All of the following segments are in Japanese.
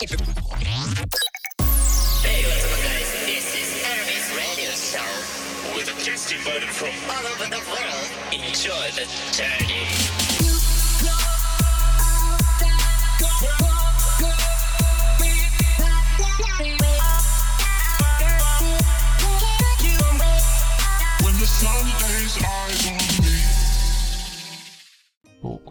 Hey, what's up, guys? This is Aramis Radio Show with a guest invited from all over the world. Enjoy the journey. When the sun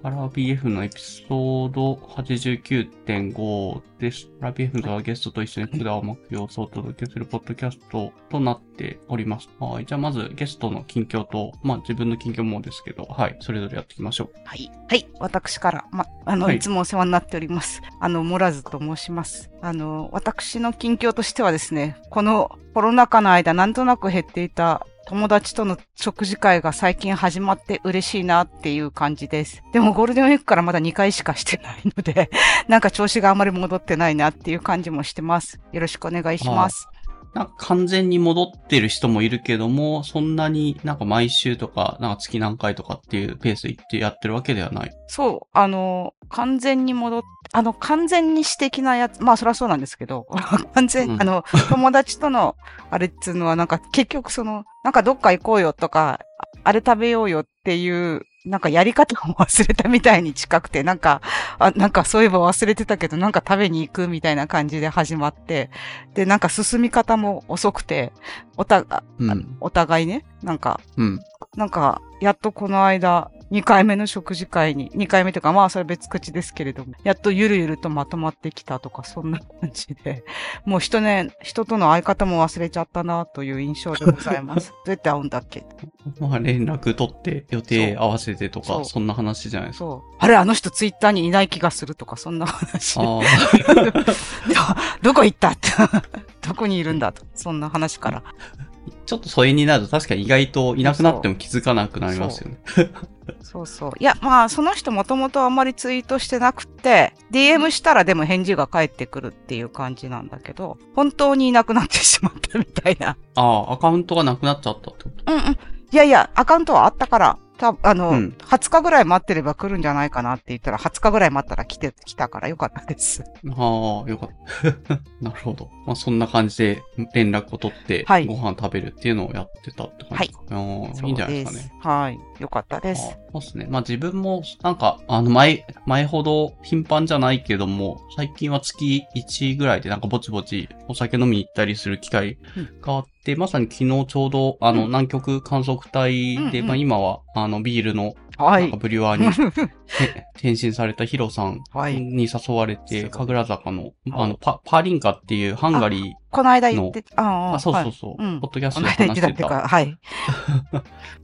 そうアラビ F のエピソード89.5です。アラビ F がゲストと一緒に普段を巻く様子をお届けするポッドキャストとなっております。はい。じゃあまずゲストの近況と、まあ自分の近況もですけど、はい。それぞれやっていきましょう。はい。はい。私から、ま、あの、はいい、つもお世話になっております。あの、モラズと申します。あの、私の近況としてはですね、このコロナ禍の間、なんとなく減っていた友達との食事会が最近始まって嬉しいなっていう感じです。でもゴールデンウィークからまだ2回しかしてないので、なんか調子があまり戻ってないなっていう感じもしてます。よろしくお願いします。なんか完全に戻ってる人もいるけども、そんなになんか毎週とか、なんか月何回とかっていうペースで行ってやってるわけではない。そう、あの、完全に戻っ、あの、完全に私的なやつ、まあ、そりゃそうなんですけど、完全、うんあの、友達との、あれっつうのは、なんか、結局その、なんかどっか行こうよとか、ああれ食べようよっていう、なんかやり方を忘れたみたいに近くて、なんか、あ、なんかそういえば忘れてたけど、なんか食べに行くみたいな感じで始まって、で、なんか進み方も遅くて、おた、あうん。お互いね、なんか、うん。なんか、やっとこの間、2回目の食事会に、2回目とか、まあ、それ別口ですけれども、やっとゆるゆるとまとまってきたとか、そんな感じで、もう人ね、人との相方も忘れちゃったな、という印象でございます。どうやって会うんだっけまあ連絡取って予定合わせてとか、そんな話じゃないですか。そう。あれ、あの人ツイッターにいない気がするとか、そんな話。あど どこ行ったって。どこにいるんだと。そんな話から。あ、ちょっと疎遠になると確かに意外といなくなっても気づかなくなりますよね。そうそう。いや、まあ、その人もともとあんまりツイートしてなくて、DM したらでも返事が返ってくるっていう感じなんだけど、本当にいなくなってしまったみたいな。ああ、アカウントがなくなっちゃったってこと？うんうん。いやいや、アカウントはあったから、たあの、うん20日ぐらい待ってれば来るんじゃないかなって言ったら、20日ぐらい待ったら来て、来たからよかったです。ああ、よかった。なるほど。まあそんな感じで連絡を取って、はいご飯食べるっていうのをやってたって感じか？ああいいんじゃないですかね。はい。よかったです。あそうですね。まあ自分も、なんか、あの、前、前ほど頻繁じゃないけども、最近は月1ぐらいでなんかぼちぼちお酒飲みに行ったりする機会があって、まさに昨日ちょうど、あの、うん。南極観測隊で、うんうん。まあ今は、あの、ビールの、はい。ブリュワーに て転身されたヒロさんはい。に誘われて、すごい。神楽坂の、ああの、パ、パーリンカっていうハンガリー、この間言って、ああ、あ、そうそうはい。そう、うん。ポッドキャスこトで話してた、ていうか、はい。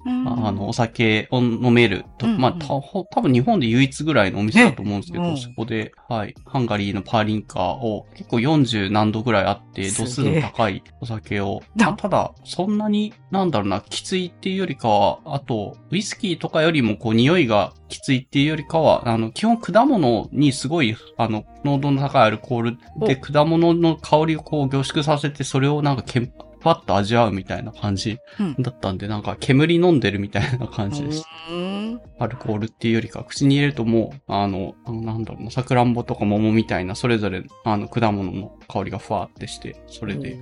うん。あの、お酒を飲めると、うんうん。まあ、たほ多分日本で唯一ぐらいのお店だと思うんですけど、そこで、はい、ハンガリーのパーリンカーを結構40何度ぐらいあって、度数の高いお酒を、なまあただ、そんなに、なんだろうな、きついっていうよりかは、あと、ウイスキーとかよりもこう、匂いがきついっていうよりかは、あの、基本果物にすごい、あの、濃度の高いアルコールで、果物の香りをこう凝縮させて、それをなんかけパッと味わうみたいな感じうんだったんで、なんか煙飲んでるみたいな感じでした。うんアルコールっていうよりか、口に入れるともう、あの、あのなんだろうな、さくらんぼとか桃みたいな、それぞれ、あの、果物の香りがふわーってして、それで、う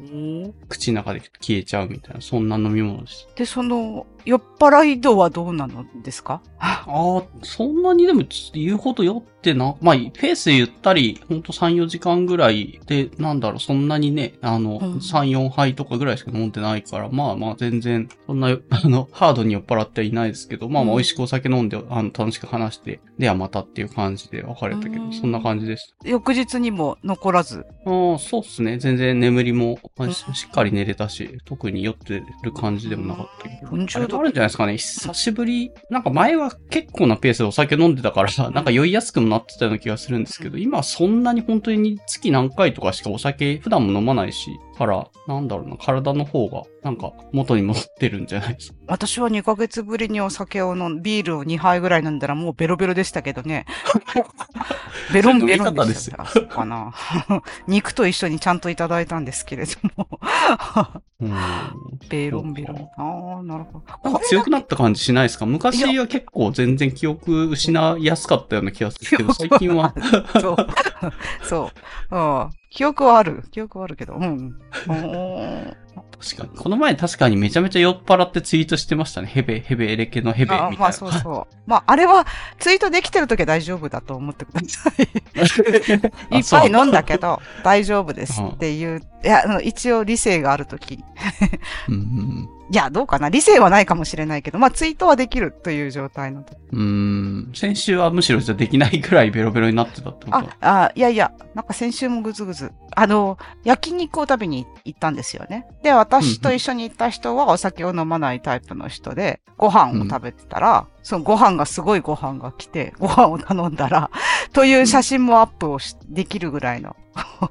ん口の中で消えちゃうみたいな、そんな飲み物です。で、その、酔っ払い度はどうなのですか？ああ、そんなにでも言うほど酔ってな、まあ、ペースでゆったり、ほんと3、4時間ぐらいで、なんだろう、そんなにね、あの、うん。3、4杯とかぐらいしか飲んでないから、まあまあ全然、そんな、あの、ハードに酔っ払ってはいないですけど、まあまあうん。美味しくお酒飲んで、あの、楽しく話して、ではまたっていう感じで別れたけど、うん。そんな感じです。翌日にも残らず。ああ、そうっすね。全然眠りも、ししっかり寝れたし、特に酔ってる感じでもなかったけど。40あれもあるん。じゃないですかね。久しぶり、なん。か前は結構なペースでお酒飲ん。でたから、なん。か酔いやすくもなってたような気がするん。ですけど、今はそん。なに本当に月何回とかしかお酒普段も飲まないし、から、なんだろうな、体の方が、なんか、元に戻ってるんじゃないですか。私は2ヶ月ぶりにお酒を飲ん、ビールを2杯ぐらい飲んだらもうベロベロでしたけどね。ベロンベロンでしたよ。そうかな。肉と一緒にちゃんといただいたんですけれども。うん。ベロンベロン。ああ、なるほど。なんか強くなった感じしないですか？昔は結構全然記憶失いやすかったような気がするけど、最近は、そう。そう。うん。記憶はある。記憶はあるけど。うん。確かに。この前確かにめちゃめちゃ酔っ払ってツイートしてましたね。ヘベ、ヘベ、エレケのヘベ、みたいな。あまあそうそう。まああれはツイートできてるときは大丈夫だと思ってください。いっぱい飲んだけど大丈夫ですっていう。いや、あの一応理性があるとき。うんうんいや、どうかな理性はないかもしれないけど、まあツイートはできるという状態の時。うーん。先週はむしろじゃできないくらいベロベロになってたってこと？あ、あ、いやいや、なんか先週もぐずぐず。あの、焼肉を食べに行ったんですよね。で、私と一緒に行った人はお酒を飲まないタイプの人で、ご飯を食べてたら、そのご飯がすごいご飯が来て、ご飯を頼んだら、という写真もアップをしできるぐらいの、あ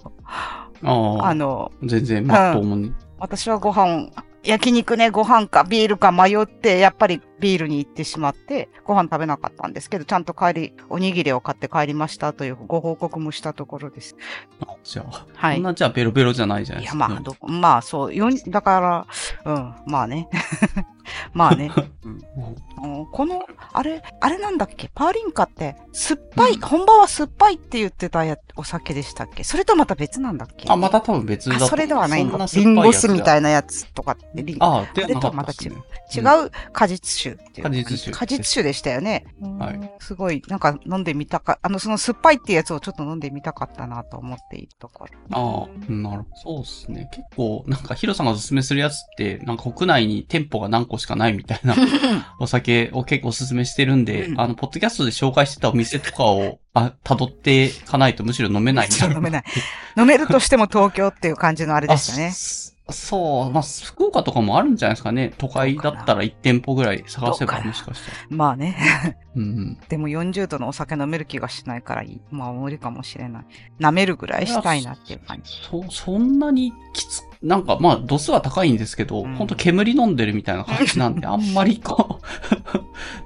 あ。あの、全然、まっとうに。私はご飯、焼肉ね、ご飯かビールか迷って、やっぱりビールに行ってしまって、ご飯食べなかったんですけど、ちゃんと帰り、おにぎりを買って帰りましたというご報告もしたところです。あじゃあ、はいそん。なじゃあベロベロじゃないじゃないいや、ですか。まあ、ど、まあ、そう、よん、だから、うん、まあね。まあね。うんうんこの、あれ、あれなんだっけ？パーリンカって、酸っぱい、うん本場は酸っぱいって言ってたや、お酒でしたっけ？それとまた別なんだっけ？あ、また多分別だそれではないんだ。リンゴ酢みたいいなやつとかって、リンああ、であれとはまた違う。違う果実酒っていう。果実酒果実酒でしたよね。はいうんすごい、なんか飲んでみたか、あの、その酸っぱいっていうやつをちょっと飲んでみたかったなと思っているところ。ああ、なるほど。そうですね。結構、なんかヒロさんがおすすめするやつって、なんか国内に店舗が何個しかないみたいな お酒を結構おすすめしてるんで、うんあの、ポッドキャストで紹介してたお店とかを、あ、辿っていかないとむしろ飲めないんだろう飲めない。飲めるとしても東京っていう感じのあれでしたね。あそそう、まあ、福岡とかもあるんじゃないですかね。都会だったら1店舗ぐらい探せばもしかしたら。まあね。う んうん。でも40度のお酒飲める気がしないからいい。まあ無理かもしれない。舐めるぐらいしたいなっていう感じ。そ、そんなにきつ、なんかまあ、度数は高いんですけど、うんほんと煙飲んでるみたいな感じなんで、あんまりこ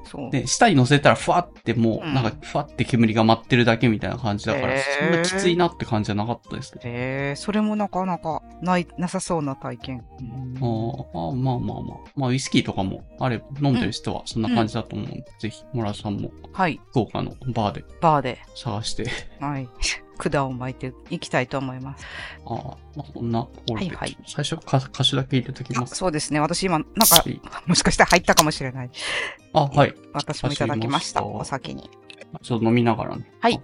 そう。う、ね、舌に乗せたらふわってもう、うんなんかふわって煙が舞ってるだけみたいな感じだから、そんなきついなって感じじゃなかったですけど。へえ、それもなかなかない、なさそうな体験。あーあまあまあまあ。まあ、ウイスキーとかもあれば、飲んでる人はそんな感じだと思うんで、ぜひ、モラさんもはい。福岡のバーでバーで、探して、はい。管を巻いていきたいと思います。ああ、まあ、そんなはいはい最初か歌手だけ入れときます。そうですね。私今、なんかは、いもしかして入ったかもしれない。あ、はい。私もいただきました。したお先に。ちょっと飲みながらね。はい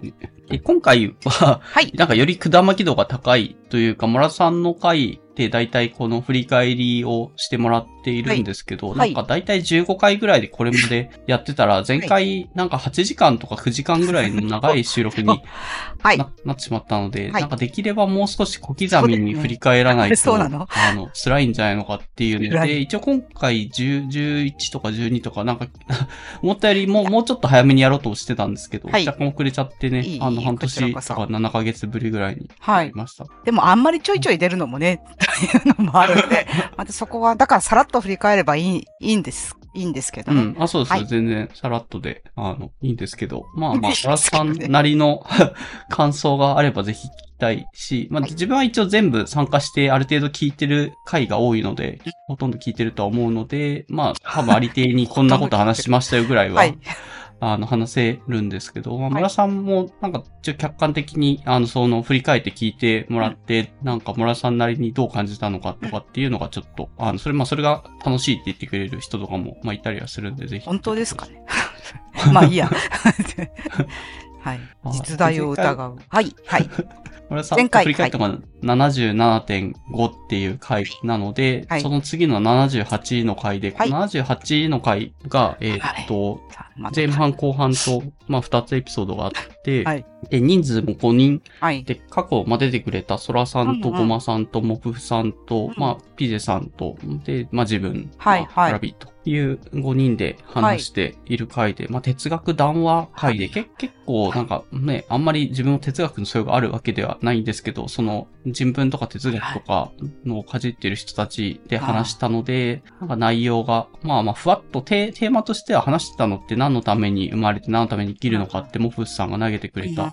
え今回は、はい。なんかより管巻き度が高いというか、モラさんの回で大体この振り返りをしてもらっているんですけど、はい。なんか大体15回ぐらいでこれまでやってたら、前回なんか8時間とか9時間ぐらいの長い収録に はい。ななってしまったので、はい。なんかできればもう少し小刻みに振り返らないと、ね。あの、辛いんじゃないのかっていうので、一応今回10 11とか12とかなんか、思ったよりももうちょっと早めにやろうとしてたんですけど、はい。若干遅れちゃってね、いいあの、半年とか7ヶ月ぶりぐらいにはい。なり。ました。でもあんまりちょいちょい出るのもね、というのもあるんで、またそこは、だからさらっと振り返ればいい、いいんです。いいんですけどね。うん。あ、そうです、はい全然さらっとで、あの、いいんですけど、まあまあ、いいですけどねトラスさんなりの 感想があればぜひ聞きたいし、まあ、はい自分は一応全部参加してある程度聞いてる回が多いので、ほとんど聞いてるとは思うので、まあ、多分ありていにこんなこと話しましたよぐらいは、はい。あの、話せるんですけど、まあ、はい村さんも、なんか、一応客観的に、あの、その、振り返って聞いてもらって、なんか、村さんなりにどう感じたのかとかっていうのがちょっと、あの、それ、まあ、それが楽しいって言ってくれる人とかも、まあ、いたりはするんで、ぜひ。本当ですかね？まあいいや。はい。実在を疑う。はい。はい。村さん、前回振り返ったのが77.5っていう回なので、はい。その次の78の回で、はい。78の回が、えーっと、前半後半と、まあ、二つエピソードがあって、はいで、人数も5人。はい。で、過去、まあ、出てくれたソラさんとゴマさんとモフさんと、うん。まあ、ピゼさんと、で、まあ、自分、はいはい。まあラビという5人で話している回で、まあ、哲学談話回で、け結構なんかね、あんまり自分も哲学の素養があるわけではないんですけど、その人文とか哲学とかのをかじっている人たちで話したので、なんか内容が、まあまあ、ふわっとテテーマとしては話してたのって何のために生まれて何のために生きるのかってモフスさんが投げてくれうんた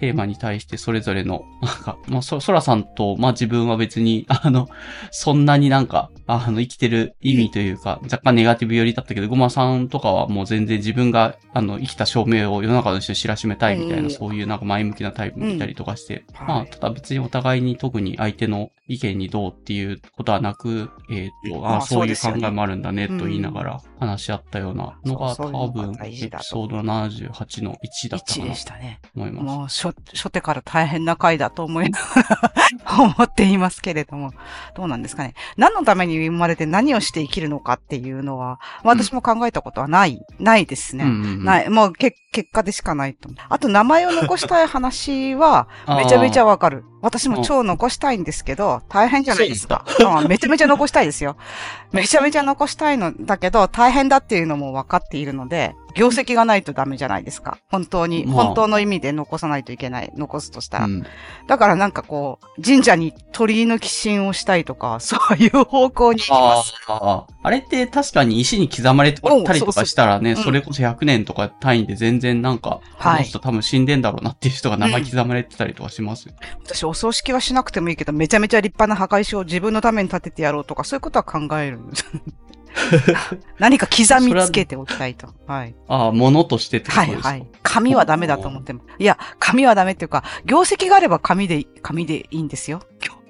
テーマに対してそれぞれの、なんか、まあ、そ、そらさんと、まあ自分は別に、あの、そんなになんか、あの、生きてる意味というか、若干ネガティブ寄りだったけど、ごまさんとかはもう全然自分が、あの、生きた証明を世の中の人に知らしめたいみたいな、うん。そういうなんか前向きなタイプもいたりとかして、うん。まあ、はい。ただ別にお互いに特に相手の意見にどうっていうことはなく、えっ、と、あまあそういう考えもあるんだね、と言いながら話し合ったようなのが、多分、エピソード78の1だったか1な。と思います。初、初手から大変な回だと思いながら思っていますけれども、どうなんですかね。何のために生まれて何をして生きるのかっていうのは、私も考えたことはない、ないですね。うんうんうんない。もうけ結果でしかないと思う。あと名前を残したい話は、めちゃめちゃわかる。私も超残したいんですけど、大変じゃないですか。うんめちゃめちゃ残したいですよ。めちゃめちゃ残したいのだけど、大変だっていうのも分かっているので、業績がないとダメじゃないですか。本当に、まあ本当の意味で残さないといけない。残すとしたら。うんだからなんかこう、神社に鳥居の寄進をしたいとか、そういう方向に行きます。ああ、あれって確かに石に刻まれてたりとかしたらね、それこそ100年とか単位で全然なんか、はいこの人多分死んでんだろうなっていう人が名前刻まれてたりとかしますよ。私、お葬式はしなくてもいいけど、めちゃめちゃ立派な墓石を自分のために建ててやろうとか、そういうことは考える。何か刻みつけておきたいと。はい。ああ、物としてってことですか？はいはい。紙はダメだと思っても。いや、紙はダメっていうか、業績があれば紙で、紙でいいんですよ。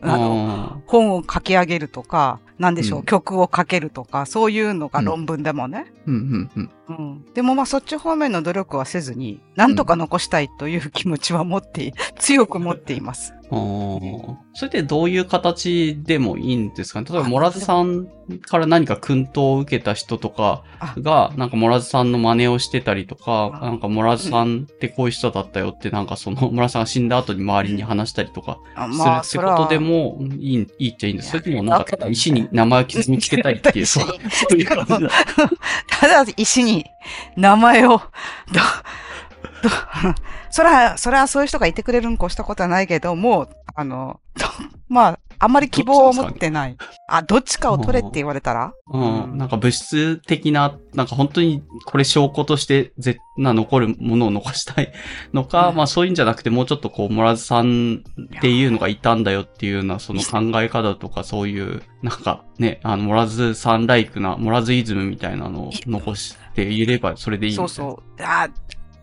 あの、あ本を書き上げるとか、なんでしょう、うん曲を書けるとか、そういうのが論文でもね。ーうんうんうん。うん。でもまあそっち方面の努力はせずに、なんとか残したいという気持ちは持って、強く持っています。それってどういう形でもいいんですかね？例えば、モラズさんから何か訓導を受けた人とかあ。が、なんかモラズさんの真似をしてたりとか、あ。なんかモラズさんってこういう人だったよって、なんかその、モラズさんが死んだ後に周りに話したりとかあするってことでもいい、いいっちゃいいんです。それともなんか石に名前を刻みつけたいっていう、そういう。感じだ。ただ石に名前を、それは、それはそういう人がいてくれるんこしたことはないけど、もう、あの、どまあ、あんまり希望を持ってない。あ、どっちかを取れって言われたら？うん。なんか物質的な、なんか本当にこれ証拠としてぜな残るものを残したいのか、うんまあそういうんじゃなくてもうちょっとこう、モラズさんっていうのがいたんだよっていうようなその考え方とかそういう、なんかね、あの、モラズさんライクな、モラズイズムみたいなのを残していればそれでいいみたそいうな。そう。あ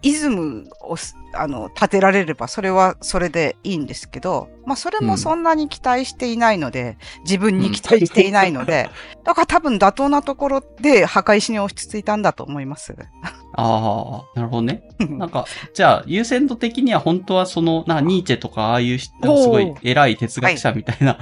イズムをす、あの、立てられれば、それはそれでいいんですけど、まあ、それもそんなに期待していないので、自分に期待していないので、だから多分妥当なところで墓石に落ち着いたんだと思います。ああ、なるほどね。なんか、じゃあ、優先度的には本当はその、な、ニーチェとかああいう人、すごい偉い哲学者みたいな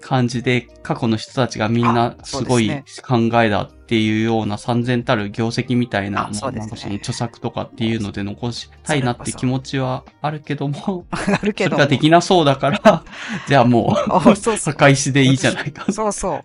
感じで、過去の人たちがみんなすごい考えだっていうような三千たる業績みたいな、あそうですね著作とかっていうので残したいなって気持ちはあるけども、あるけども。それができなそうだから、じゃあもあう、そうそう墓石でいいじゃないか。そうそう。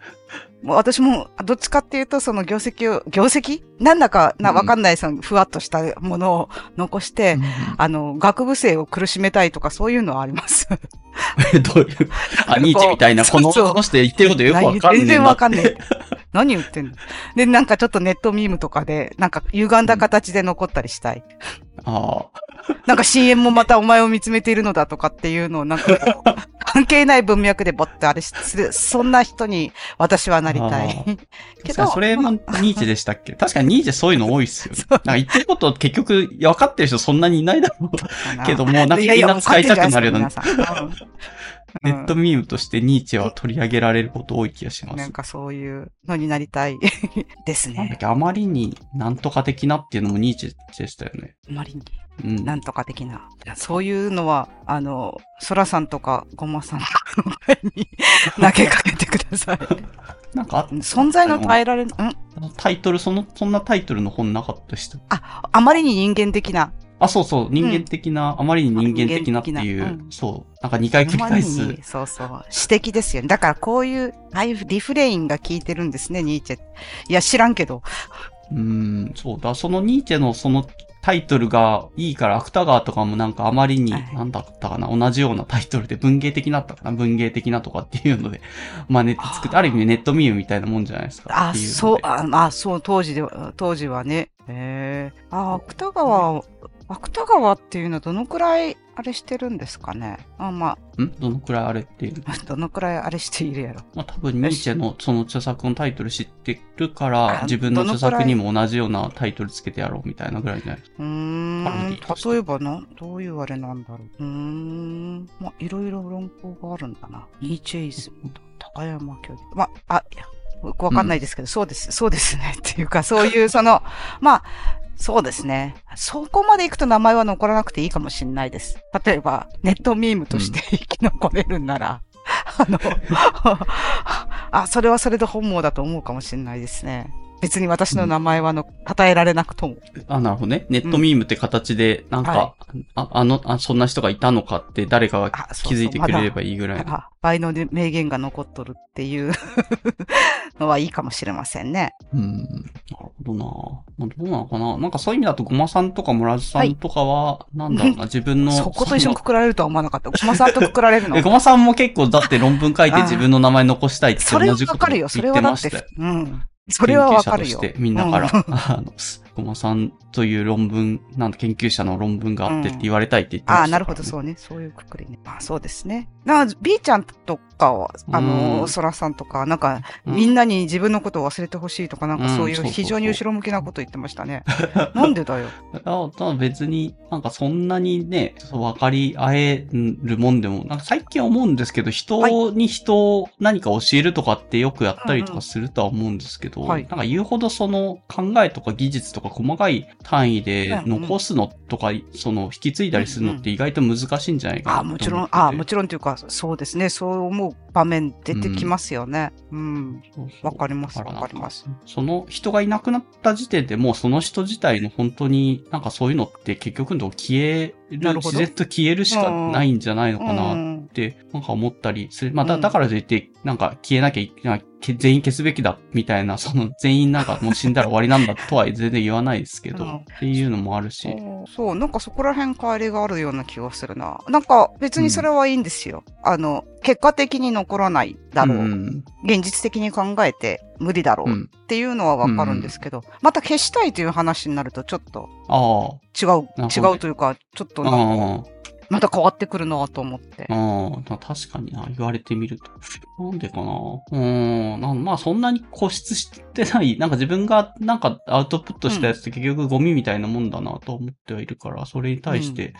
もう私も、どっちかっていうと、その業績を、業績？なんだか、な、うんわかんない、その、ふわっとしたものを残して、あの、学部生を苦しめたいとか、そういうのはあります。どういう、あ、ニーチェみたいな、この、そうそうこの人言ってることよくわかんなって。全然わかんねえ。何言ってんの？で、なんかちょっとネットミームとかで、なんか歪んだ形で残ったりしたい。ああ。なんか深淵もまたお前を見つめているのだとかっていうのを、なんか 関係ない文脈でぼってあれする、そんな人に私はなりたい。けど、それもニーチェでしたっけ？確かにニーチェそういうの多いっすよね。なんか言ってること結局分かってる人そんなにいないだろうけども、なんかいやいやみんな使いたくなるような、ネットミームとしてニーチェは取り上げられること多い気がしますうんなん。かそういうのになりたいですね。なんだっけ、あまりになんとか的なっていうのもニーチェでしたよね。あまりに、うん。なんとか的な。そういうのは、あの、ソラさんとかゴマさんとかの前に投げかけてください。なんか存在の耐えられん、ん？タイトル、その、そんなタイトルの本なかったでした。あまりに人間的な。あ、そうそう、人間的な、あまりに人間的なっていう、うんそう、なんか2回繰り返あすそうそう。詩的ですよね。だからこういう、ああいうリフレインが効いてるんですね、ニーチェ。いや、知らんけど。うーん、そうだ、そのニーチェのそのタイトルがいいから、芥川とかもなんかあまりに、はいなんだったかな、同じようなタイトルで文芸的なったかな、文芸的なとかっていうので、真似て作って、あーある意味ネットミームみたいなもんじゃないですか。あ、そう、あ、あそう、当時では、当時はね。へえ。あ、芥川、芥川っていうのはどのくらい、あれしてるんですかね？あ、まん？どのくらいあれっていう？どのくらいあれしているやろ。まあ多分ニーチェのその著作のタイトル知ってるかあら、自分の著作にも同じようなタイトルつけてやろうみたいなぐらいじゃないですか。うん、例えばな、どういうあれなんだろう。うーん、まあ、いろいろ論考があるんだな。ニーチェイズムと高山教授。まあ、あ、いや、よくわかんないですけど、そうです、そうですね。っていうか、そういう、その、まあ、そうですね。そこまで行くと名前は残らなくていいかもしれないです。例えば、ネットミームとして生き残れるんなら、あの、あ、それはそれで本望だと思うかもしれないですね。別に私の名前はの、称えられなくとも。あ、なるほどね。ネットミームって形で、なんか、はあ、あのあ、そんな人がいたのかって誰かがあそうそう気づいてくれればいいぐらいの。あ、倍ので名言が残っとるっていう のはいいかもしれませんね。うん。なるほどなまあどうなのかななんかそういう意味だと、ごまさんとか村津さんとかは、なんだろうな、自分の。そこと一緒にそくくられるとは思わなかった。ごまさんとくくられるの？ごまさんも結構だって論文書いてあ自分の名前残したいってそれは同じこと言わかるよ。それってはだってましたよ。、うん。それはわかるよ。みんなから、うんあの、ごまさんという論文、なんと研究者の論文があってって言われたいって言ってましたああ、なるほど、う。そうね。そういうくくりね。あそうですね。な、B ちゃんとかは、あうの、んそらさんとか、なんか、うんみんなに自分のことを忘れてほしいとか、なんかそういう非常に後ろ向きなこと言ってましたね。なんでだよ。あただ別になんかそんなにね、分かり合えるもんでも、なんか最近思うんですけど、人に人を何か教えるとかってよくやったりとかするとは思うんですけど、はいなんか言うほどその考えとか技術とか細かい単位でうんうん残すのとか、その引き継いだりするのって意外と難しいんじゃないかなあもちろん、あもちろんというか、そうですね。そう思う場面出てきますよね。うん。わかりますわかりますその人がいなくなった時点でもうその人自体の本当になんかそういうのって結局のとこ消える、自然と消えるしかないんじゃないのかなうんって、なんか思ったりする。まあ、だ、うんだからといって、なんか消えなきゃいけない、け全員消すべきだ、みたいな、その、全員なんかもう死んだら終わりなんだとは全然言わないですけど、うんっていうのもあるし。そうなんかそこら辺帰りがあるような気がするな。なんか別にそれはいいんですよ。あの、結果的に残らないだろう。うん。現実的に考えて無理だろう。うんっていうのはわかるんですけど、また消したいという話になるとちょっとあ違う、違うというか、ちょっとあ。なんか。また変わってくるなと思って。ああ、確かにな、言われてみると。なんでかな。うーん、なんまあそんなに固執してない、なんか自分がなんかアウトプットしたやつって結局ゴミみたいなもんだなと思ってはいるから、それに対して、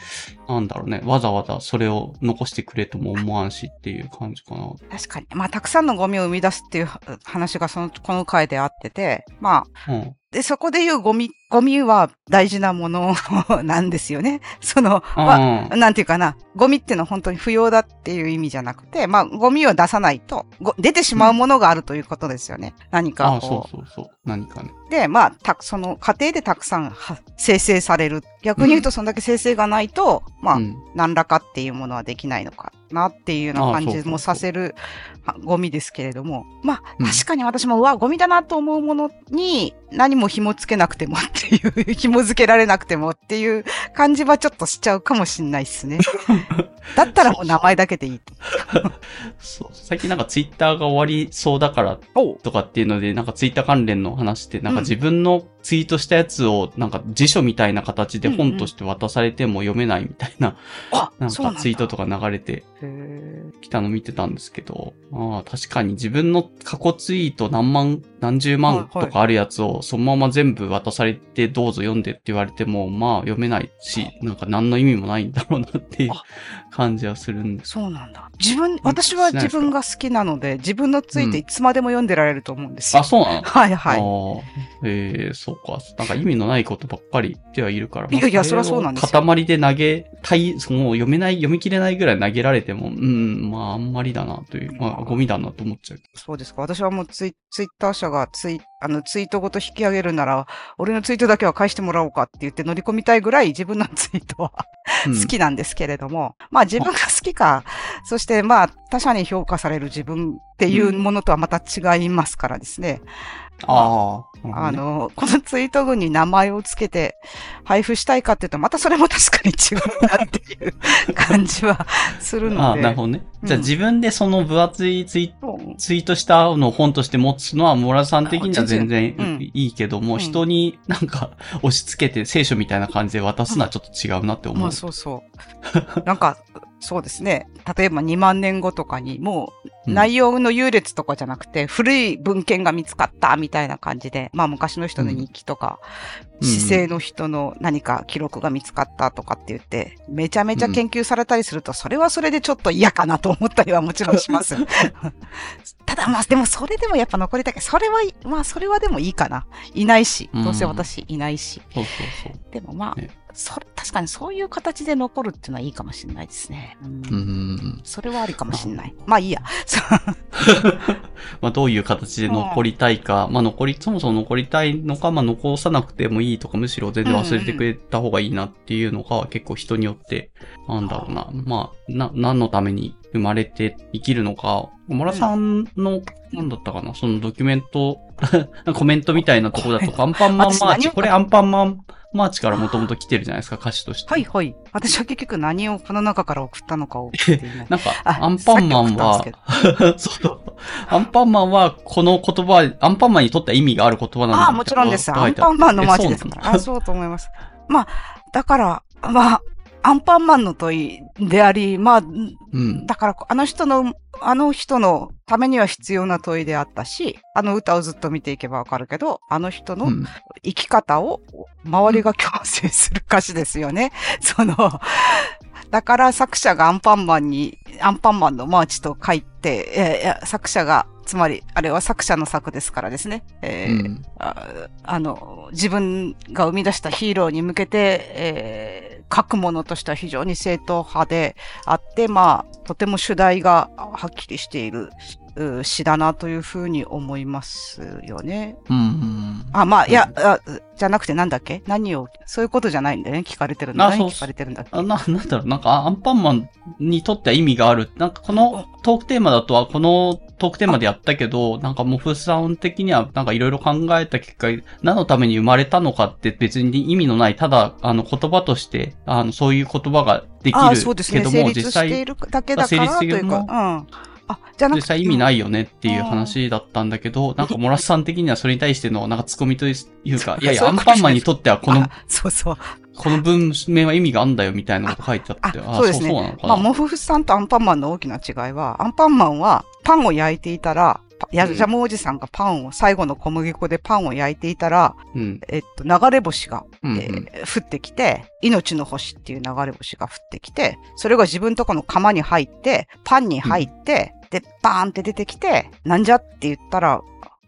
なんだろうね、わざわざそれを残してくれとも思わんしっていう感じかな。確かに。まあ、たくさんのゴミを生み出すっていう話がその、この回であってて、まあ、うん。で、そこで言うゴミ、ゴミは大事なものなんですよね。その、あまああ、なんていうかな、ゴミっていうのは本当に不要だっていう意味じゃなくて、まあ、ゴミを出さないと、ご出てしまうものがあるということですよね。何あかあ、そこうそうそう。何かね。う。で、まあ、た、その過程でたくさんは生成される。逆に言うと、そんだけ生成がないと、まあ、うん。何らかっていうものはできないのかなっていうような感じもさせるはゴミですけれども、まあ、うん確かに私も、うわ、ゴミだなと思うものに何も紐付けなくてもっていう、紐付けられなくてもっていう感じはちょっとしちゃうかもしんないっすね。だったらもう名前だけでいいと。そう。最近なんかツイッターが終わりそうだからおとかっていうので、なんかツイッター関連の話って、なんかうん自分のツイートしたやつを、なんか辞書みたいな形で本として渡されても読めないみたいな、あなんかツイートとか流れてへきたの見てたんですけど、ああ、確かに自分の過去ツイート何万、何十万とかあるやつをそのまま全部渡されてどうぞ読んでって言われても、まあ読めないし、なんか何の意味もないんだろうなっていうあ感じはするんです。そうなんだ。自分、私は自分が好きなので、自分のツイートいつまでも読んでられると思うんですよ。あ、そうなの？はいはい。ええそうか。なんか意味のないことばっかり言ってはいるから。いやいやまあそりゃそうなんです塊で投げたい、その読めない、読み切れないぐらい投げられても、うん、まああんまりだなという、まあゴミだなと思っちゃう。そうですか。私はもうツイツイッター社がツイあの、ツイートごと引き上げるなら、俺のツイートだけは返してもらおうかって言って乗り込みたいぐらい自分のツイートはうん好きなんですけれども、まあ自分が好きか、そしてまあ他者に評価される自分っていうものとはまた違いますからですね。ああ。あの、このツイート群に名前をつけて配布したいかっていうと、またそれも確かに違うなっていう感じはするのああ、で。なるほどね。じゃあうん自分でその分厚いツイツイートしたのを本として持つのは、モラさん的には全然うんいいけども、うん人になんか押し付けて聖書みたいな感じで渡すのはちょっと違うなって思う。まあそうそう。なんか、そうですね。例えば2万年後とかに、もううん内容の優劣とかじゃなくて、古い文献が見つかったみたいな感じで、まあ昔の人の日記とか、うん姿勢の人の何か記録が見つかったとかって言って、めちゃめちゃ研究されたりすると、それはそれでちょっと嫌かなと思ったりはもちろんします。ただまあ、でもそれでもやっぱ残りたいけど、それは、まあそれはでもいいかな。いないし、うんどうせ私いないし。そうそうそう。でもまあ、ねそれ、確かにそういう形で残るっていうのはいいかもしれないですね。うんうん。それはありかもしれない。まあいいや。そ うまあどういう形で残りたいか、まあ残り、そもそも残りたいのか、まあ残さなくてもいいとか、むしろ全然忘れてくれた方がいいなっていうのが結構人によって、なんだろうな。まあ、な、何のために生まれて生きるのか、モラさんの、なんだったかな、そのドキュメント、コメントみたいなところだと、アンパンマンマーチ、これアンパンマンマーチからもともと来てるじゃないですか、歌詞として。はいはい。私は結局何をこの中から送ったのかをなんか、あアンパンマンは そう。アンパンマンは、この言葉、アンパンマンにとっては意味がある言葉なんだああ、もちろんです。アンパンマンの街ですから。あそうと思います。まあ、だから、まあ、アンパンマンの問いであり、まあ、うん。だから、あの人の、あの人のためには必要な問いであったし、あの歌をずっと見ていけばわかるけど、あの人のうん生き方を周りが強制する歌詞ですよね。その、だから作者がアンパンマンに、アンパンマンのマーチと書いて、え作者が、つまり、あれは作者の作ですからですね。えーうんああの、自分が生み出したヒーローに向けて、えー書くものとしては非常に正統派であって、まあ、とても主題がはっきりしているう詩だなというふうに思いますよね。うんうん。あ、まあ、いや、あじゃなくてなんだっけ？何を、そういうことじゃないんだよね？聞かれてるの。何あそう聞かれてるんだっけ？あな、なんだろう、なんか、アンパンマンにとっては意味がある。なんか、このトークテーマだとは、このトークテーマでやったけど、なんか、モフさん的には、なんかいろいろ考えた結果、何のために生まれたのかって別に意味のない、ただ、あの、言葉として、あの、そういう言葉ができあそうですね。るけども、成立してい実際、るだけだからというか、うん。あ、じゃなくて。実際意味ないよねっていう話だったんだけど、なんか、モラスさん的にはそれに対しての、なんか、ツッコミとい うか、いやいや、アンパンマンにとっては、このあ、そうそう。この文面は意味があんだよみたいなこと書いてあって、あそうですね。まあ、モフフさんとアンパンマンの大きな違いは、アンパンマンはパンを焼いていたら、パやうんジャムおじさんがパンを、最後の小麦粉でパンを焼いていたら、うん。えっと、流れ星が、うん、えー降ってきて、命の星っていう流れ星が降ってきて、それが自分とこの釜に入って、パンに入って、で、バーンって出てきて、なんじゃって言ったら、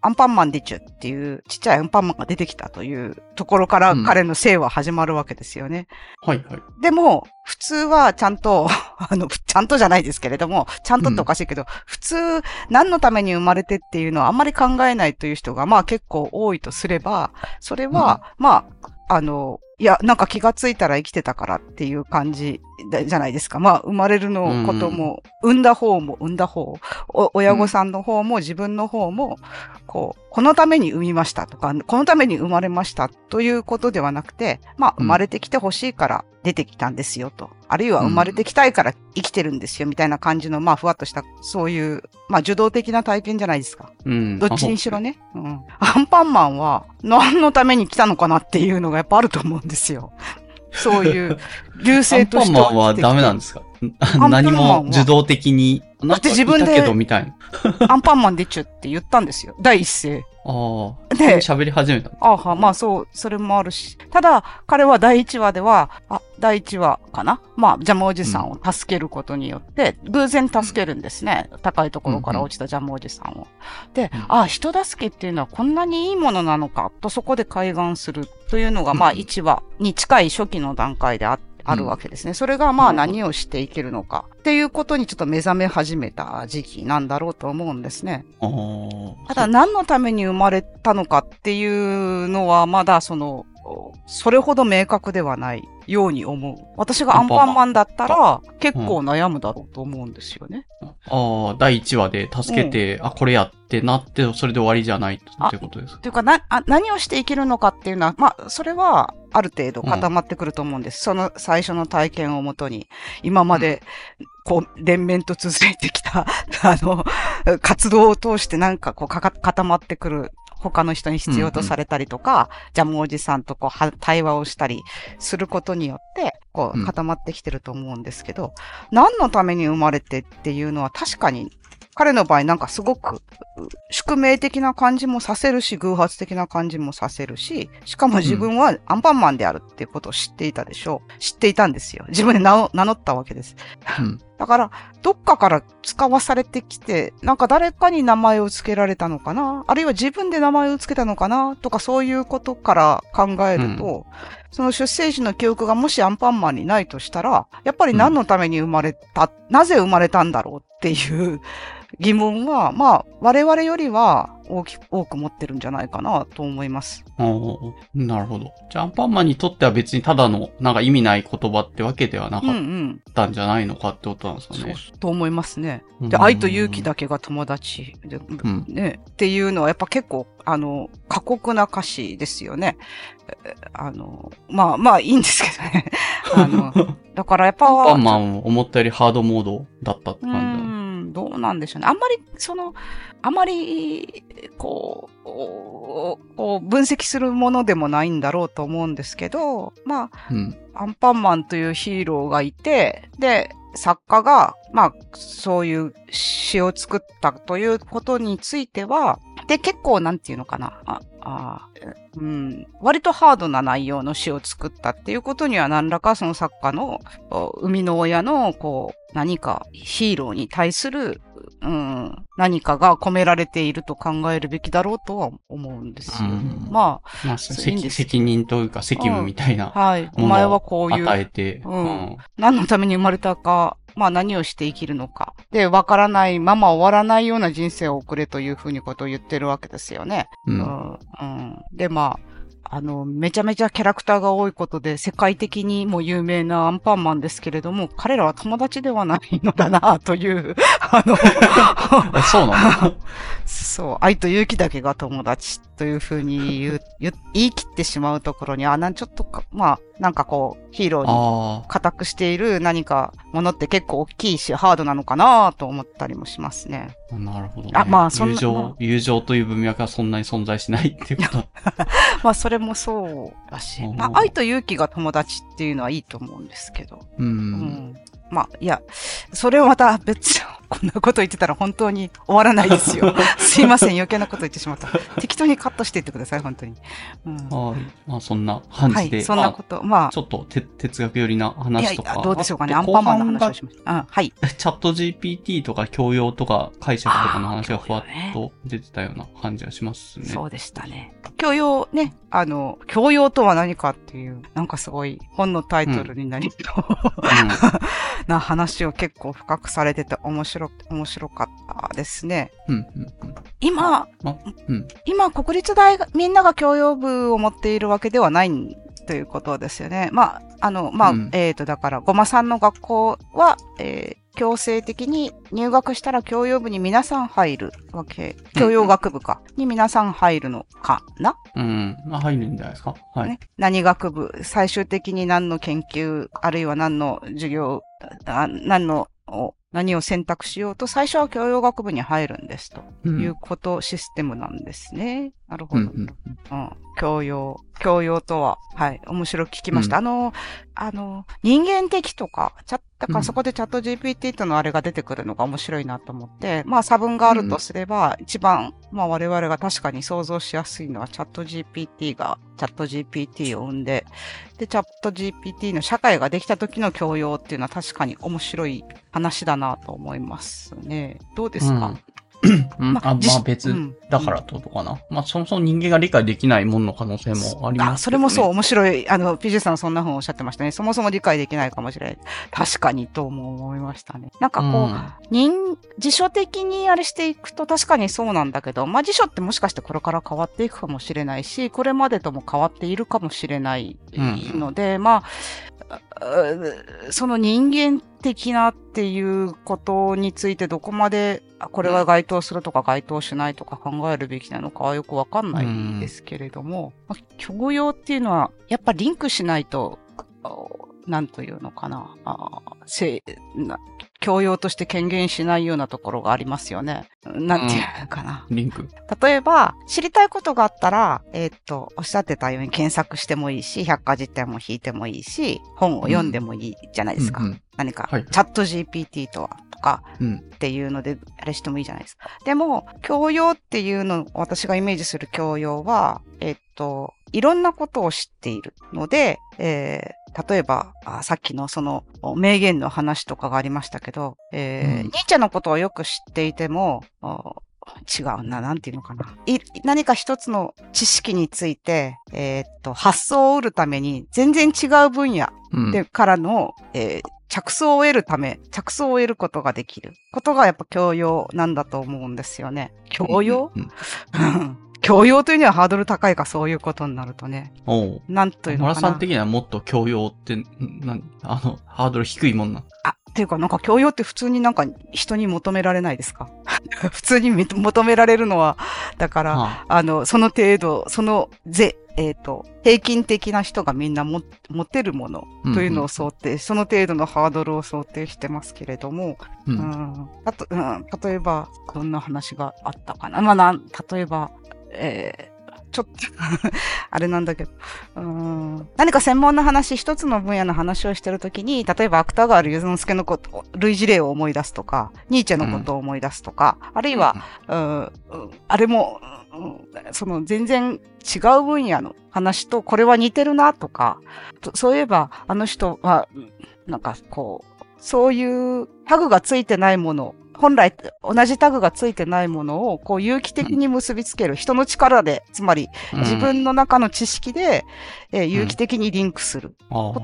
アンパンマンでちゅっていうちっちゃいアンパンマンが出てきたというところからうん彼の生は始まるわけですよね。はいはい。でも、普通はちゃんと、あの、ちゃんとじゃないですけれども、ちゃんとっておかしいけど、普通、何のために生まれてっていうのはあんまり考えないという人が、まあ結構多いとすれば、それは、まあ、あの、いや、なんか気がついたら生きてたからっていう感じでじゃないですか。まあ、生まれるのことも、産んだ方も産んだ方、お親御さんの方も自分の方も、こう、このために産みましたとか、このために生まれましたということではなくて、まあ、うん生まれてきてほしいから出てきたんですよと。あるいは生まれてきたいから生きてるんですよみたいな感じの、まあ、ふわっとした、そういう、まあ、受動的な体験じゃないですか。うん。どっちにしろね。うん。アンパンマンは何のために来たのかなっていうのがやっぱあると思うんですよ。そういう、流アンパン星としてマンはダメなんですか？何も受動的に。だって自分でなんかいたけどみたいな。アンパンマンでちゅって言ったんですよ。第一声。ああ。で喋り始めた。あは、まあそう、それもあるし。ただ、彼は第一話では、あ、第一話かな？まあ、ジャムおじさんを助けることによって、偶然助けるんですね。高いところから落ちたジャムおじさんを。で、うんあ、人助けっていうのはこんなにいいものなのか、とそこで開眼するというのが、まあうん一話に近い初期の段階であって、あるわけですね。それがまあうん何をしていけるのかっていうことにちょっと目覚め始めた時期なんだろうと思うんですね。ただ何のために生まれたのかっていうのはまだその、それほど明確ではないように思う。私がアンパンマンだったら結構悩むだろうと思うんですよね。ああ、第1話で助けて、あ、これやってなって、それで終わりじゃないってことですか？というかなあ、何をしていけるのかっていうのは、まあ、それはある程度固まってくると思うんです。その最初の体験をもとに、今まで、こう、連綿と続いてきた、あの、活動を通してなんかこうかか、固まってくる。他の人に必要とされたりとか、ジャムおじさんとこうは対話をしたりすることによって、こうんう固まってきてると思うんですけど、何のために生まれてっていうのは確かに、彼の場合なんかすごく宿命的な感じもさせるし、偶発的な感じもさせるし、しかも自分はアンパンマンであるっていうことを知っていたでしょう。知っていたんですよ。自分で名乗ったわけです。うん。だから、どっかから使わされてきて、なんか誰かに名前を付けられたのかな？あるいは自分で名前を付けたのかな？とかそういうことから考えると、その出生時の記憶がもしアンパンマンにないとしたら、やっぱり何のために生まれた、なぜ生まれたんだろうっていう疑問は、まあ、我々よりは大きく、多く持ってるんじゃないかなと思います。おーなるほど。じゃあ、アンパンマンにとっては別にただの、なんか意味ない言葉ってわけではなうんうかっん。たんじゃないのかってことなんですかそうね。、と思いますね。うんで、愛と勇気だけが友達で、んね、っていうのはやっぱ結構、あの、過酷な歌詞ですよね。えあの、まあまあいいんですけどね。あの、だからやっぱ、アンパンマンを思ったよりハードモードだったってう感じどうなんでしょうね。あんまり、その、あまり、こう、こうこう分析するものでもないんだろうと思うんですけど、まあ、うん。アンパンマンというヒーローがいて、で、作家が、まあ、そういう詩を作ったということについては、で、結構なんていうのかな、あ、うん、割とハードな内容の詩を作ったっていうことには何らかその作家の生みの親の、こう、何かヒーローに対する、うん、何かが込められていると考えるべきだろうとは思うんですよ。うんままあ、そういいんです責責任というか責務みたいなあ、はい、おも前はこういう与えて、うん何のために生まれたか、まあ何をして生きるのか。で、わからないまま終わらないような人生を送れというふうにことを言ってるわけですよね。う。うんん。うん、で、まあ、あの、めちゃめちゃキャラクターが多いことで、世界的にも有名なアンパンマンですけれども、彼らは友達ではないのだな、という、あの、えそうなの？そう、愛と勇気だけが友達というふうに 言う、言い切ってしまうところに、あ、なんちょっとか、まあ、なんかこう、ヒーローに。固くしている何かものって結構大きいし、ハードなのかなと思ったりもしますね。なるほど、ね。あまあそんな友情、まあ友情という文脈はそんなに存在しないっていうこと。まあ、それもそうだし、うんまあ、愛と勇気が友達っていうのはいいと思うんですけど。う。うんん。まあ、いや、それをまた別の、こんなこと言ってたら本当に終わらないですよ。すいません、余計なこと言ってしまった。適当にカットしていってください、本当に。うん。はい。まあそんな感はじで。い、そんなこと。ままあちょっとて哲学寄りな話とか。や、どうでしょうかね。アンパンマンの話後をしました。うん、はい。チャット GPT とか教養とか解釈とかの話がふわっと出てたような感じがしますね。そうでしたね。教養ね、あの、教養とは何かっていう、なんかすごい本のタイトルになりそう、な話を結構深くされてて面白く、面白かったですね。うん。うん。うん。うん。今、ま、うん。今国立大が、みんなが教養部を持っているわけではないということですよね。まあ、あの、まあ、うんえっ、と、だから、ごまさんの学校は、えー強制的に入学したら教養部に皆さん入るわけ。教養学部か。に皆さん入るのかな？うん。まあ入るんじゃないですか？はい。ね、何学部、最終的に何の研究、あるいは何の授業、あ何の、お何を選択しようと、最初は教養学部に入るんですとうんいうこと、システムなんですね。なるほど。うん。うん。うん。教養。教養とは、はい。面白く聞きました。うんあの、あの、人間的とか、チャッだかうんらそこでチャット GPT とのあれが出てくるのが面白いなと思って、まあ差分があるとすれば、一番、まあ我々が確かに想像しやすいのはチャット GPT が、チャット GPT を生んで、で、チャット GPT の社会ができた時の教養っていうのは確かに面白い話だなと思いますね。どうですか、うんあ、ま自あ別うんだからってことかな。まあそもそも人間が理解できないものの可能性もありますあ、それもそう、う。面白い。あの、PJ さんそんな風おっしゃってましたね。そもそも理解できないかもしれない。確かにとも思いましたね。なんかこう、うん人、辞書的にあれしていくと確かにそうなんだけど、まあ辞書ってもしかしてこれから変わっていくかもしれないし、これまでとも変わっているかもしれないうんので、まあ、うその人間的なっていうことについてどこまであこれは該当するとか該当しないとか考えるべきなのかはよくわかんないですけれども、まあ教養っていうのはやっぱリンクしないと、あなんというのかな、あせな教養として権限しないようなところがありますよね。なんていうのかな。リンク。例えば、知りたいことがあったら、えーっと、おっしゃってたように検索してもいいし、百科事典も引いてもいいし、本を読んでもいいじゃないですか。うんうん何か、はいチャット GPT とは、とかうん。っていうので、あれしてもいいじゃないですか。でも、教養っていうの、私がイメージする教養は、えーっと、いろんなことを知っているので、えー例えばあ、さっきのその名言の話とかがありましたけど、えーうんニーチェのことをよく知っていても、あ違うな、なんていうのかな。い何か一つの知識について、えーっと、発想を得るために、全然違う分野うん。で、からの、えー着想を得るため、着想を得ることができることがやっぱ教養なんだと思うんですよね。教養、うん 教養というにはハードル高いか、そういうことになるとね。おう。なんというのかな。村さん的にはもっと教養って、んなんあの、ハードル低いもんな。あ、っていうかなんか教養って普通になんか人に求められないですか？普通にみ求められるのは、だから、ああの、その程度、そのぜ、えっ、と、平均的な人がみんなも持てるものというのを想定、その程度のハードルを想定してますけれども、う。うんん、あと、うん、例えば、どんな話があったかな。まあ、なん、例えば、えーちょっとあれなんだけど、うん、何か専門の話、一つの分野の話をしてるときに、例えば芥川龍之介のこと、類似例を思い出すとか、ニーチェのことを思い出すとか、あるいは、うんあれも、その全然違う分野の話とこれは似てるなとか、そういえばあの人は、なんかこう、そういうタグがついてないもの、本来同じタグがついてないものをこう有機的に結びつける、人の力で、つまりうん自分の中の知識で、えー有機的にリンクするここ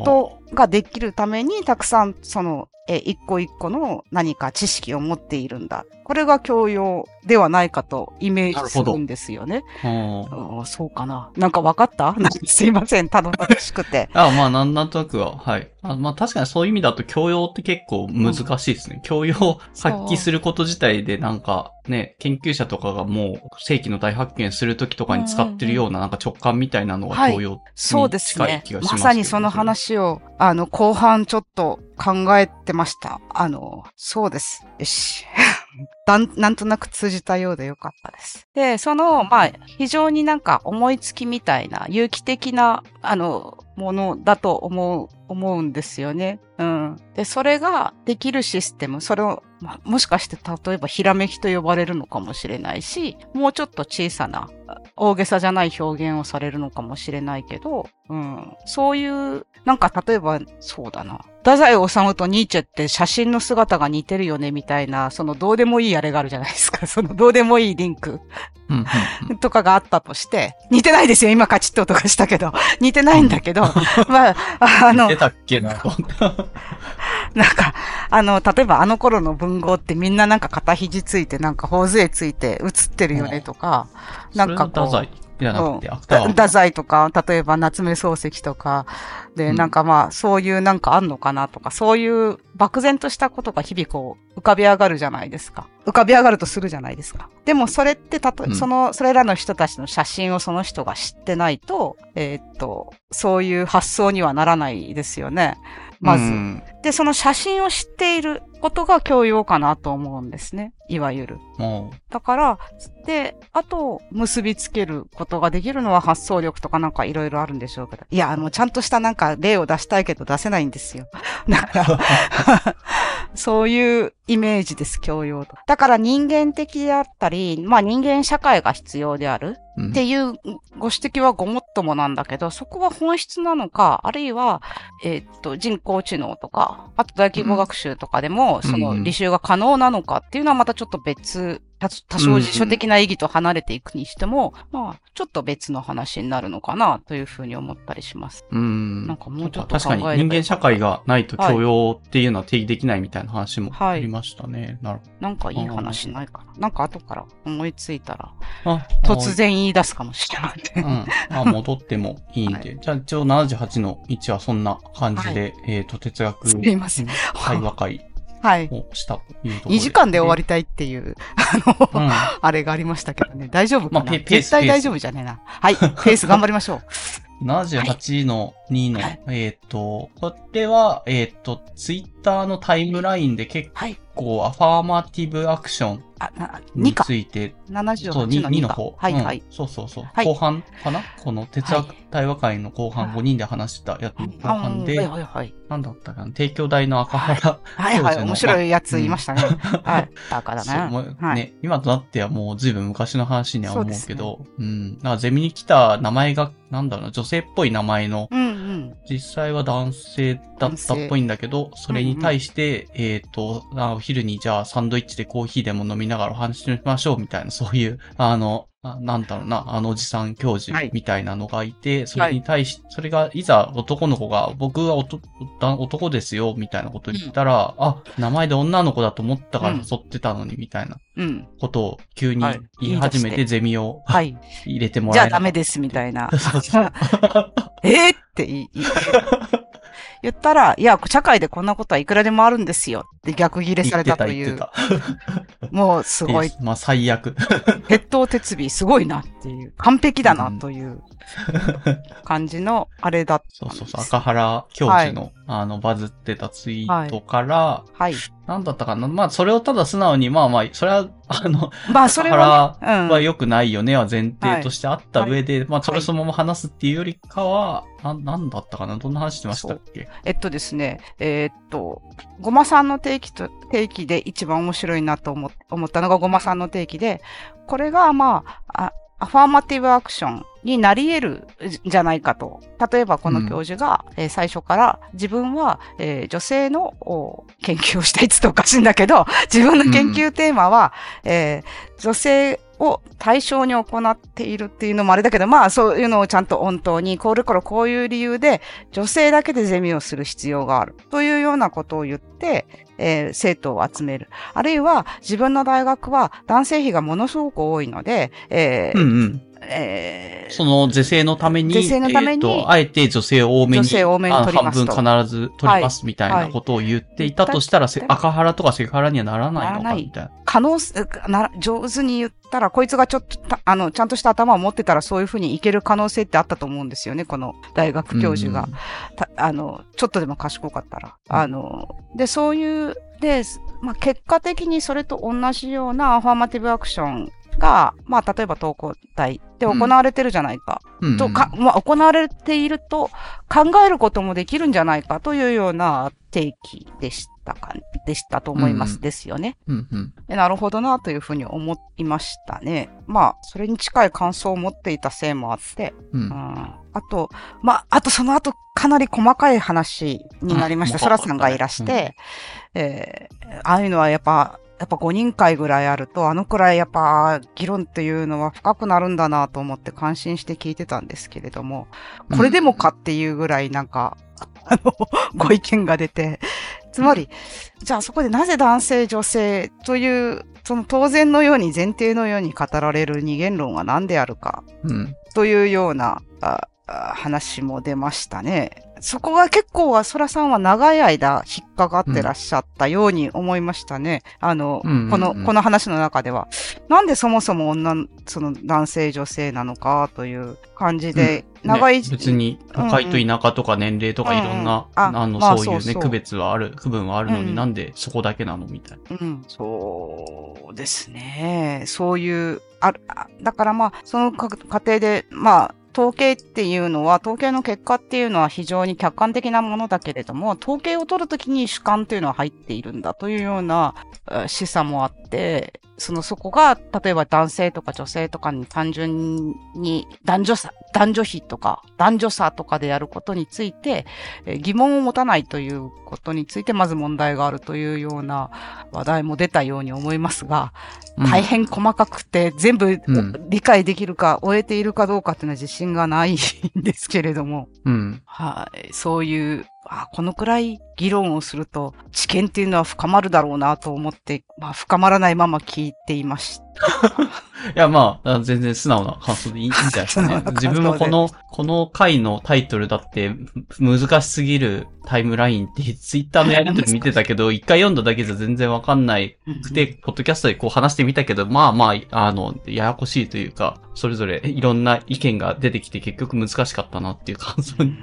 とができるために、たくさんその、えー一個一個の何か知識を持っているんだ。これが教養ではないかとイメージするんですよね。あーそうかな。なんか分かった？すいません、頼もしくて。あまあ、なんなんとなくは、はい。あまあ、確かにそういう意味だと教養って結構難しいですね。教養を発揮すること自体で、なんか、ね、研究者とかがもう、世紀の大発見するときとかに使ってるような、なんか直感みたいなのがはい教養そうです近いね気がしますけどまさにその話を、あの、後半ちょっと考えてました。あの、そうです。よし。だん、なんとなく通じたようでよかったです。で、その、まあ、非常になんか思いつきみたいな、有機的な、あの、ものだと思う、思うんですよね。うん。で、それができるシステム、それを、まあ、もしかして例えばひらめきと呼ばれるのかもしれないし、もうちょっと小さな、大げさじゃない表現をされるのかもしれないけど、うん。そういう、なんか例えば、そうだな。太宰治とニーチェって写真の姿が似てるよねみたいな、そのどうでもいいあれがあるじゃないですか。そのどうでもいいリンク。とかがあったとして、似てないですよ。今カチッと音がしたけど。似てないんだけど、まあ、あの出、たっけな、なんか、あの、例えばあの頃の文豪ってみんななんか肩肘ついて、なんか頬杖ついて写ってるよねとか、なんかこうじゃなくて、うん芥川。太宰とか、例えば夏目漱石とか、で、うんなんかまあ、そういうなんかあんのかなとか、そういう漠然としたことが日々こう、浮かび上がるじゃないですか。浮かび上がるとするじゃないですか。でもそれって、たとうんその、それらの人たちの写真をその人が知ってないと、えーっと、そういう発想にはならないですよね。まず。うんで、その写真を知っていることが教養かなと思うんですね。いわゆる。もだから、で、あと、結びつけることができるのは発想力とかなんかいろいろあるんでしょうけど。いや、もうちゃんとしたなんか例を出したいけど出せないんですよ。だから、そういうイメージです、教養と。だから人間的であったり、まあ人間社会が必要であるっていうご指摘はごもっともなんだけど、そこは本質なのか、あるいは、えーっと、人工知能とか、あと大規模学習とかでも、そのうん履修が可能なのかっていうのはまたちょっと別多多少辞書的な意義と離れていくにしても、まあ、ちょっと別の話になるのかなというふうに思ったりします。うん。なんかもうちょっと確かに人間社会がないと許容っていうのは定義できないみたいな話もはいありましたね。なるなんかいい話ないかな。なんか後から思いついたら、突然言い出すかもしれない。うん。あ、戻ってもいいんで。じゃあ、一応78の1はそんな感じで、えっ、と、哲学すいません会話会はい。をしたというところ2時間で終わり。りたいっていう、あの、うん。あれがありましたけどね。大丈夫かな、まあ絶対大丈夫じゃねえな。はい。ペース頑張りましょう。78の2の、はいえっ、と、これは、えっ、と、ツイッターのタイムラインで結はい。構アファーマティブアクションあ、な、に2か。ついて、78そう、の 2, 2のか。方。はい、うんはい。そうそうそう。はい後半かな？この哲学対話会の後半はい5人で話したやつの後あ半で、はい、はい、はい。なんだったかな？帝京大の赤原はい、はい。面白いやつ言いましたね。はい。だね。うはい。ね、今となってはもう随分昔の話には思うけど、うん。なんかゼミに来た名前が、なんだろうな、女性っぽい名前の、うん、うん。実際は男性だったっぽいんだけど、それに対して、えっ、とあ、お昼にじゃあサンドイッチでコーヒーでも飲みながらお話ししましょうみたいな、そういう、あの、あなんだろうな、あのおじさん教授はい。みたいなのがいて、それに対し、それがいざ男の子が、僕は男ですよ、みたいなこと言ったら、あ、名前で女の子だと思ったからうん。誘ってたのに、みたいなうん。ことを急にはい。言い始めてゼミをはい。入れてもじゃあらえなかったダメです、みたいな。えーって言い、言ったら、いや、社会でこんなことはいくらでもあるんですよ。って逆ギレされたという。もうすごい、まあ最悪。鉄頭鉄尾すごいなっていう、完璧だなという感じのあれだった。そうそうそう、赤原教授の、あの、バズってたツイートから、はい。なんだったかな？まあ、それをただ素直に、まあまあ、それは、あの、まあ、それは、ね、うん。は良くないよねは前提としてあった上で、まあ、それはい。そのまま話すっていうよりかは、な、なんだったかな？どんな話してましたっけ？えっとですね、えーっと、ごまさんの定期と、定期で一番面白いなと思思ったのがごまさんの定期で、これがまあ、あアファーマティブアクションになり得るじゃないかと。例えばこの教授が、えー最初から自分は、えー女性のお研究をしたいっつっておかしいんだけど、自分の研究テーマは、えー女性を対象に行っているっていうのもあれだけど、まあそういうのをちゃんと本当に、これからこういう理由で女性だけでゼミをする必要があるというようなことを言って、えー生徒を集める。あるいは自分の大学は男性比がものすごく多いので、えーうんうん。えーその是正のために、是正のためにえーと、あえて女性を多めに、女性を多めに取りますと半分必ず取りますみたいなことを言っていたとしたら、せ赤原とかセクハラにはならないのか、みたいな。可能すな、上手に言ったら、こいつがちょっとた、あの、ちゃんとした頭を持ってたらそういうふうにいける可能性ってあったと思うんですよね、この大学教授が。たあの、ちょっとでも賢かったら。あの、で、そういう、で、まあ、結果的にそれと同じようなアファーマティブアクションが、まあ、例えば東工大で行われてるじゃないか。うんうんとか、まあ、行われていると考えることもできるんじゃないかというような提起でしたか、でしたと思います。うんですよね。うんうん。でなるほどなというふうに思いましたね。まあ、それに近い感想を持っていたせいもあって、うんうん、あと、まあ、あとその後、かなり細かい話になりました。うんそらさんがいらして、えーああいうのはやっぱ、やっぱ5人会ぐらいあると、あのくらいやっぱ議論っていうのは深くなるんだなと思って感心して聞いてたんですけれども、これでもかっていうぐらいなんか、あの、ご意見が出て、つまり、じゃあそこでなぜ男性、女性という、その当然のように前提のように語られる二元論は何であるかうん。というようなああ話も出ましたね。そこが結構は、そらさんは長い間引っかかってらっしゃったように思いましたね。あの、うんうんうんこの、この話の中では。なんでそもそも女、その男性女性なのかという感じで、長い、ね別に、都会と田舎とか年齢とかいろんな、うんうんああの、まあそういうね、区別はある、区分はあるのに、うんなんでそこだけなのみたいな。うん、そうですね。そういう、ある、あだからまあ、そのか過程で、まあ、統計っていうのは、統計の結果っていうのは非常に客観的なものだけれども、統計を取るときに主観というのは入っているんだというような示唆もあって、そのそこが、例えば男性とか女性とかに単純に男女差、男女比とか男女差とかでやることについて、えー疑問を持たないということについてまず問題があるというような話題も出たように思いますが、大変細かくて全部うん。理解できるか、終えているかどうかっていうのは自信がないんですけれども、うん。はい、そういう、あこのくらい議論をすると知見っていうのは深まるだろうなと思って、まあ深まらないまま聞いていました。いや、まあ、あ全然素直な感想でいいんじゃないですかね。自分もこの、この回のタイトルだって、む難しすぎるタイムラインってツイッターのやりとり見てたけど、一回読んだだけじゃ全然わかんないくて、ポッドキャストでこう話してみたけど、まあまあ、あの、ややこしいというか、それぞれ いろんな意見が出てきて結局難しかったなっていう感想に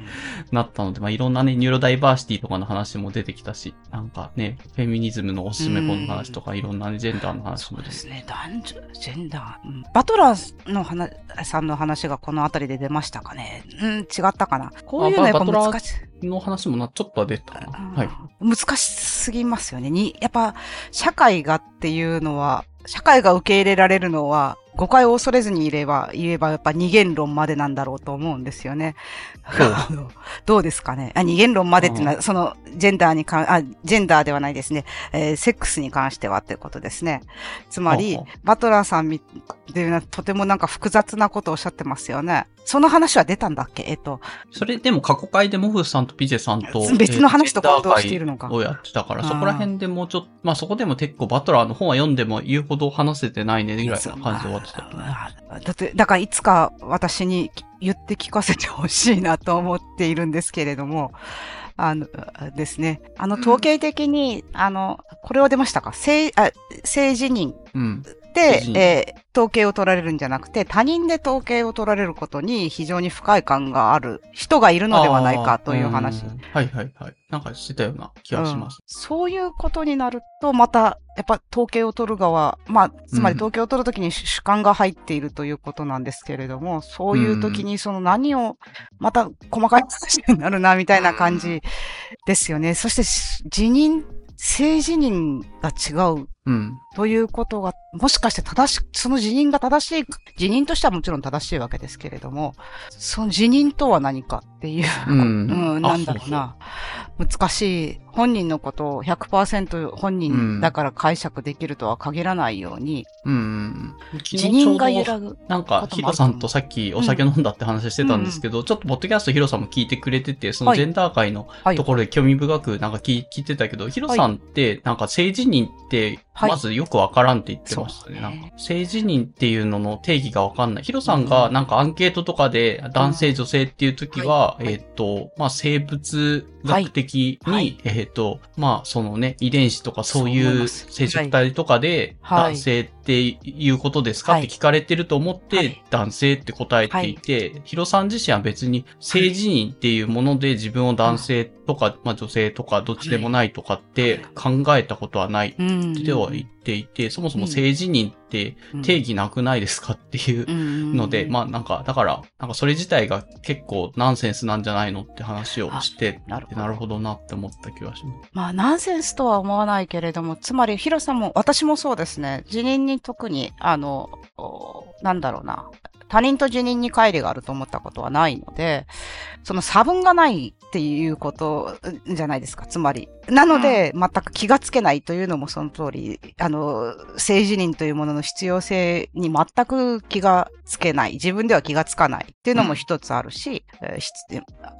なったので、まあいろんなね、ニューロダイバーシティとかの話も出てきたし、なんかね、フェミニズムのおすすめ本の話とか、いろんなね、ジェンダーの話も出てきて。そうですね。男女、ジェンダー。バトラーの話、さんの話がこの辺りで出ましたかね。うん、違ったかな。こういうのやっぱ難しい。の話もな、ちょっとは出たかな。はい。難しすぎますよね。に、やっぱ、社会がっていうのは、社会が受け入れられるのは、誤解を恐れずにいれば、言えば、やっぱ二元論までなんだろうと思うんですよね。どうですかね？あ二元論までっていうのは、その、ジェンダーに関、あ、ジェンダーではないですね。えーセックスに関してはっていうことですね。つまりバトラーさんみっていうのはとてもなんか複雑なことをおっしゃってますよね。その話は出たんだっけ？えっと、それでも過去回でモフさんとピジェさんと、別の話とえー混同しているのかをやってたから、そこら辺でもうちょっと、まあそこでも結構バトラーの本は読んでも言うほど話せてないね、ぐらいな感じで終わっだって、だからいつか私に言って聞かせてほしいなと思っているんですけれども、あの、ですね。あの、統計的に、あの、これは出ましたか？性、あ、性。自、認えー統計を取られるんじゃなくて、他人で統計を取られることに非常に不快感がある人がいるのではないかという話。はいはいはい。なんかしてたような気がします。うんそういうことになると、また、やっぱ統計を取る側、まあ、つまりうん統計を取るときに主主観が入っているということなんですけれども、そういうときにその何を、また細かい話になるな、みたいな感じですよね。そして、し辞任、性自認が違ううん。ということが、もしかして正し、その辞任が正しい、辞任としてはもちろん正しいわけですけれども、その辞任とは何かっていう、うん うん、なんだろうな。難しい。本人のことを100%本人だから解釈できるとは限らないように、うんうん。辞任が揺らぐ。なんか、ヒロさんとさっきお酒飲んだって話してたんですけど、ちょっとポッドキャストヒロさんも聞いてくれてて、そのはいジェンダー界のはいと。ころで興味深くなんか聞い聞いてたけど、ヒロさんってなんか性自認って、はいまずよくわからんって言ってましたね。そうねなんか性自認っていうのの定義がわかんない。ヒロさんがなんかアンケートとかで男性女性っていう時は、はいえっ、と、まあ生物学的に、はいはいえっ、と、まあそのね、遺伝子とかそういいう生殖体とかではい。男性っていうことですか、はい。って聞かれてると思って、はい。男性って答えていて、ヒロさん自身は別に性自認っていうもので自分を男性とか、まあ女性とかどっちでもないとかって考えたことはないうん。っては言っていて、そもそも性自認って定義なくないですかっていうのので、まあなんか、だから、なんかそれ自体が結構ナンセンスなんじゃないのって話をして、なるほど。なって思った気がします。まあ、ナンセンスとは思わないけれども、つまり、ヒロさんも、私もそうですね、辞任に特に、あの、おなんだろうな、他人と辞任に乖離があると思ったことはないので、その差分がないっていうことじゃないですか、つまり。なので、全く気がつけないというのもその通り、あの、性自認というものの必要性に全く気がつけない。自分では気がつかないっていうのも一つあるし、えーし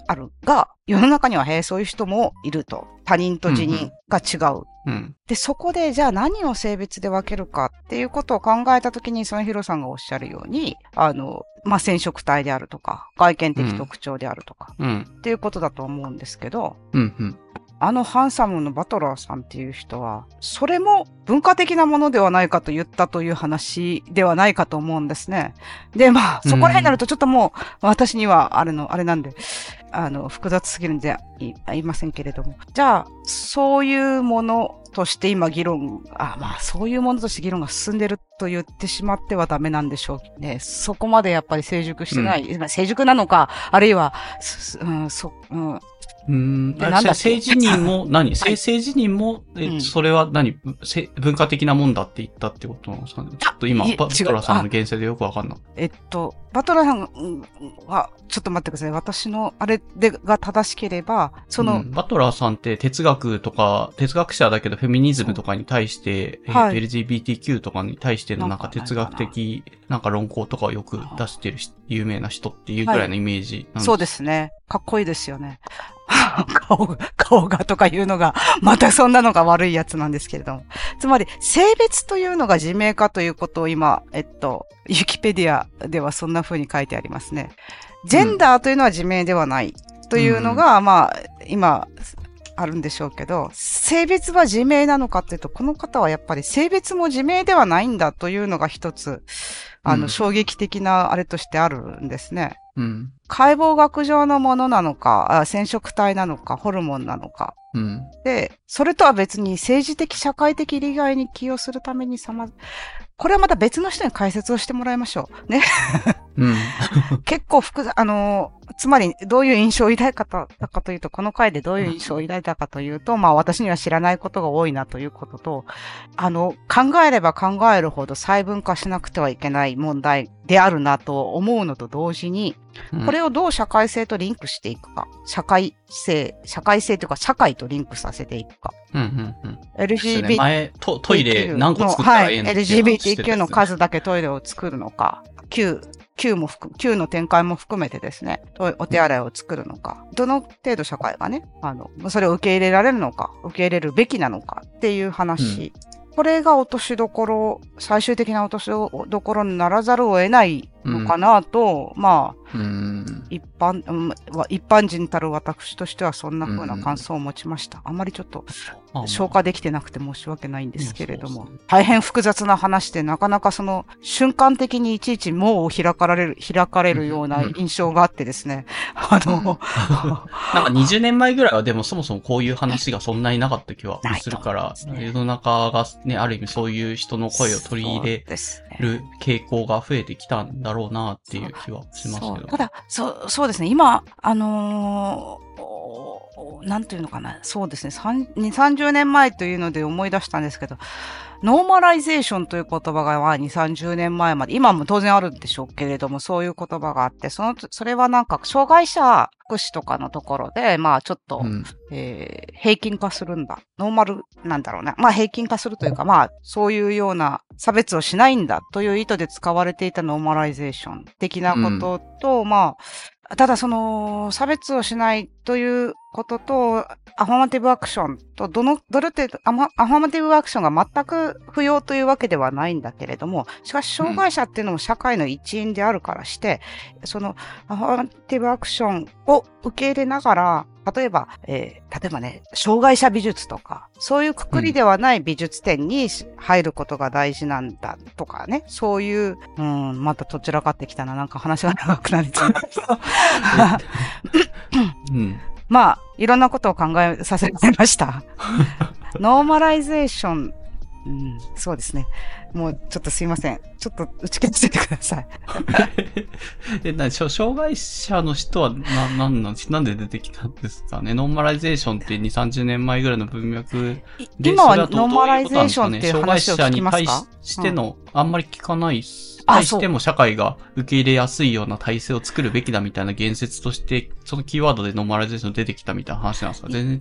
あるが、世の中には、へえ、そういう人もいると。他人と辞任が違う。うん。で、そこで、じゃあ何を性別で分けるかっていうことを考えたときに、そのヒロさんがおっしゃるように、あの、まあ、染色体であるとか、外見的特徴であるとか、うん。っていうことだと思うんですけど、うん。うん。あのハンサムのバトラーさんっていう人は、それも文化的なものではないかと言ったという話ではないかと思うんですね。で、まあ、そこら辺になるとちょっともう、私にはあれの、あれなんで、あの、複雑すぎるんで言いませんけれども。じゃあ、そういうものとして今議論、あ、まあ、そういうものとして議論が進んでると言ってしまってはダメなんでしょうね。そこまでやっぱり成熟してない、まあ成熟なのか、あるいは、うん、そ、うん、うーん。なんだ性自認も 何、性性自認も、それは何？せ文化的なもんだって言ったってことなのですかね？ちょっと今バトラさんの言説でよくわかんない。えっと、バトラーさんうんは、ちょっと待ってください。私のあれでが正しければ、その、うん。バトラーさんって哲学とか、哲学者だけどフェミニズムとかに対して、えーはい。LGBTQ とかに対してのなんか哲学的なんか論考とかをよく出してるし有名な人っていうぐらいのイメージなんそうですね。かっこいいですよね。顔が、顔がとかいうのが、またそんなのが悪いやつなんですけれども。つまり、性別というのが自明かということを今、えっと、ユキペディアではそんな風に書いてありますね。ジェンダーというのは自明ではないというのが、まあ、今、あるんでしょうけど、性別は自明なのかっていうと、この方はやっぱり性別も自明ではないんだというのが一つ、あの、うん衝撃的なあれとしてあるんですね。うん。解剖学上のものなのか、あ染色体なのか、ホルモンなのか。うん。で、それとは別に政治的、社会的利害に寄与するためにさま、これはまた別の人に解説をしてもらいましょう。ね。うん。結構複雑、あのーつまりどういう印象を抱いたかかというと、この回でどういう印象を抱いたかというと、まあ私には知らないことが多いなということと、あの、考えれば考えるほど細分化しなくてはいけない問題であるなと思うのと同時に、これをどう社会性とリンクしていくか。社会性、社会性というか社会とリンクさせていくか。うん、うん、うん。ですよね LGBT 前ト、トイレ何個作ったらええのはい、LGBTQ の数だけトイレを作るのか、Q、Q も含む、Q の展開も含めてですね、おお手洗いを作るのか、どの程度社会がね、あの、それを受け入れられるのか、受け入れるべきなのか。っていう話。これが落としどころ、最終的な落としどころにならざるを得ないのかなと、まあ、うん。一般、うんわ一般人たる私としてはそんな風な感想を持ちました。あんまりちょっとまあ消化できてなくて申し訳ないんですけれども、大変複雑な話で、なかなかその瞬間的にいちいち門を開かれる、開かれるような印象があってですね、あの、なんか20年前ぐらいはでもそもそもこういう話がそんなになかった気はするから、世の中がね、ある意味そういう人の声を取り入れる傾向が増えてきたんだろうなっていう気はしますけど。ただ、そう、そうですね。今、あのーおなんていうのかな。そうですね。3 2、30年前というので思い出したんですけど、ノーマライゼーションという言葉がまあ2、30年前まで、今も当然あるんでしょうけれども、そういう言葉があって、その、それはなんか、障害者福祉とかのところで、まあちょっと、うん。えー平均化するんだ。ノーマルなんだろうな。まあ平均化するというか、まあそういうような差別をしないんだという意図で使われていたノーマライゼーション的なことと、まあ、ただその差別をしないということと、アファマティブアクションと、どの、どれ程度、アマアファマティブアクションが全く不要というわけではないんだけれども、しかし障害者っていうのも社会の一員であるからして、そのアファマティブアクションを受け入れながら、例えば、えー例えばね、障害者美術とか、そういうくくりではない美術展に入ることが大事なんだとかね、そういう、うん、またどちらかってきたな、なんか話が長くなりそうだうん。まあ、いろんなことを考えさせられました。ノーマライゼーション、うん、そうですね。もうちょっとすいません。ちょっと打ち消しててください。え、な、しょ障害者の人は、な、なんなん、なんで出てきたんですかね？ノーマライゼーションって2、30年前ぐらいの文脈いで、今はノーマライゼーションって障害者に対しての、あんまり聞かないっす。あ対しても社会が受け入れやすいような体制を作るべきだみたいな言説として、そのキーワードでノーマライゼーション出てきたみたいな話なんですか？全然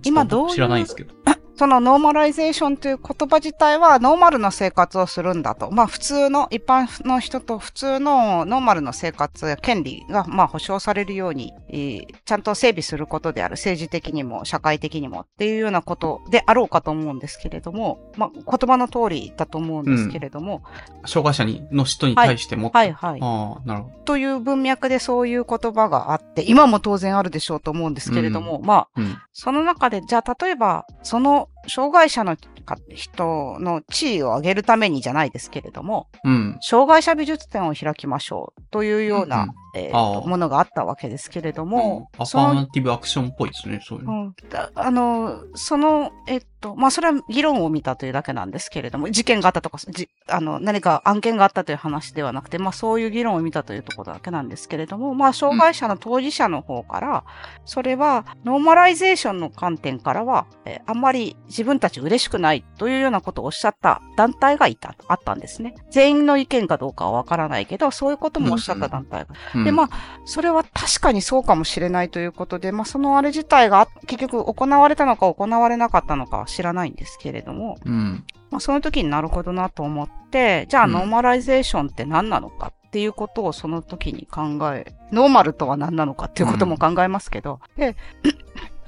知らないんですけど。そのノーマライゼーションという言葉自体はノーマルな生活をするんだと。まあ普通の一般の人と普通のノーマルの生活や権利がまあ保障されるように、えーちゃんと整備することである。政治的にも社会的にもっていうようなことであろうかと思うんですけれども、まあ言葉の通りだと思うんですけれども、障害者に、の人に対しても。はいはいああ、なるほど。という文脈でそういう言葉があって、今も当然あるでしょうと思うんですけれども、まあうん。その中で、じゃあ例えば、その障害者のか人の地位を上げるためにじゃないですけれども、うん。障害者美術展を開きましょうというような、うんえーものがあったわけですけれども、アファーマティブアクションっぽいですね、そういううの。ん、だあの、その、えっと、まあ、それは議論を見たというだけなんですけれども、事件があったとか、じあの、何か案件があったという話ではなくて、まあ、そういう議論を見たというところだけなんですけれども、まあ、障害者の当事者の方から、それは、ノーマライゼーションの観点からは、えーあんまり自分たち嬉しくないというようなことをおっしゃった団体がいた、あったんですね。全員の意見かどうかはわからないけど、そういうこともおっしゃった団体が。うんで、まあ、それは確かにそうかもしれないということで、まあ、そのあれ自体が結局行われたのか行われなかったのかは知らないんですけれども、うん。まあ、その時になるほどなと思って、じゃあ、うんノーマライゼーションって何なのかっていうことをその時に考え、ノーマルとは何なのかっていうことも考えますけど、で、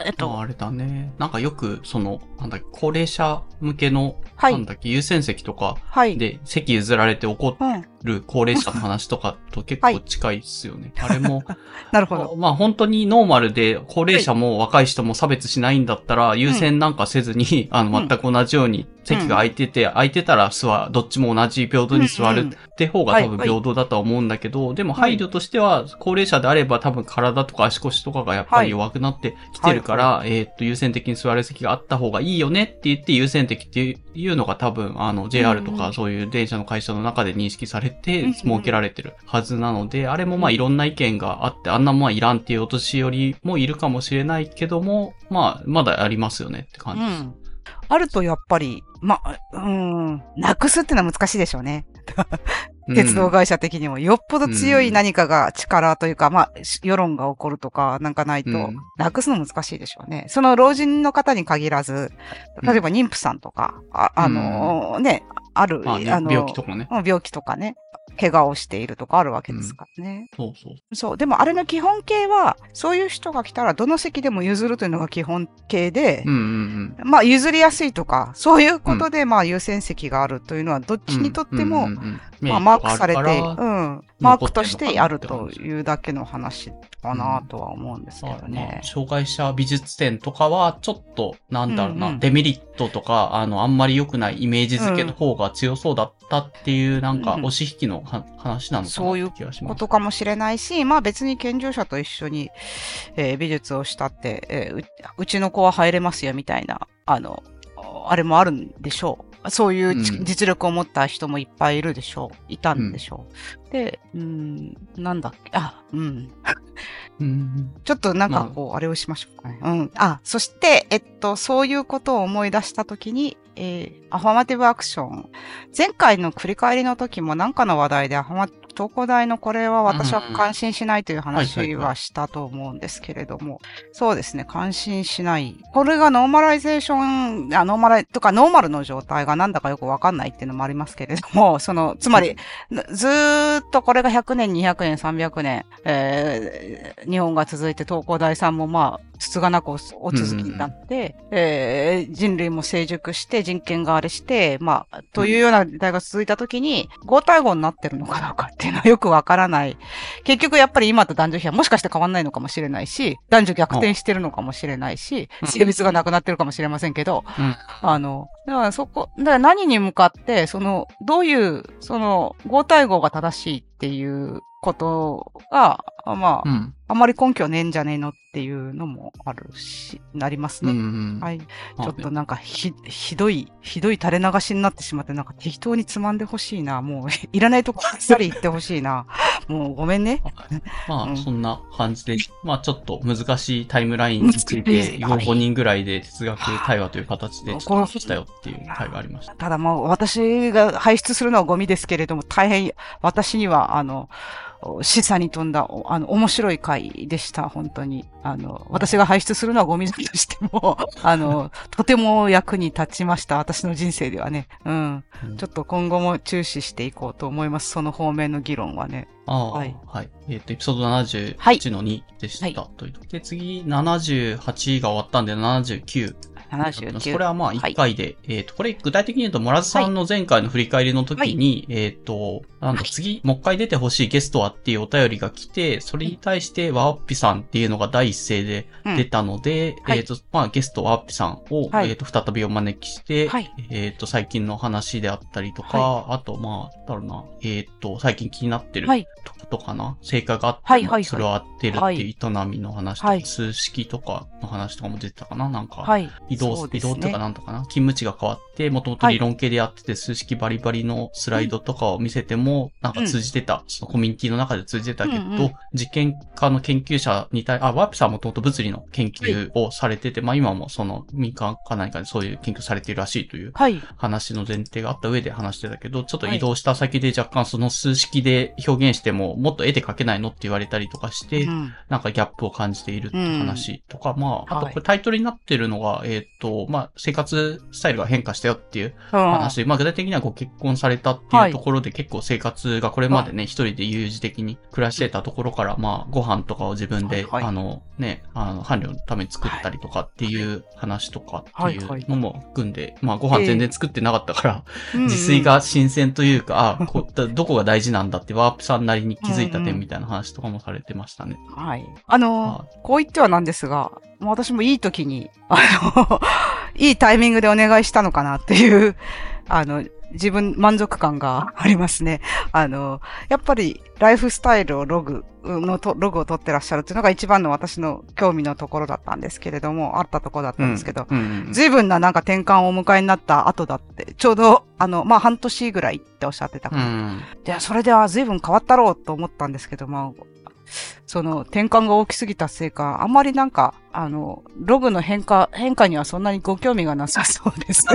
えっと、まああれだね。なんかよく、その、なんだっけ、高齢者向けの、はいなんだっけ、優先席とかはい。で席譲られて怒うん。る高齢者の話とかと結構近いっすよね。あれも、なるほど。まあ本当にノーマルで高齢者も若い人も差別しないんだったら、優先なんかせずに、あの、うん全く同じように席が空いてて、空いてたら座、どっちも同じ平等に座るって方が多分はい平等だとは思うんだけど、でもはい。配慮としては、高齢者であれば多分体とか足腰とかがやっぱり弱くなってきてるから、えーっと、優先的に座る席があった方がいいよねって言って、優先的っていうのが多分、あの、JR とうんうんかそういう電車の会社の中で認識されて、うんうん設けられてるはずなので、あれもまあいろんな意見があって、あんなまあいらんっていうお年寄りもいるかもしれないけども、まあ、まだありますよねってう感じです。ん。あるとやっぱり、まあ、うん、なくすってのは難しいでしょうね。鉄道会社的にも、よっぽど強い何かが力というか、まあ、世論が起こるとか、なんかないとうん、なくすの難しいでしょうね。その老人の方に限らず、例えば妊婦さんとか、ああの、ね、ある、まあね、あの、病気とかね。うん病気とかね、怪我をしているとかあるわけですからね。そうそう。そう。でもあれの基本形は、そういう人が来たらどの席でも譲るというのが基本形で、うんうんまあ譲りやすいとか、そういうことでまあ優先席があるというのはどっうん。ちにとっても、うんうんうんまあマークされて、うん、マークとしてあるというだけの話かなとは思うんですけどまねあ。障害者美術展とかは、ちょっと、なんだろうな、うんうんデメリットとか、あの、あんまり良くないイメージ付けの方が強そうだったっていう、なんか、うん押し引きのは話なのかなそういうって気がします。ことかもしれないし、まあ別に健常者と一緒に、えー美術をしたって、えーう、うちの子は入れますよみたいな、あの、あれもあるんでしょう。そういう実力を持った人もいっぱいいるでしょう。いたんでしょう。で、うん、なんだっけ、あ、うん。うん。ちょっとなんかこう、あれをしましょうかね。うん。あ、そして、えっと、そういうことを思い出したときに、えーアファマティブアクション。前回の振り返りの時も何かの話題でアファマ、東工大のこれは私は感心しないという話はいしたと思うんですけれども、そうですね、感心しない。これがノーマライゼーション、あノーマライ、とかノーマルの状態がなんだかよくわかんないっていうのもありますけれども、その、つまり、ずーっとこれが100年、200年、300年、えー日本が続いて東工大さんもまあ、つつがなくおお続きになって、えー人類も成熟して、人権があれして、まあ、というような時代が続いたときに、合体語になってるのかどうかっていうのはよくわからない。結局やっぱり今と男女比はもしかして変わんないのかもしれないし、男女逆転してるのかもしれないし、うん性別がなくなってるかもしれませんけど、うんあの、だからそこ、だから何に向かって、その、どういう、その、合体語が正しいっていうことが、まあ、うん。あまり根拠ねえんじゃねえのっていうのもあるし、なりますうんうね。ん。はい。まあちょっとなんかひ、ひどい、ひどい垂れ流しになってしまって、なんか適当につまんでほしいな。もう、いらないとこあっさり言ってほしいな。もうごめんね。まあ、うんそんな感じで、まあ、ちょっと難しいタイムラインについて、難しい5人ぐらいで哲学対話という形で、ちょっと聞きたよっていう会がありました。ただもう私が排出するのはゴミですけれども、大変私には、あの、示唆に富んだ、おあの、面白い回でした、本当に。あの、私が排出するのはゴミだとしても、あの、とても役に立ちました、私の人生ではね。うん。ちょっと今後も注視していこうと思います、その方面の議論はね。ああ、ははいい。えっ、と、エピソード78の2でした。はいというとで、次、78が終わったんで、79 79。これはまあ1回で、えっ、と、これ具体的に言うと、モラズさんの前回の振り返りの時に、えっ、と、なんだ、次、もう一回出てほしいゲストはっていうお便りが来て、それに対して、ワーッピさんっていうのが第一声で出たので、はい。えっ、と、まあゲストワーッピさんを、はい。えっ、と、再びお招きして、はい。えっ、と、最近の話であったりとか、はあと、まあ、だろうな、えっ、と、最近気になってるはい。とことかな、成果があっても、はいはいはい。それを当てるっていう営みの話とか、はい。数式とかの話とかも出てたかな、なんか。はい。移動、ね。移動っていうかなんとかな勤務地が変わって、もともと理論系でやってて、数式バリバリのスライドとかを見せても、なんか通じてた、そのコミュニティの中で通じてたけど、うんうん。実験家の研究者に対、あ、ワープさんはもともと物理の研究をされてて、まあ今もその民間か何かでそういう研究されているらしいというはい。話の前提があった上で話してたけど、ちょっと移動した先で若干その数式で表現しても、もっと絵で描けないのって言われたりとかして、うん。なんかギャップを感じているって話とか、まあ、あとはいこれタイトルになってるのが、えっ、と、まあ、生活スタイルが変化したよっていううん。話、まあ、具体的にはご結婚されたってはいいうところで結構生活がこれまでね、一人で有事的に暮らしてたところから、まあ、ご飯とかを自分で、はいはい。あの、ね、あの、伴侶のために作ったりとかっていう話とかっていうのも組んで、まあ、ご飯全然作ってなかったから、うんうん。自炊が新鮮というか、あこだどこが大事なんだってワープさんなりに気づいたうんうん点みたいな話とかもされてましたね。はい。あのは、こう言ってはなんですが、もう私もいい時に、あの、いいタイミングでお願いしたのかなっていう、あの、自分満足感がありますね。あの、やっぱりライフスタイルをログのと、ログを取ってらっしゃるっていうのが一番の私の興味のところだったんですけれども、あったところだったんですけど、随分ななんか転換をお迎えになった後だって、ちょうど、あの、まあ、半年ぐらいっておっしゃってたから、うん。で、それでは随分変わったろうと思ったんですけど、まあ、その転換が大きすぎたせいか、あんまりなんか、あの、ログの変化、変化にはそんなにご興味がなさそうです。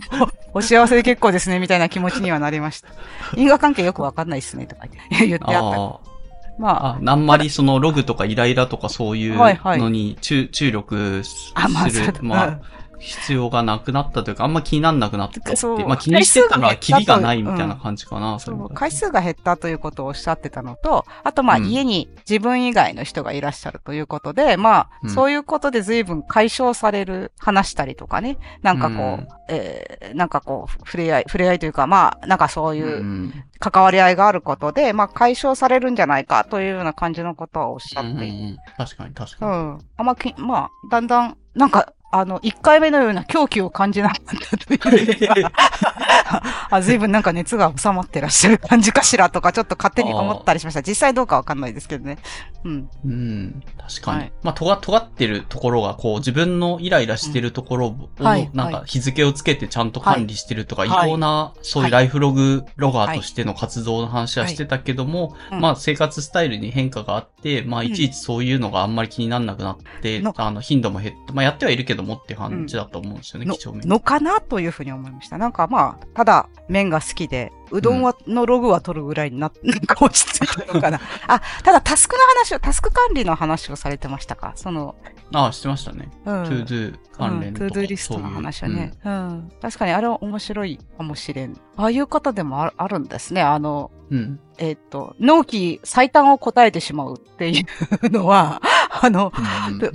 お幸せで結構ですね、みたいな気持ちにはなりました。因果関係よくわかんないですね、とか言って あった。あまあ、あ、あんまりそのログとかイライラとかそういうはいはいのに注注力すあ、まあ、そうるだ、まあうん、必要がなくなったというか、あんま気になんなくなったって。まあ気にしてたらキリがないみたいなうん感じかな、そうれも回数が減ったということをおっしゃってたのと、あとまあうん。家に自分以外の人がいらっしゃるということで、まあ、うん。そういうことで随分解消される話したりとかね、なんかこう、うん。えーなんかこう、触れ合い、触れ合いというか、まあ、なんかそういううん関わり合いがあることで、まあ解消されるんじゃないかというような感じのことをおっしゃうんって。いて、うん確かに確うかに。ん。あんまき、まあ、だんだん、なんか、あの、一回目のような狂気を感じなかったというか、あ、随分なんか熱が収まってらっしゃる感じかしらとか、ちょっと勝手に思ったりしました。実際どうかわかんないですけどね。うん。うん、確かに。はいまあ、尖、尖ってるところが、こう、自分のイライラしてるところを、はいなんか日付をつけてちゃんと管理してるとか、はい異様な、そういうライフログロガーとしての活動の話はしてたけども、うんまあ、生活スタイルに変化があって、まあ、いちいちそういうのがあんまり気にならなくなって、のあの、頻度も減って、まあ、やってはいるけどもって感じだと思うんですよね、の几帳面のかなというふうに思いました。なんかまあ、ただ麺が好きで、うどんは、のログは取るぐらいになっ、なんか落ち着いたのかな。あ、ただタスクの話を、タスク管理の話をされてましたか？その、ああ、してましたね。うん。 ToDo 関連とか、うん、 ToDo リストの話はそういうね。うん。確かにあれは面白いかもしれん。ああいう方でもあるあるんですね。あの、うん。うん。えっ、と、納期最短を答えてしまうっていうのは、あの、うんうん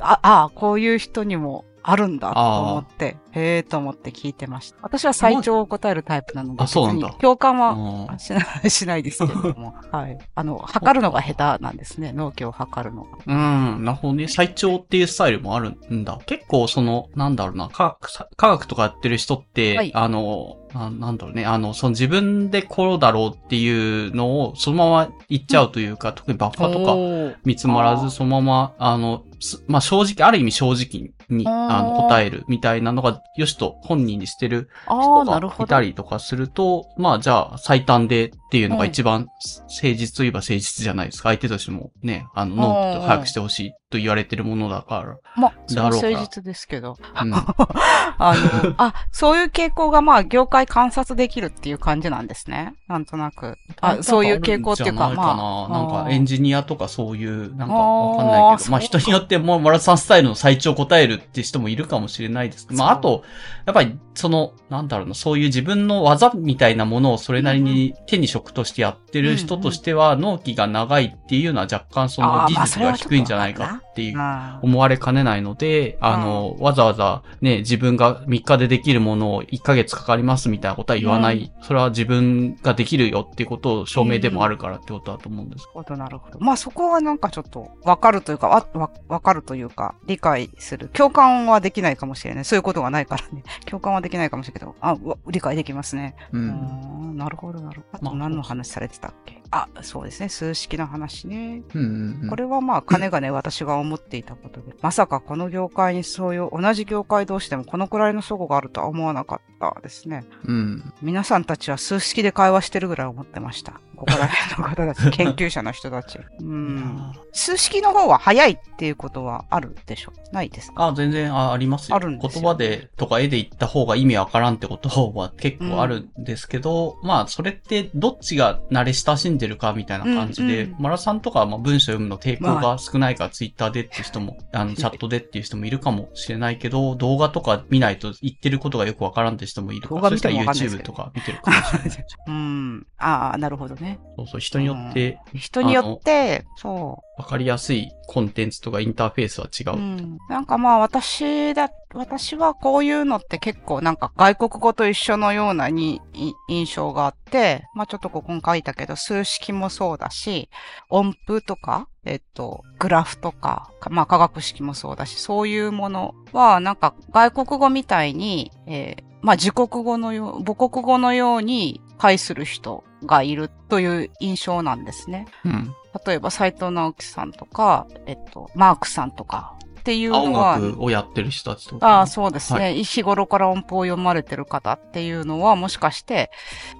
あ、あ、こういう人にもあるんだと思って、へえと思って聞いてました。私は最長を答えるタイプなので、あそうなんだ別に共感はうんしない、しないですけれども、はい。あの、測るのが下手なんですね。納期を測るのが。うん、なるほどね。最長っていうスタイルもあるんだ。結構その、なんだろうな、科学さ科学とかやってる人って、はいあの、ななんだろうね、あの、その自分でこうだろうっていうのをそのまま言っちゃうというか、特にバッファとか見積もらず、そのまま、あの、すまあ、正直、ある意味正直に、あの、答えるみたいなのが、よしと本人にしてるあ人あ、なるほど。がいたりとかすると、まあじゃあ最短でっていうのが一番誠実といえば誠実じゃないですか。相手としてもね、あの、納期と早くしてほしいと言われてるものだから。まあ、それはだろ誠実ですけど。うん あの、あ、そういう傾向がまあ、業界観察できるっていう感じなんですね。なんとなく。あ、そういう傾向っていうか、まかあ。なんかエンジニアとかそういう、なんかわかんないけど、まあ人によってもうマラソンスタイルの最長答えるって人もいるかもしれないですけど、まああと、やっぱりその、なんだろうな、そういう自分の技みたいなものをそれなりに手に職としてやってる人としては、納期が長いっていうのは若干その技術が低いんじゃないかっっていう思われかねないので、あの、わざわざね、自分が3日でできるものを1ヶ月かかりますみたいなことは言わない。それは自分ができるよっていうことを証明でもあるからってことだと思うんです。なるほど、なるほど。まあそこはなんかちょっとわかるというか、わ、わ、わかるというか、理解する。共感はできないかもしれない。そういうことがないからね。共感はできないかもしれないけど、あ、理解できますね。う。うんーんなるほど、なるほど。あまあと何の話されてたっけ？あ、そうですね。数式の話ね。うんうんうん。これはまあ、かねがね、私が思っていたことで、まさかこの業界にそういう、同じ業界同士でもこのくらいの齟齬があるとは思わなかったですね。うん。皆さんたちは数式で会話してるぐらい思ってました。ここら辺の方たち、研究者の人たち。うん。数式の方は早いっていうことはあるでしょ？ないですか？あ、全然あありますよ。あるんですよ言葉でとか絵で言った方が意味わからんってことは結構あるんですけど、まあそれってどっちが慣れ親しんでるかみたいな感じで、うんうんマラさんとかはまあ文章読むの抵抗が少ないからツイッターでっていう人も、あのチャットでっていう人もいるかもしれないけど、動画とか見ないと言ってることがよくわからんって人もいるから、動画見てそしたら YouTube とか見てるかもしれない。うん。ああ、なるほどね。そうそう、人によって人によって、そわかりやすいコンテンツとかインターフェースは違う。う。うん。なんかまあ私だ、私はこういうのって結構なんか外国語と一緒のようなにい印象があって、まあちょっとここに書いたけど、数式もそうだし、音符とか、えっと、グラフとか、かまあ化学式もそうだし、そういうものはなんか外国語みたいに、えーまあ自国語のよう、母国語のように介する人がいるという印象なんですね。うん。例えば斎藤直樹さんとか、えっと、マークさんとかっていうのは、楽をやってる人たちとか。ああ、そうですね、は日頃から音符を読まれてる方っていうのは、もしかして、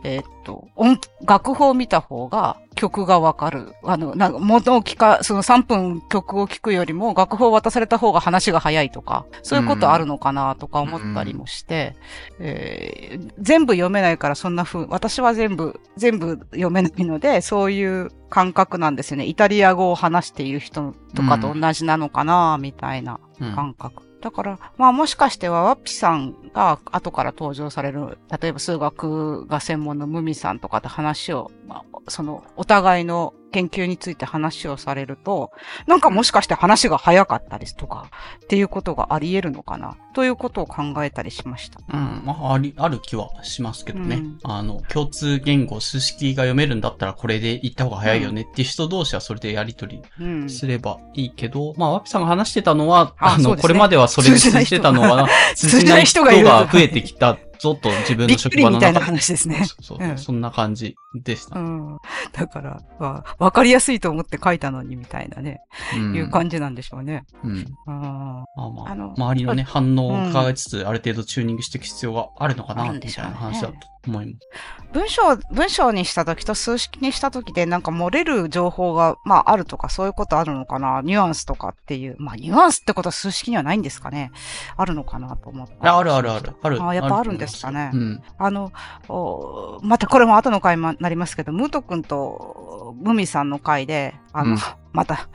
えっと、音、楽譜を見た方が曲がわかる。あの、なんか、元を聞か、その3分曲を聞くよりも楽譜を渡された方が話が早いとか、そういうことあるのかなとか思ったりもして、えー全部読めないからそんな風、私は全部、全部読めないので、そういう感覚なんですよね。イタリア語を話している人とかと同じなのかな、みたいなうん感覚。だから、まあもしかしては、ワッピさんが後から登場される、例えば数学が専門のムミさんとかと話を、まあ、その、お互いの研究について話をされると、なんかもしかして話が早かったですとか、っていうことがあり得るのかな、ということを考えたりしました。うん。まあ、あり、ある気はしますけどね。うんあの、共通言語、数式が読めるんだったらこれで言った方が早いよねっていう人同士はそれでやりとりうん。すればいいけど、まあ、ワピさんが話してたのは、あの、ねこれまではそれで通じてたのは、通じない人が増えてきたぞと自分びっくの職りみたいな場の中で。話ですね。そうそううんそんな感じでしたう。ん。だから、まあわかりやすいと思って書いたのにみたいなね、うんいう感じなんでしょうね。うん。あまあまあ、あの周りのね、反応を伺いつつ、ある程度チューニングしていく必要があるのかな、みたいな話だと思います。文章、文章にした時と数式にした時でなんか漏れる情報が、まああるとかそういうことあるのかな？ニュアンスとかっていう。まあニュアンスってことは数式にはないんですかね？あるのかなと思って。ああるあるある。ある。あやっぱあるんですかね？うん。あの、おまたこれも後の回になりますけど、ムート君とムミさんの回で、あの、うん また、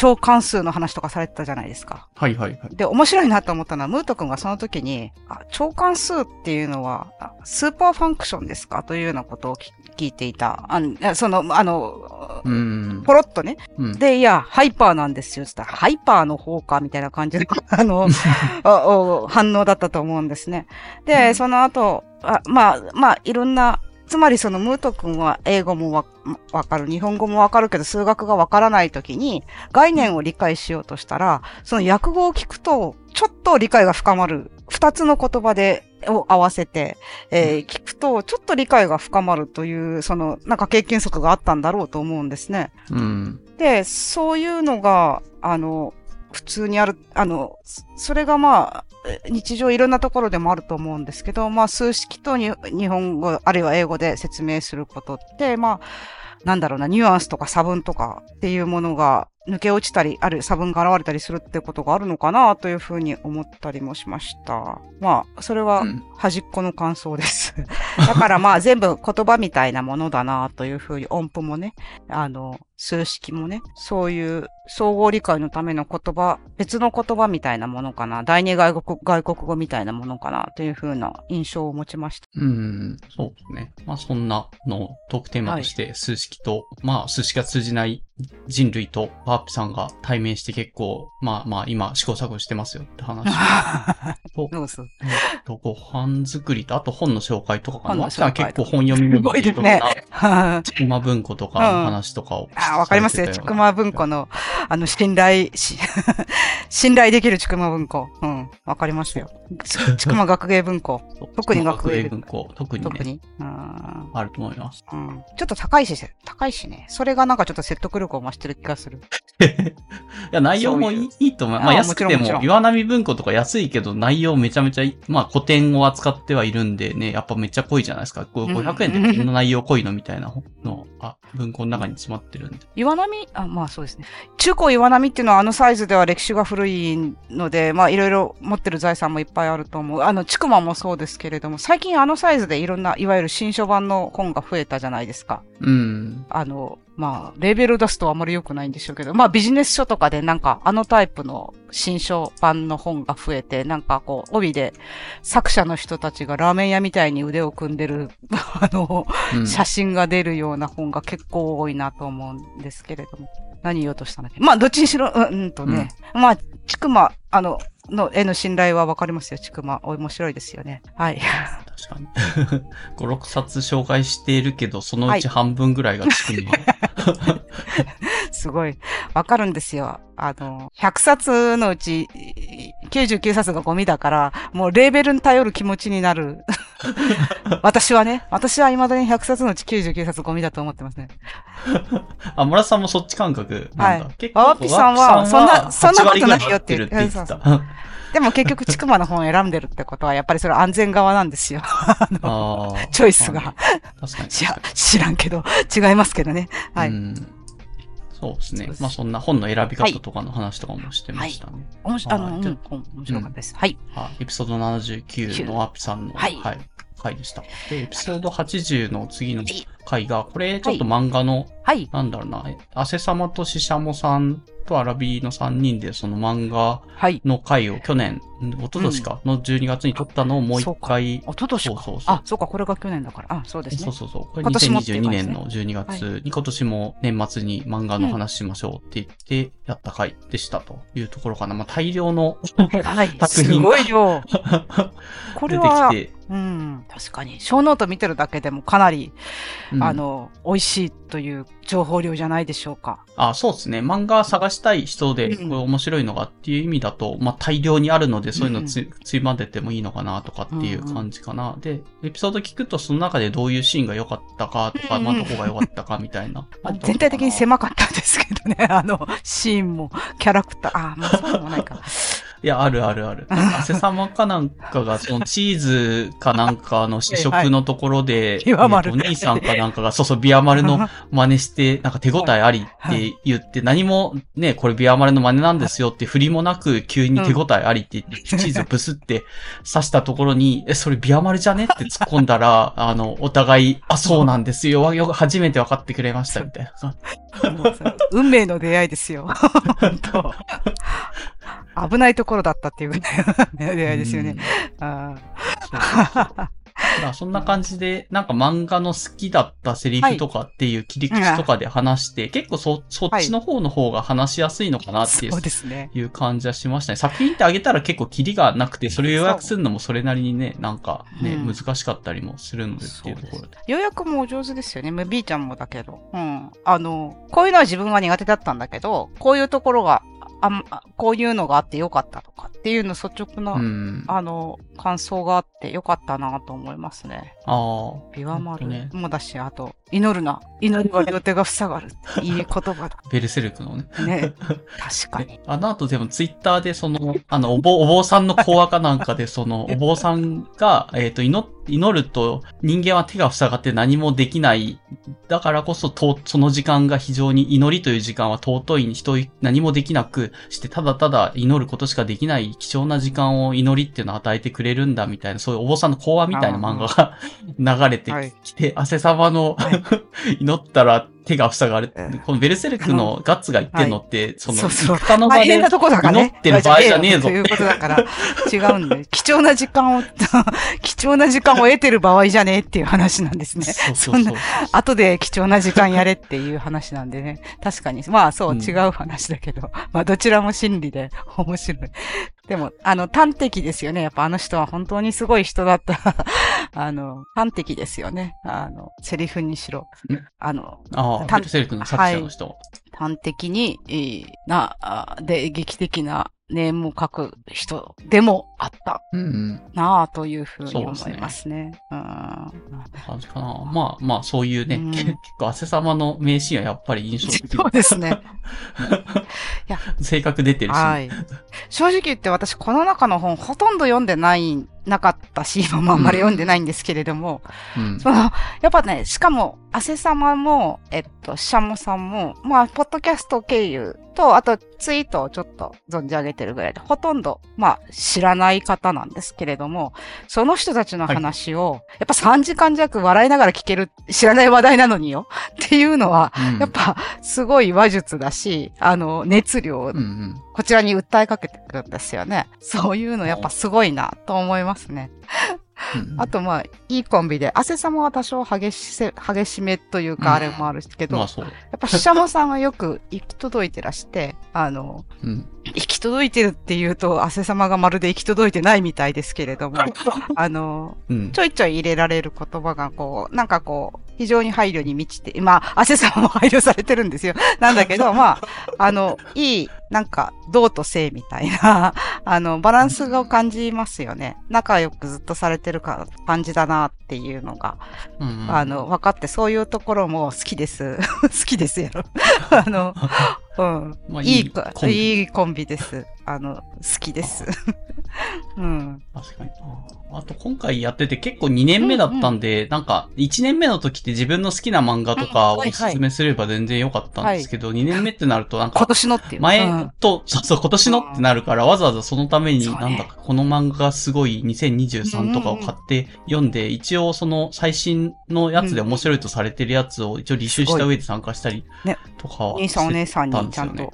超関数の話とかされてたじゃないですか。はいはいはい。で、面白いなと思ったのは、ムート君がその時に、あ超関数っていうのは、あ super function ですか？というようなことをき聞いていた。あその、あの、うん。ポロッとね。うん。で、いや、ハイパーなんですよ。つったら、ハイパーの方か、みたいな感じの、あの、反応だったと思うんですね。で、その後、あまあ、まあ、いろんな、つまりそのムート君は英語もわわかる、日本語もわかるけど数学がわからないときに概念を理解しようとしたら、その訳語を聞くとちょっと理解が深まる。二つの言葉で、を合わせて、えー聞くとちょっと理解が深まるという、そのなんか経験則があったんだろうと思うんですね。うん。で、そういうのが、あの、普通にある、あの、そそれがまあ、え日常いろんなところでもあると思うんですけど、まあ、数式とに日本語、あるいは英語で説明することって、まあ、なんだろうな、ニュアンスとか差分とかっていうものが抜け落ちたり、ある差分が現れたりするってことがあるのかなというふうに思ったりもしました。まあ、それはうん端っこの感想です。だからまあ全部言葉みたいなものだなというふうに音符もね、あの、数式もね、そういう総合理解のための言葉、別の言葉みたいなものかな、第二外国外国語みたいなものかなというふうな印象を持ちました。うん。そうですね。まあそんなのをトークテーマとして数式と、まあ数式が通じない人類とワープさんが対面して結構、まあまあ今試行錯誤してますよって話 と、そうそう。とご飯作りと、あと本の紹介とかかな。本のワープさんは紹介結構本読みすごいですね。ちくま文庫とかの話とかを、あ、わかりますよ。ちくま文庫の、あの、信頼、し 信頼できるちくま文庫。うん。わかりますよ。ち くま学芸文庫。特に学芸文庫。特にね。特に。うん。あると思います。うん。ちょっと高いし、高いしね。それがなんかちょっと説得力を増してる気がする。いや、内容もいいいいと思う。まああ安くても、岩波文庫とか安いけど内容めちゃめちゃいい、まあ古典を扱ってはいるんでね、やっぱめっちゃ濃いじゃないですか。こううん500円でこんな内容濃いのみたいなの、あ、文庫の中に詰まってるんで。岩波、あ、まあそうですね。中高岩波っていうのはあのサイズでは歴史が古いので、まあいろいろ持ってる財産もいっぱいあると思う。あの、ちくまもそうですけれども、最近あのサイズでいろんな、いわゆる新書版の本が増えたじゃないですか。うん。あの、まあ、レーベル出すとあまり良くないんでしょうけど、まあビジネス書とかでなんかあのタイプの新書版の本が増えて、なんかこう、帯で作者の人たちがラーメン屋みたいに腕を組んでる、あの、うん写真が出るような本が結構多いなと思うんですけれども。何言おうとしたんだっけ？まあ、どっちにしろ、うん、うんとね。まあ、ちくま、あの、の絵の信頼はわかりますよ、ちくま。面白いですよね。はい。確かに。5、6冊紹介しているけど、そのうちはい半分ぐらいがつくのは。すごい。わかるんですよ。あの、100冊のうち99冊がゴミだから、もうレーベルに頼る気持ちになる。私はね、私は未だに100冊のうち99冊ゴミだと思ってますね。あ、村さんもそっち感覚なんだ。はい結ワーピさんはそんなそんなことないよって8割ぐらい合ってるって言ってた。あでも結局、ちくまの本を選んでるってことは、やっぱりそれは安全側なんですよ。あの、あ。チョイスが。確かに。いや、知らんけど、違いますけどね。はい。うんそうです。ねまあそんな本の選び方とかの話とかもしてましたね。おもしあの、うん面白かったです。はい。はい。エピソード79のワープさんの、はい。回でした。で、エピソード80の次のはい。回が、これちょっと漫画の、はい。なんだろうな、汗様とししゃもさんとアラビの3人でその漫画はい。の回を去年、ん一昨年か、の12月に撮ったのをもう一回、一昨年か？そうそうそうあ、そうか、これが去年だから。あ、そうですね。そうそうそう。これ今年もっていう2022感じですね年の12月に今年も年末に漫画の話しましょうって言ってやった回でしたというところかな。まあ大量の はい。作す品ごい量。これ出てはき、て、うん、確かに。小ノート見てるだけでもかなり、うんあの、美味しいという情報量じゃないでしょうか。あ、そうですね。漫画探したい人で、うんこれ面白いのがっていう意味だと、まあ大量にあるので、そういうのつ、ついまでてもいいのかなとかっていう感じかな。で、エピソード聞くとその中でどういうシーンが良かったかとか、うんまあどこが良かったかみたいな。ま あ全体的に狭かったんですけどね。あの、シーンも、キャラクター、あ、まあそうでもないか。いや、あるあるある。汗様 かなんかが、そのチーズかなんかの試食のところで、ビワマルえっとお兄さんかなんかが、そうそう、ビアマルの真似して、なんか手応えありって言って、何もね、これビアマルの真似なんですよって振りもなく、急に手応えありって言って、チーズをブスって刺したところに、え、それビアマルじゃねって突っ込んだら、あの、お互い、あ、そうなんですよ。よ初めて分かってくれました、みたいな。運命の出会いですよ。危ないところだったっていうぐらいの出会いですよね。あそんな感じで、なんか漫画の好きだったセリフとかっていう切り口とかで話して、結構そ、そっちの方の方が話しやすいのかなーっていう,、そうですね。いう感じはしましたね。作品ってあげたら結構キリがなくて、それを予約するのもそれなりにね、なんかね、うん難しかったりもするのでっていうところで。予約もお上手ですよね。まあ B ちゃんもだけど。うん。あの、こういうのは自分は苦手だったんだけど、こういうところが、あこういうのがあってよかったとかっていうの率直な、うん。ああの、感想があってよかったなと思いますね。あビワマルほんとねもだし、あと、祈るな。祈りは両手が塞がるって。いい言葉だ。ベルセルクのね。ね。確かに。あの後でもツイッターでその、あの、お坊、お坊さんの講話かなんかで、その、お坊さんが、えっ、と、祈、祈ると人間は手が塞がって何もできない。だからこそ、と、その時間が非常に祈りという時間は尊いに人、何もできなくして、ただただ祈ることしかできない貴重な時間を祈りっていうのを与えてくれるんだみたいな、そういうお坊さんの講話みたいな漫画が流れてきて、汗様の 祈ったら手が塞がれうんこのベルセルクのガッツが言ってんのって、その、そうそう戦の場で。祈ってる場合じゃねえぞということだから、違うんで、貴重な時間を、貴重な時間を得てる場合じゃねえっていう話なんですね。そうそうそう。後で貴重な時間やれっていう話なんでね。確かに。まあそう、うん違う話だけど。まあどちらも真理で面白い。でも、あの、端的ですよね。やっぱあの人は本当にすごい人だった。あの、端的ですよね。あの、セリフにしろん。あの、ああ、たベルセルクの作者の人。端的に、えーな、あで、劇的なネームを書く人でもあった。なあというふうに思いますね。うん。感じかな。まあまあ、そういうね、うん結構、汗様の名シーンはやっぱり印象的そうですね。性格出てるし。はい。正直言って私この中の本ほとんど読んでない、なかったし、今もあんまり読んでないんですけれども、うん。その、やっぱね、しかも、汗様も、えっと、シャモさんも、まあ、ポッドキャスト経由と、あと、ツイートをちょっと存じ上げてるぐらいで、ほとんど、まあ、知らない方なんですけれども、その人たちの話を、やっぱ3時間弱笑いながら聞ける、知らない話題なのによ、っていうのは、うんやっぱ、すごい話術だし、あの、熱量うんうん。こちらに訴えかけてくるんですよね。そういうのやっぱすごいなと思いますね。うんあとまあ、いいコンビで、汗様は多少激しせ、激しめといううんかあれもあるけど、やまあそう。っぱシシャモさんはよく行き届いてらして、あの、うん。行き届いてるっていうと、汗様がまるで行き届いてないみたいですけれども、あの、うんち。ょいちょい入れられる言葉がこう、なんかこう、非常に配慮に満ちて、まあ、汗様も配慮されてるんですよ。なんだけど、まあ、あの、いい、なんか、道と性みたいな、あの、バランスを感じますよね。仲良くずっとされてるか感じだなっていうのが、うんうんあの、分かって、そういうところも好きです。好きですよ。あの、うん。まあいいこコンビいいコンビです。あの、好きです。うん。確かに。な。あと今回やってて結構2年目だったんで、なんか1年目の時って自分の好きな漫画とかをおすすめすれば全然良かったんですけど、2年目ってなるとなん今か年のっていう。うん前と、そうそう、今年のってなるから、わざわざそのために、なんだか、この漫画がすごい2023とかを買って読んで、一応その最新のやつで面白いとされてるやつを一応履修した上で参加したりねとかはお兄さんお姉さんにちゃんと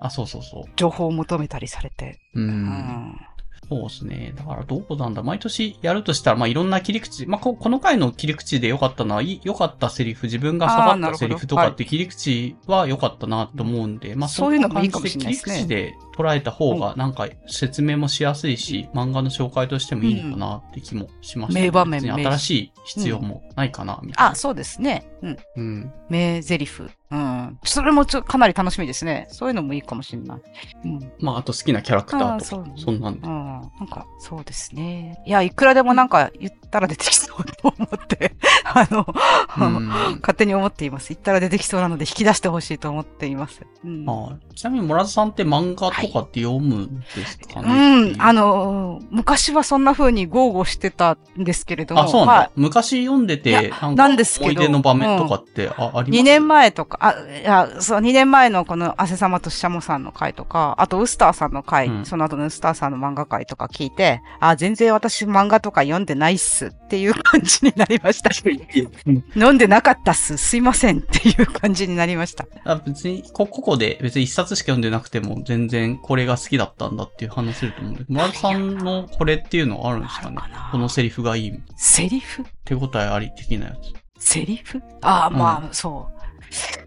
あ、そうそうそう。情報を求めたりされて。う。うんん。そうですね。だからどうなんだ。毎年やるとしたら、まあいろんな切り口、まあここの回の切り口で良かったのは、い良かったセリフ、自分が下がったセリフとかって切り口は良かったなと思うんで、まあそういうのもいいかもしれないですね切り口で捉えた方が、なんか説明もしやすいし、漫画の紹介としてもいいのかなって気もしました、名場面新しい必要もないかな、みたいな。あ、そうですね。うん。うん。名台詞。うん。それもちょかなり楽しみですね。そういうのもいいかもしれない。うん。まああと好きなキャラクターとか、そんなんでう。ん。なんか、そうですね。いや、いくらでもなんか言ったら出てきそうと思って、あの、うん 勝手に思っています。言ったら出てきそうなので引き出してほしいと思っています。うん。はいちなみに、モラズさんって漫画とかって読むんですかね、うん、あの、昔はそんな風に豪語してたんですけれども、あ、そうなんだ。はい昔読んでいて、やなんかなんですけど思い出の場面とかって、あ、あります？2年前とか、あ、いや、そう、2年前のこの汗様とシャモさんの回とか、あとウスターさんの回、うんその後のウスターさんの漫画回とか聞いて、あ、全然私漫画とか読んでないっすっていう感じになりました。読んでなかったっす。すいませんっていう感じになりました。あ別に、こ、ここで別に一冊しか読んでなくても、全然これが好きだったんだっていう話せると思うんで、モラズさんのこれっていうのはあるんですかね？このセリフがいい。セリフ？手応えあり的なやつ。セリフ？ああ、うんまあ、そう。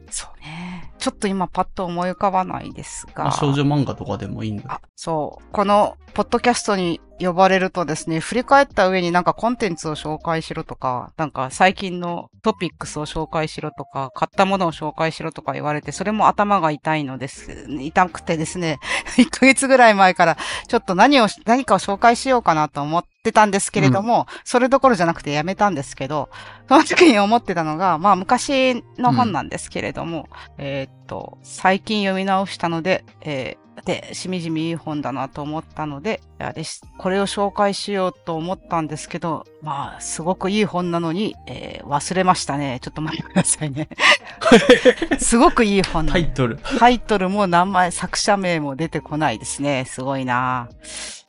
そうね。ちょっと今パッと思い浮かばないですが。まあ、少女漫画とかでもいいんだ。あ、そう。この、ポッドキャストに呼ばれるとですね、振り返った上になんかコンテンツを紹介しろとか、なんか最近のトピックスを紹介しろとか、買ったものを紹介しろとか言われて、それも頭が痛いのです。痛くてですね、1ヶ月ぐらい前から、ちょっと何を、何かを紹介しようかなと思ってたんですけれども、それどころじゃなくてやめたんですけど、その時に思ってたのが、まあ昔の本なんですけれども、えーっと、最近読み直したので、えーで、しみじみいい本だなと思ったので、あれしこれを紹介しようと思ったんですけど、まあ、すごくいい本なのに、えー忘れましたね。ちょっと待ってくださいね。すごくいい本タイトル。タイトルも名前、作者名も出てこないですね。すごいな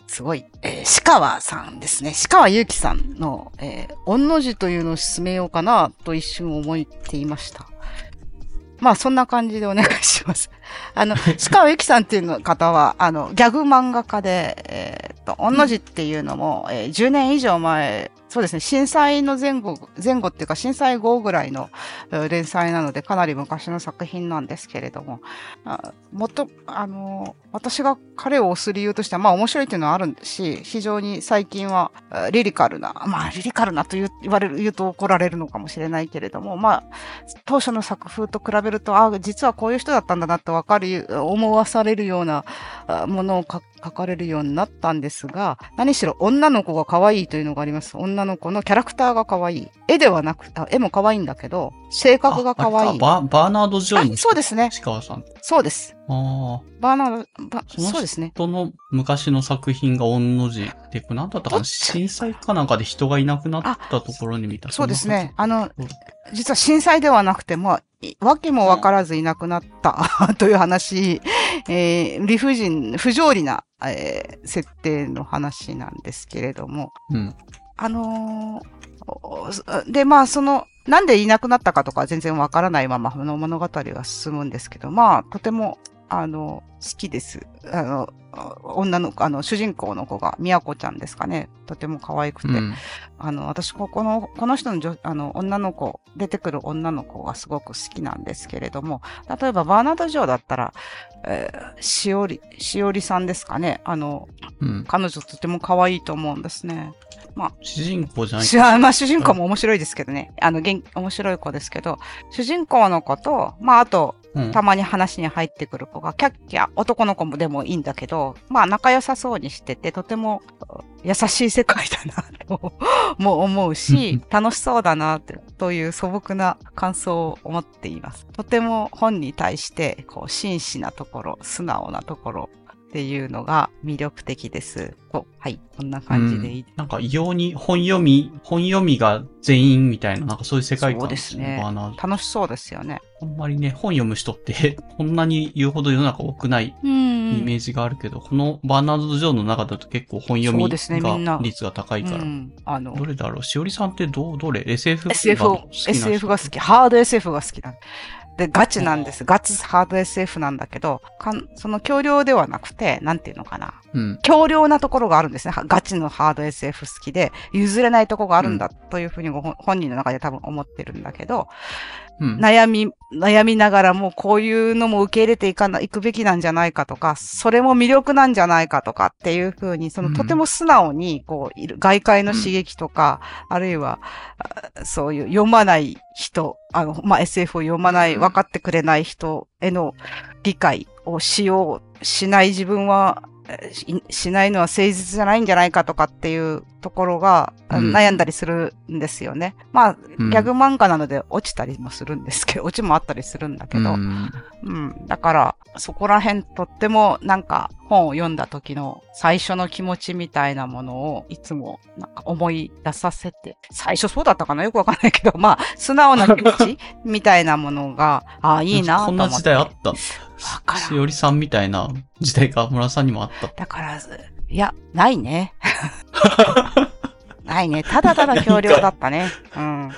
すごい。えー、鹿川さんですね。鹿川祐希さんの、えー、御の字というのを進めようかなと一瞬思っていました。まあそんな感じでお願いします。あの、須川由紀さんっていうの方は、あの、ギャグ漫画家で、えーっと、御の字っていうのも、えー10年以上前、そうですね、震災の前後、前後っていうか震災後ぐらいの連載なので、かなり昔の作品なんですけれども、あもっと、あの、私が彼を推す理由としては、まあ面白いっていうのはあるし、非常に最近は、えーリリカルな、まあリリカルなと言われる、言うと怒られるのかもしれないけれども、まあ、当初の作風と比べると、あ実はこういう人だったんだなってわかる、思わされるようなあものを書書かれるようになったんですが、何しろ女の子が可愛いというのがあります。女の子のキャラクターが可愛い。絵ではなく、あ絵も可愛いんだけど、性格が可愛い。あババーナード・ジョイのあそうですね施川さん。そうです。ああ。バーナード、ばそうですね。人の昔の作品がオンノジで、これ何だったかな？震災かなんかで人がいなくなったところに見た。そうですね。あの実は震災ではなくて、まあ、いわけもわからずいなくなった という話、えー理不尽、不条理な、えー設定の話なんですけれども、うん。あのーおで、まあ、その、なんでいなくなったかとかは全然わからないまま、この物語は進むんですけど、まあ、とても、あの、好きです。あの、女の子、あの、主人公の子が、みやこちゃんですかね。とても可愛くて。うん。あの、私、ここの、この人の女、あの、女の子、出てくる女の子がすごく好きなんですけれども、例えば、バーナード・ジョーだったら、えーしおり、しおりさんですかね。あの、うん。彼女とても可愛いと思うんですね。主人公じゃないまあ、主人公も面白いですけどね。あの、元面白い子ですけど、主人公の子と、まあ、あと、うんたまに話に入ってくる子が、キャッキャ、男の子もでもいいんだけど、まあ、仲良さそうにしてて、とても優しい世界だな、と も思うし、楽しそうだな、という素朴な感想を思っています。とても本に対して、こう、真摯なところ、素直なところ、っていうのが魅力的です。とはい、こんな感じでいいですなんか異様に本読み、本読みが全員みたいな、なんかそういう世界観ですね楽しそうですよね。あんまりね、本読む人って、こんなに言うほど世の中多くないうんイメージがあるけど、このバーナード・ジョーの中だと結構本読みが率が高いから。うん、あのど、れだろう？しおりさんってどう、どれ ?SF? SF を好、きな人 SF が好き。ハード SF が好きな。で、ガチなんです。ガチハード SF なんだけど、かんその強量ではなくて、なんていうのかな。うん。強量なところがあるんですね。はガチのハード SF 好きで、譲れないところがあるんだというふうにご本本人の中で多分思ってるんだけど、うん。悩み、悩みながらもこういうのも受け入れていかな、いくべきなんじゃないかとか、それも魅力なんじゃないかとかっていうふうに、そのうんとても素直に、こう、いる外界の刺激とか、あるいは、あそういう読まない人、あの、まあ、SF を読まない、うん分かってくれない人への理解をしよう、しない自分は、えししないのは誠実じゃないんじゃないかとかっていうところが、あうん悩んだりするんですよね。まあ、うんギャグ漫画なので落ちたりもするんですけど、落ちもあったりするんだけど、うんうん。だから、そこら辺とってもなんか本を読んだ時の最初の気持ちみたいなものをいつもなんか思い出させて、最初そうだったかな？よくわかんないけど、まあ、素直な気持ちみたいなものが、ああ、いいなと思って。こんな時代あった？わかしおりさんみたいな時代が村さんにもあった。だから、いや、ないね。ないね。ただただ強量だったね。うん。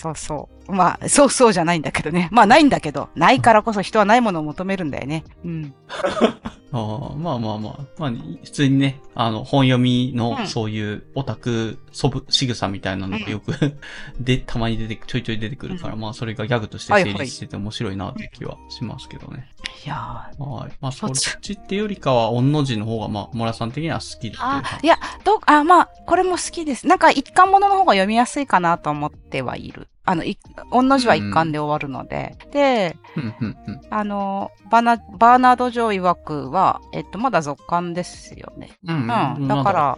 そうそう。まあ、そうそうじゃないんだけどね。まあ、ないんだけど、ないからこそ人はないものを求めるんだよね。うん。ああまあまあまあ。まあ、普通にね、あの、本読みうんのそういうオタク、そぶ、仕草みたいなのがよく、で、たまに出てく、ちょいちょい出てくるから、うんまあ、それがギャグとして成立してて面白いなって気はしますけどね。いやーはい。まあ、そっちちってよりかは、御の字の方が、まあ、村さん的には好きっていういや、どう、あ、まあ、これも好きです。なんか一巻物の方が読みやすいかなと思ってはいる。あの、い、御の字は一巻で終わるので。で、うん、うん、うん。あの、バナ、バーナード・ジョー曰くは、えっと、まだ続巻ですよね。うん、うんうん。だから。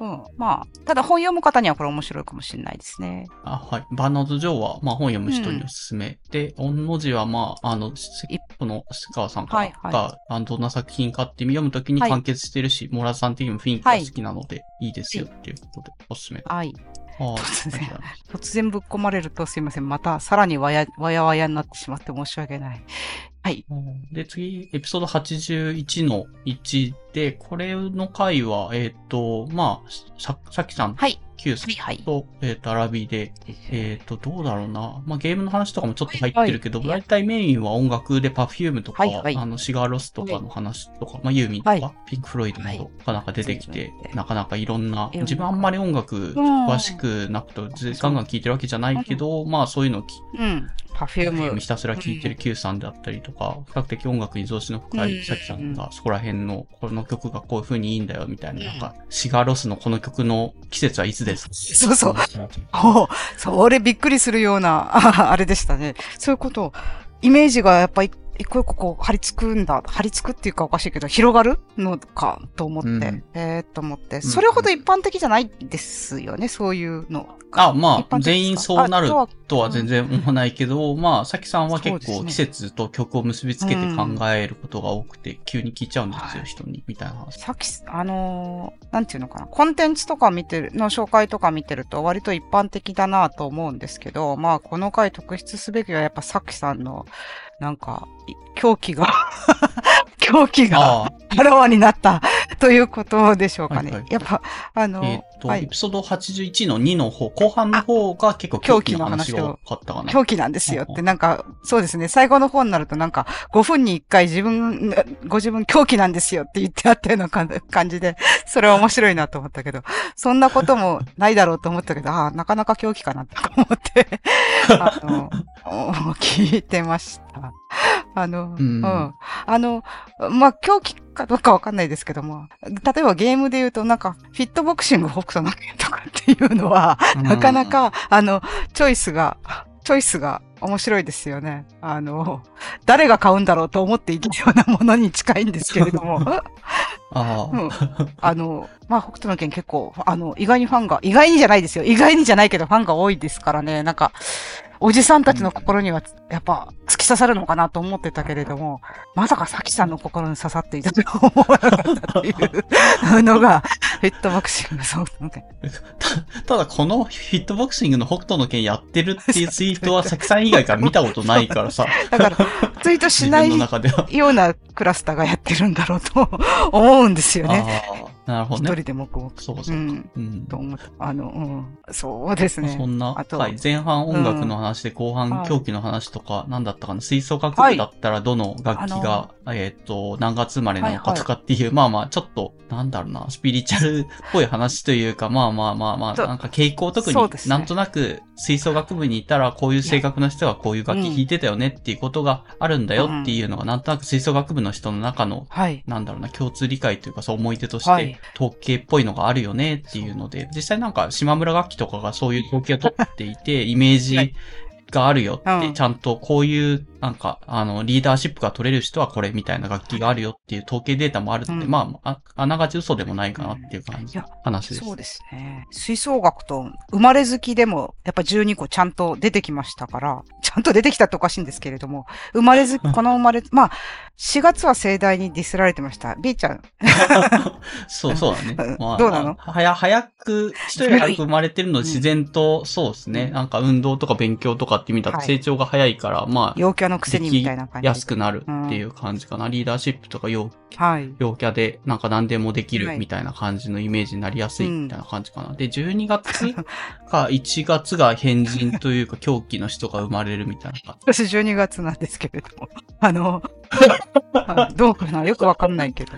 うん。まあ、ただ本読む方にはこれ面白いかもしれないですね。あ、はい。バーナード・ジョーは、まあ、本読む人におすすめ。で、御の字は、まあ、あの、一歩の須川さんかはいはいが、あのどんな作品かって読むときにはい完結してるし、モラさん的にも雰囲気が好きなので、いいですよっていうことで、おすすめ。はい。はい。突然 突然ぶっ込まれるとすいません。またさらにわや、わやわやになってしまって申し訳ない。はい。で、次、エピソード81の1で、これの回は、えっ、と、まあ、さ、さきさんはい。Q さんはい。と、えっ、と、アラビで、えっ、と、どうだろうな。まあ、ゲームの話とかもちょっと入ってるけど、はい大体メインは音楽で Perfume とか、はいはい。あの、シガーロスとかの話とか、まあ、ユーミンとか、はい。ピンク・フロイドなど、なかなか出てきて、はいなかなかいろんな、自分あんまり音楽うん。詳しくなくて、ガンガン聴いてるわけじゃないけど、まあ、そういうのをきうん。パフューム。ひたすら聴いてる Q さんであったりとか、比較的音楽に増しの深うんいさきさんがそこら辺の、この曲がこういう風にいいんだよみたいな、なんか、シガーロスのこの曲の季節はいつですか？そうそう。おそれびっくりするような、ああれでしたね。そういうこと、イメージがやっぱり一個一個こう張り付くんだ。張り付くっていうかおかしいけど、広がるのかと思って、うん。えー、と思って、それほど一般的じゃないですよね、そういうの。あ、まあ、全員そうなるあとは全然思わないけど、まあ、さきさんは結構季節と曲を結びつけて考えることが多くて、急に聞いちゃうんですよ、はい人に、みたいな。話。さっき、あのーなんていうのかな、コンテンツとか見てる、の紹介とか見てると割と一般的だなと思うんですけど、まあ、この回特筆すべきはやっぱさっきさんの、なんか、い狂気が、狂気が あらわになった ということでしょうかね。はいはいやっぱ、あの、えっと、はいエピソード81の2の方、後半の方が結構狂気の話が多かったかな。狂気なんですよって、うんなんか、そうですね、最後の方になるとなんか、5分に1回自分、ご自分狂気なんですよって言ってあったような感感じで、それは面白いなと思ったけど、そんなこともないだろうと思ったけど、ああ、なかなか狂気かなと思って、あの、お聞いてました。あの、ううんん。あの、まあ、狂気かどうかわかんないですけども、例えばゲームで言うとなんか、フィットボクシング北斗の拳とかっていうのは、なかなか、あの、チョイスが、チョイスが面白いですよね。あの、誰が買うんだろうと思っていけるようなものに近いんですけれども。ああ、うんあの、まあ、北斗の拳結構、あの、意外にファンが、意外にじゃないですよ。意外にじゃないけどファンが多いですからね。なんか、おじさんたちの心には、やっぱ、突き刺さるのかなと思ってたけれども、まさかさきさんの心に刺さっていたとは思わなかったというのが、フィットボクシング、そう、なんかただこのフィットボクシングの北斗の拳やってるっていうツイートは、さきさん以外から見たことないからさ、だから、ツイートしない。ようなクラスターがやってるんだろうと思うんですよね。なるほどね。一人でもこう、そうか。そううか。ん、うん。あの、うん、そうですね。そんなあ、とは。い、前半音楽の話で後半はい狂気の話とか、なんだったかな、吹奏楽部だったらどの楽器が、えっ、と、何月生まれなのかとかっていう、まあまあ、ちょっと、なんだろうな、スピリチュアルっぽい話というか、まあまあまあまあ、なんか傾向特になんとなく吹奏楽部にいたらこういう性格の人がこういう楽器弾いてたよねっていうことがあるんだよっていうのが、なんとなく吹奏楽部の人の中のはい。なんだろうな、共通理解というか、そう思い出としてはい、統計っぽいのがあるよねっていうので、実際なんか島村楽器とかがそういう統計を取っていて、イメージがあるよって、うん。ちゃんとこういう、なんか、あの、リーダーシップが取れる人はこれみたいな楽器があるよっていう統計データもあるので、うんまあ、ああながち嘘でもないかなっていう感じの話です。そうですね。吹奏楽と生まれ好きでも、やっぱ12個ちゃんと出てきましたから、ちゃんと出てきたっておかしいんですけれども、生まれ好き、この生まれ、まあ、4月は盛大にディスられてました。B ちゃん、そう、そうだねうん。まあ、どうなの？はや、早く、人より早く生まれてるので自然と、そうですね。うんなんか運動とか勉強とかって意味だとはい成長が早いから、まあ、陽キャのくせにみたいな感じ。安くなるっていう感じかな。リーダーシップとか陽はい。陽キャでなんか何でもできはいるみたいな感じのイメージになりやすいみたいな感じかな。で、12月 か1月が変人というか狂気の人が生まれるみたいな。私12月なんですけれども。あの、あ どうかな？よくわかんないけど。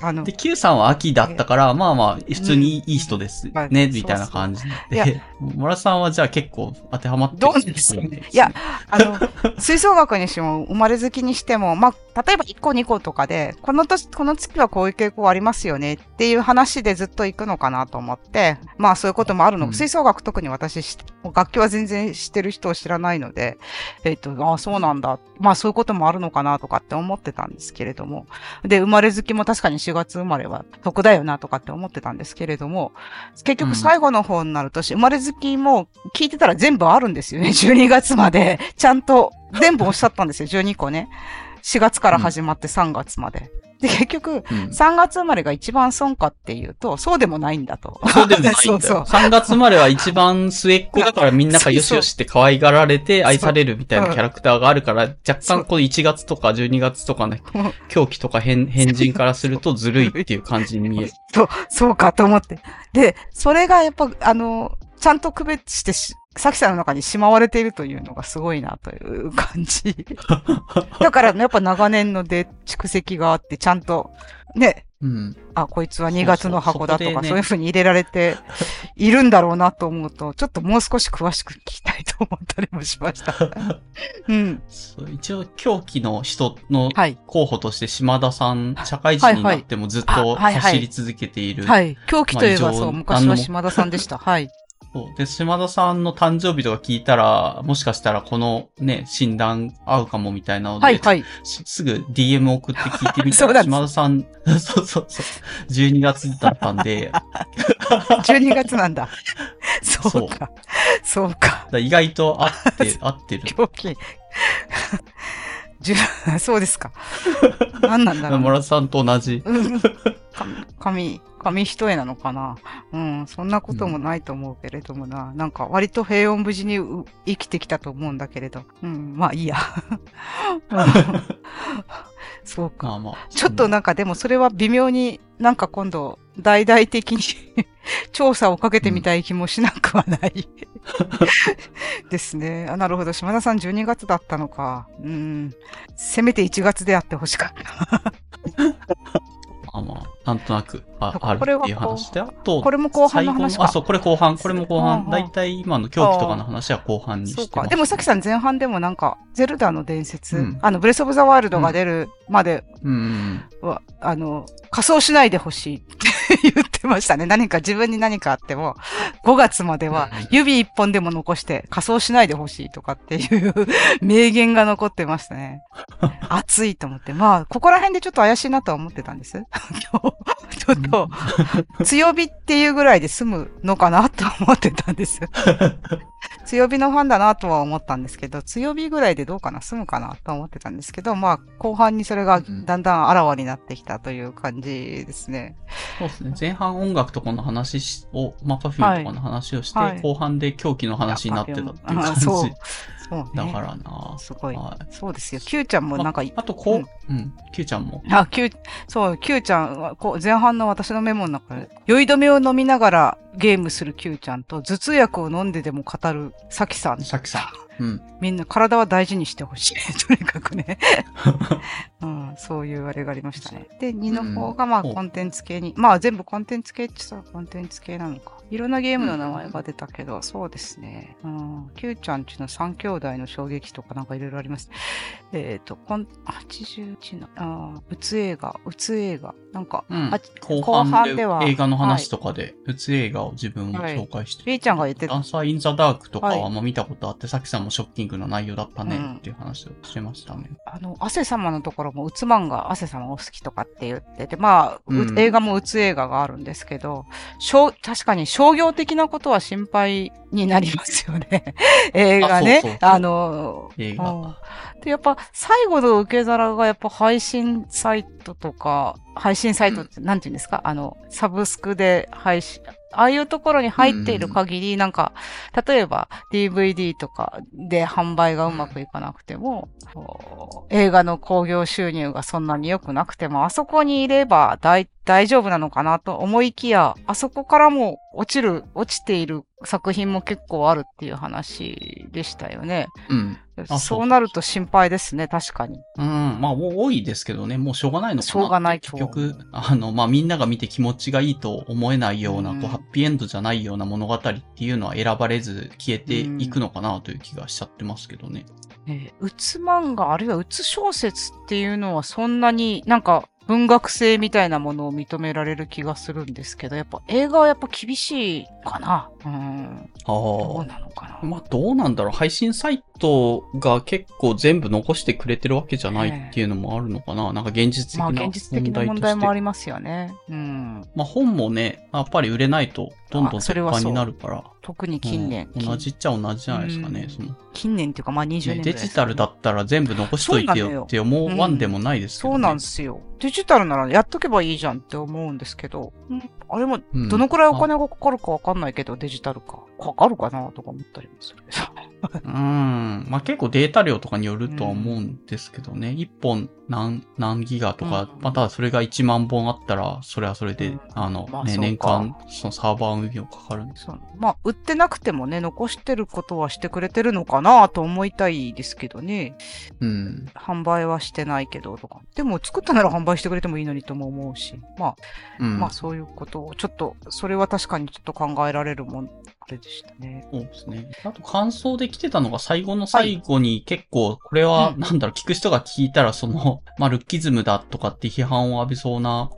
あので、、Q さんは秋だったから、まあまあ、普通にいい人ですうんね、まあみたいな感じで。モラさんはじゃあ結構当てはまってどうですかねいや、あの、吹奏楽にしても、生まれ好きにしても、まあ、例えば1個2個とかで、この年、この月はこういう傾向ありますよねっていう話でずっと行くのかなと思って、まあそういうこともあるの。うん吹奏楽特に私し、楽器は全然知ってる人を知らないので、えっ、と、ああ、そうなんだ。まあそういうこともあるのかなとかって思ってたんですけれども。で、生まれ好きも確かに4月生まれは得だよなとかって思ってたんですけれども、結局最後の方になると、生まれ好きも聞いてたら全部あるんですよね。12月まで。ちゃんと全部おっしゃったんですよ。12個ね。4月から始まって3月まで。で、結局、うん。3月生まれが一番損かっていうと、そうでもないんだと。そうでもないんだよ。そうそう3月生まれは一番末っ子だからみんながよしよしって可愛がられて愛されるみたいなキャラクターがあるから、若干この1月とか12月とかね、狂気とか変、変人からするとずるいっていう感じに見える。そう、そうかと思って。で、それがやっぱ、あの、ちゃんと区別してし、さきさんの中にしまわれているというのがすごいなという感じ。だから、やっぱ長年ので蓄積があって、ちゃんと、ね、うん。あ、こいつは2月の箱だとか、そうそうそうに入れられているんだろうなと思うと、ちょっともう少し詳しく聞きたいと思ったりもしました。うん。一応、狂気の人のはい。候補として島田さん、社会人になってもずっとはいはいあはいはい走り続けている。はい。狂気といえば、そう、昔は島田さんでした。はい。そうで、島田さんの誕生日とか聞いたら、もしかしたらこのね、診断合うかもみたいなので、はい、はい。しすぐ DM 送って聞いてみたら、島田さん、そうそうそう、12月だったんで、だか12月なんだ。そうか。そうか。ら意外と合って、合ってる。狂気。そうですか。何なんだろうな。村田さんと同じ。うん紙、紙一重なのかな？うん、そんなこともないと思うけれどもな。なんか割と平穏無事にう生きてきたと思うんだけれど。うん、まあいいや。うん そうか。まあまあ。ちょっとなんかでもそれは微妙になんか今度大々的に 調査をかけてみたい気もしなくはない。ですね。あ、なるほど。島田さん12月だったのか。うん。せめて1月であってほしかった。まあまあ、なんとなくああるっていう話で、あと、これも後半の話あ、そう、これ後半、これも後うん半。うんだいたい今の狂気とかの話は後半にしてます、そうか。でもさきさん前半でもなんか、ゼルダの伝説、うんあの、ブレスオブザワールドが出るまでうんうんうん。は、あの、仮装しないでほしいって 言ってましたね。何か自分に何かあっても、5月まではうん指一本でも残して仮装しないでほしいとかっていう名言が残ってましたね。熱いと思って。まあ、ここら辺でちょっと怪しいなとは思ってたんです。今日、ちょっと、強火っていうぐらいで済むのかなと思ってたんです。強火のファンだなとは思ったんですけど、強火ぐらいでどうかな、済むかなと思ってたんですけど、まあ、後半にそれがだんだんあらわになってきたという感じですね。そうですね。前半音楽とかの話しを、まあ、パフュームとかの話をして、はい後半で狂気の話になってたっていう感じ。あそう。そうね。だからなすごい。はいそうですよ。Q ちゃんもなんか、あと、こう、うん、Q ちゃんも。あ、Q、そう、Q ちゃんは、こう、前半の私のメモの中で、酔い止めを飲みながらゲームする Q ちゃんと、頭痛薬を飲んででも語るサキさん。さきさん。うん。みんな体は大事にしてほしい。とにかくね。うん、そういうあれがありましたね。で、2の方がまあうんコンテンツ系に、まあ全部コンテンツ系って言ったらコンテンツ系なのか。いろんなゲームの名前が出たけど、そうですね。うん、Q ちゃんちの3兄弟の衝撃とかなんかいろいろあります。えっ、と、こん、81の、あーうつ映画、うつ映画。なんか、うんあ後後半では映画の話とかで、うつ映画を自分も紹介して、B ちゃんが言ってたダン。サー・イン・ザ・ダークとかはいはまあ見たことあって、さきさんもショッキングな内容だったねうんっていう話をしてましたね。あの、汗様のところも、うつ漫画、汗様お好きとかって言ってて、まあ、ううん映画もうつ映画があるんですけど、商確かに商業的なことは心配になりますよね。映画ね。あの、映画うんで、やっぱ、最後の受け皿がやっぱ配信サイトとか、配信サイトって、なんて言うんですか？あの、サブスクで配信、ああいうところに入っている限り、なんか、例えば DVD とかで販売がうまくいかなくても、映画の興行収入がそんなに良くなくても、あそこにいれば大大丈夫なのかなと思いきや、あそこからも落ちる、落ちている作品も結構あるっていう話でしたよね。うん。あそうなると心配ですね、確かに。うん。まあ、多いですけどね、もうしょうがないのかな。しょうがないと結局、あの、まあ、みんなが見て気持ちがいいと思えないような、うんこう、ハッピーエンドじゃないような物語っていうのは選ばれず消えていくのかなという気がしちゃってますけどね。えーうつ漫画、あるいはうつ小説っていうのはそんなになんか文学性みたいなものを認められる気がするんですけど、やっぱ映画はやっぱ厳しいかなうん。どうあなのかなあ。まあ、どうなんだろう。配信サイトが結構全部残してくれてるわけじゃないっていうのもあるのかな。なんか現実的まあ、な問題として。現実的な問題もありますよね。うん。まあ、本もね、やっぱり売れないとどんどんあそ鉄板れはそうになるから。特に近年。うん同じっちゃ同じじゃないですかね。うんその近年っていうか、まあ20年ねデジタルだったら全部残しといてよって思わんでもないですけど、ねそうなんですよ。デジタルならやっとけばいいじゃんって思うんですけど、うんあれもうんどのくらいお金がかかるかわかんないけど、デジタルか。かかるかなとか思ったりもするけど。うん。まあ結構データ量とかによるとは思うんですけどね。一、本何、何ギガとか、うんまあただそれが1万本あったら、それはそれで、うんあの、ね、まあ年間、そのサーバー運用かかるんですそうまあ、売ってなくてもね、残してることはしてくれてるのかなと思いたいですけどね。うん。販売はしてないけどとか。でも作ったなら販売してくれてもいいのにとも思うし。まあ、うん。まあそういうことを、ちょっと、それは確かにちょっと考えられるもん、あれでしたね。そうですね。あと感想で来てたのが最後の最後に結構、これは、うん。なんだろう、聞く人が聞いたらその、まあルッキズムだとかって批判を浴びそうな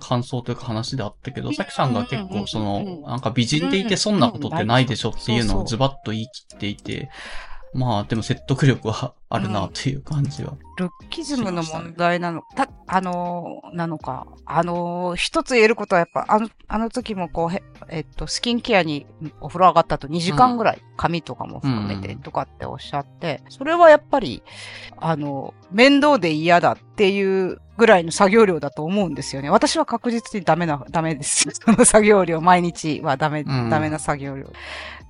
感想というか話であったけど、うん。さきさんが結構そのうん、なんか美人でいてそんなことってないでしょっていうのをズバッと言い切っていて、まあでも説得力はあるなという感じは。ルッキズムの問題なの、た、あのーなのか。あのー一つ言えることはやっぱ、あの、あの時もこう、へえっと、スキンケアにお風呂上がった後2時間ぐらい、髪とかも含めてうんとかっておっしゃって、それはやっぱり、あの、面倒で嫌だっていうぐらいの作業量だと思うんですよね。私は確実にダメな、ダメです。その作業量、毎日はダメ、うんダメな作業量。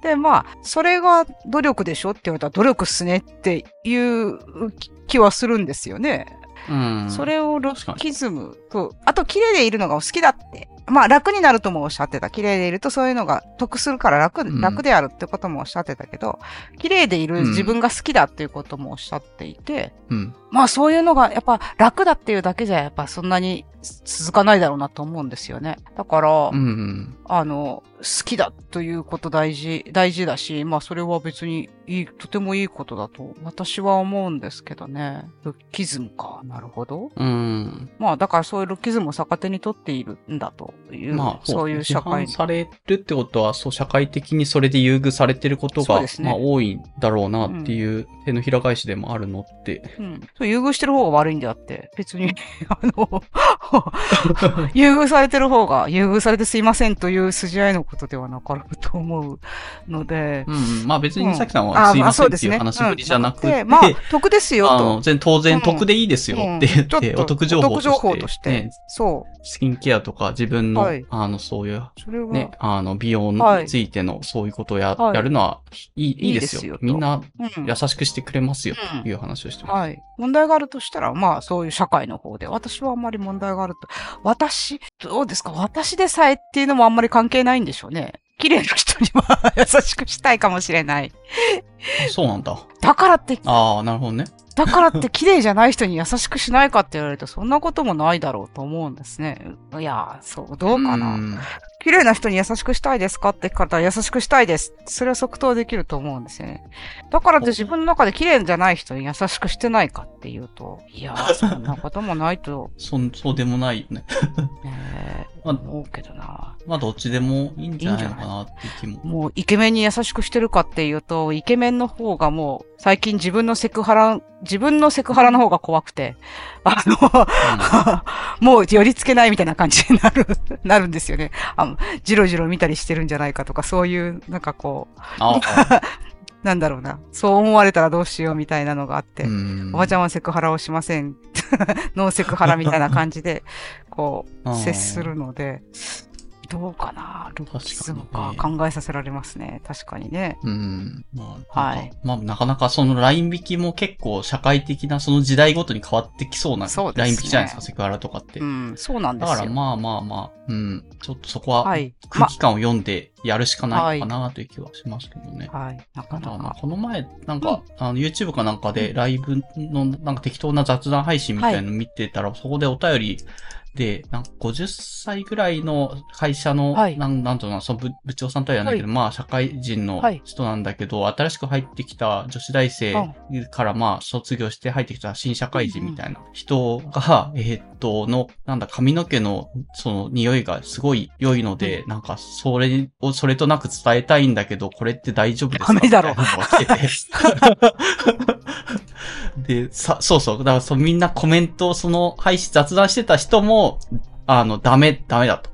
で、まあ、それが努力でしょって言われたら努力っすねっていう気はするんですよね。うん。それをロッキズムと、あと綺麗でいるのがお好きだって。まあ楽になるともおっしゃってた。綺麗でいるとそういうのが得するから楽、うん楽であるってこともおっしゃってたけど、綺麗でいる自分が好きだっていうこともおっしゃっていて、うん。まあそういうのがやっぱ楽だっていうだけじゃやっぱそんなに続かないだろうなと思うんですよね。だから、うんうん。あの、好きだということ大事、大事だし、まあそれは別にいい、とてもいいことだと私は思うんですけどね。ルッキズムか。なるほど。うん。まあだからそういうルッキズムを逆手に取っているんだという、まあ、そういう社会されるってことは、そう、社会的にそれで優遇されてることが、ねまあ、多いんだろうなっていう手のひら返しでもあるのって。うん。そう優遇してる方が悪いんであって、別に、あの、優遇されてる方が、優遇されてすいませんという筋合いのことではなかろうと思うので、うんうん。まあ別に、さきさんあはすいませんっていう話ぶりじゃなくて、うん。まあ、得ですよと。全当然得でいいですよって言って、うん。お得情報として、お得情報として。ね、そスキンケアとか自分の、はい。あの、そういう、ね、あの、美容についてのそういうことをや,、はい。やるのは、いい、いいですよ。みんなうん。優しくしてくれますよ、うんという話をしてます。はい。問題があるとしたら、まあ、そういう社会の方で。私はあんまり問題があると。私、どうですか？私でさえっていうのもあんまり関係ないんでしょうね。綺麗な人には優しくしたいかもしれない。あそうなんだ。だからって、ああ、なるほどね。だからって綺麗じゃない人に優しくしないかって言われると、そんなこともないだろうと思うんですね。いや、そう、どうかな。ん綺麗な人に優しくしたいですかって聞かれたら優しくしたいです。それは即答できると思うんですよね。だからって自分の中で綺麗じゃない人に優しくしてないかっていうと、いやー、そんなこともないと、そん、そうでもないよね。ね まあ思うけどな。まあ、どっちでもいいんじゃないのかなっていう気も。もうイケメンに優しくしてるかっていうと、イケメンの方がもう最近自分のセクハラ、自分のセクハラの方が怖くて、あの、もう寄り付けないみたいな感じになる、なるんですよね。あの、じろじろ見たりしてるんじゃないかとか、そういう、なんかこう、なんだろうな。そう思われたらどうしようみたいなのがあって、うんおばちゃんはセクハラをしません。ノーセクハラみたいな感じで、こう、接するので、どうかな？ルッキズムか確考えさせられますね。確かにね。うん。まあ、ははいい。まあ、なかなかそのライン引きも結構社会的なその時代ごとに変わってきそうなライン引きじゃないですか、セクハラとかって。うん、そうなんでだすよ。からまあまあまあ、うん。ちょっとそこははい。空気感を読んでやるしかないのかなという気はしますけどね。ま、はい。なかなあとはまあか。この前、なんか、あの、YouTube かなんかでライブの、なんか適当な雑談配信みたいなの見てたら、そこでお便りで、なんか50歳ぐらいの会社の、はい。なんなんとなその部部長さんとは言わないけど、まあ社会人のはい。人なんだけど、新しく入ってきた女子大生からまあ卒業して入ってきた新社会人みたいな。人が、えーっと、の、なんだ、髪の毛のその匂いがすごい良いので、なんかそれを、それとなく伝えたいんだけど、これって大丈夫ですか？ダメだろ で、さ、そうそう。だからそうみんなコメントをその配信雑談してた人も、あの、ダメ、ダメだと。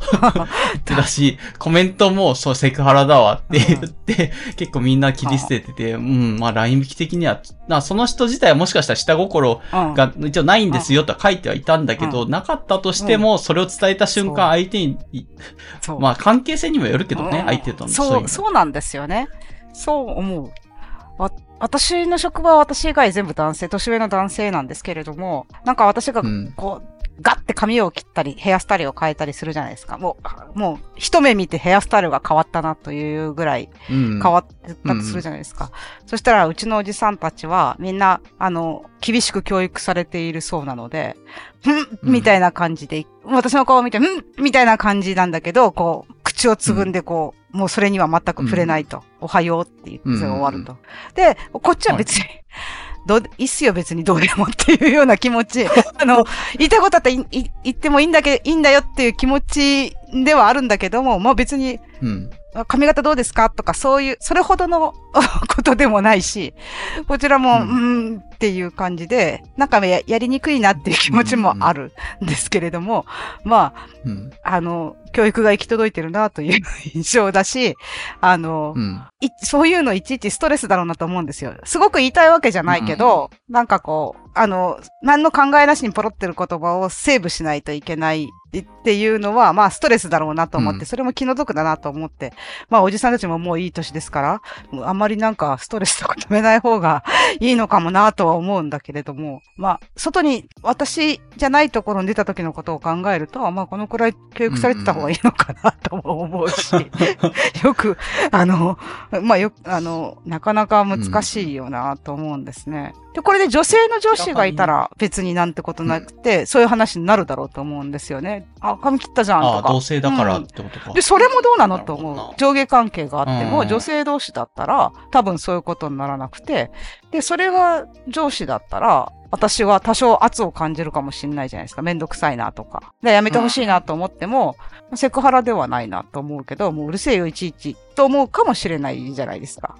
だし、コメントも、そう、セクハラだわって言って、結構みんな切り捨ててて、うん、まあ、ライン引き的には、なその人自体はもしかしたら下心うん。が一応ないんですよとは書いてはいたんだけど、なかったとしても、それを伝えた瞬間、相手に、まあ、関係性にもよるけどね、うん相手との。そう、うそうなんですよね。そう思う。わ私の職場は私以外全部男性、年上の男性なんですけれども、なんか私がうんこう、ガッて髪を切ったり、ヘアスタイルを変えたりするじゃないですか。もう、もう、一目見てヘアスタイルが変わったなというぐらいうん。変わったとするじゃないですか。そしたら、うちのおじさんたちは、みんな、あの、厳しく教育されているそうなので、んうんみたいな感じで、私の顔を見て、んみたいな感じなんだけど、こう、口をつぐんで、こう、もうそれには全く触れないと。おはようって言って、終わると。で、こっちは別に、どうで、いいっすよ別にどうでもっていうような気持ち。あの、言いたいことあったらいい言ってもいいんだけど、いいんだよっていう気持ちではあるんだけども、まあ別に、うん。髪型どうですか？とか、そういう、それほどのことでもないし、こちらも、ううんん、っていう感じで、なんかややりにくいなっていう気持ちもあるんですけれども、まうん。あ、あの、教育が行き届いてるなという印象だし、あの、そういうのいちいちストレスだろうなと思うんですよ。すごく言いたいわけじゃないけど、なんかこう、あの、何の考えなしにポロってる言葉をセーブしないといけないっていうのは、まあストレスだろうなと思って、うんそれも気の毒だなと思って、まあおじさんたちももういい年ですから、あんまりなんかストレスとか止めない方がいいのかもなとは思うんだけれども、まあ、外に私じゃないところに出た時のことを考えると、まあこのくらい教育されてた方がいいのかなとも思うし、よく、あの、まあよ、あの、なかなか難しいよなと思うんですね。で、これで女性の上司がいたら別になんてことなくて、そういう話になるだろうと思うんですよね。あ、髪切ったじゃんとか。同性だからうんってことか。で、それもどうなのと思う。上下関係があっても、うん女性同士だったら、多分そういうことにならなくて、で、それが上司だったら、私は多少圧を感じるかもしれないじゃないですか。めんどくさいなとか。で、やめてほしいなと思っても、セクハラではないなと思うけど、もううるせえよ、いちいち。と思うかもしれないじゃないですか。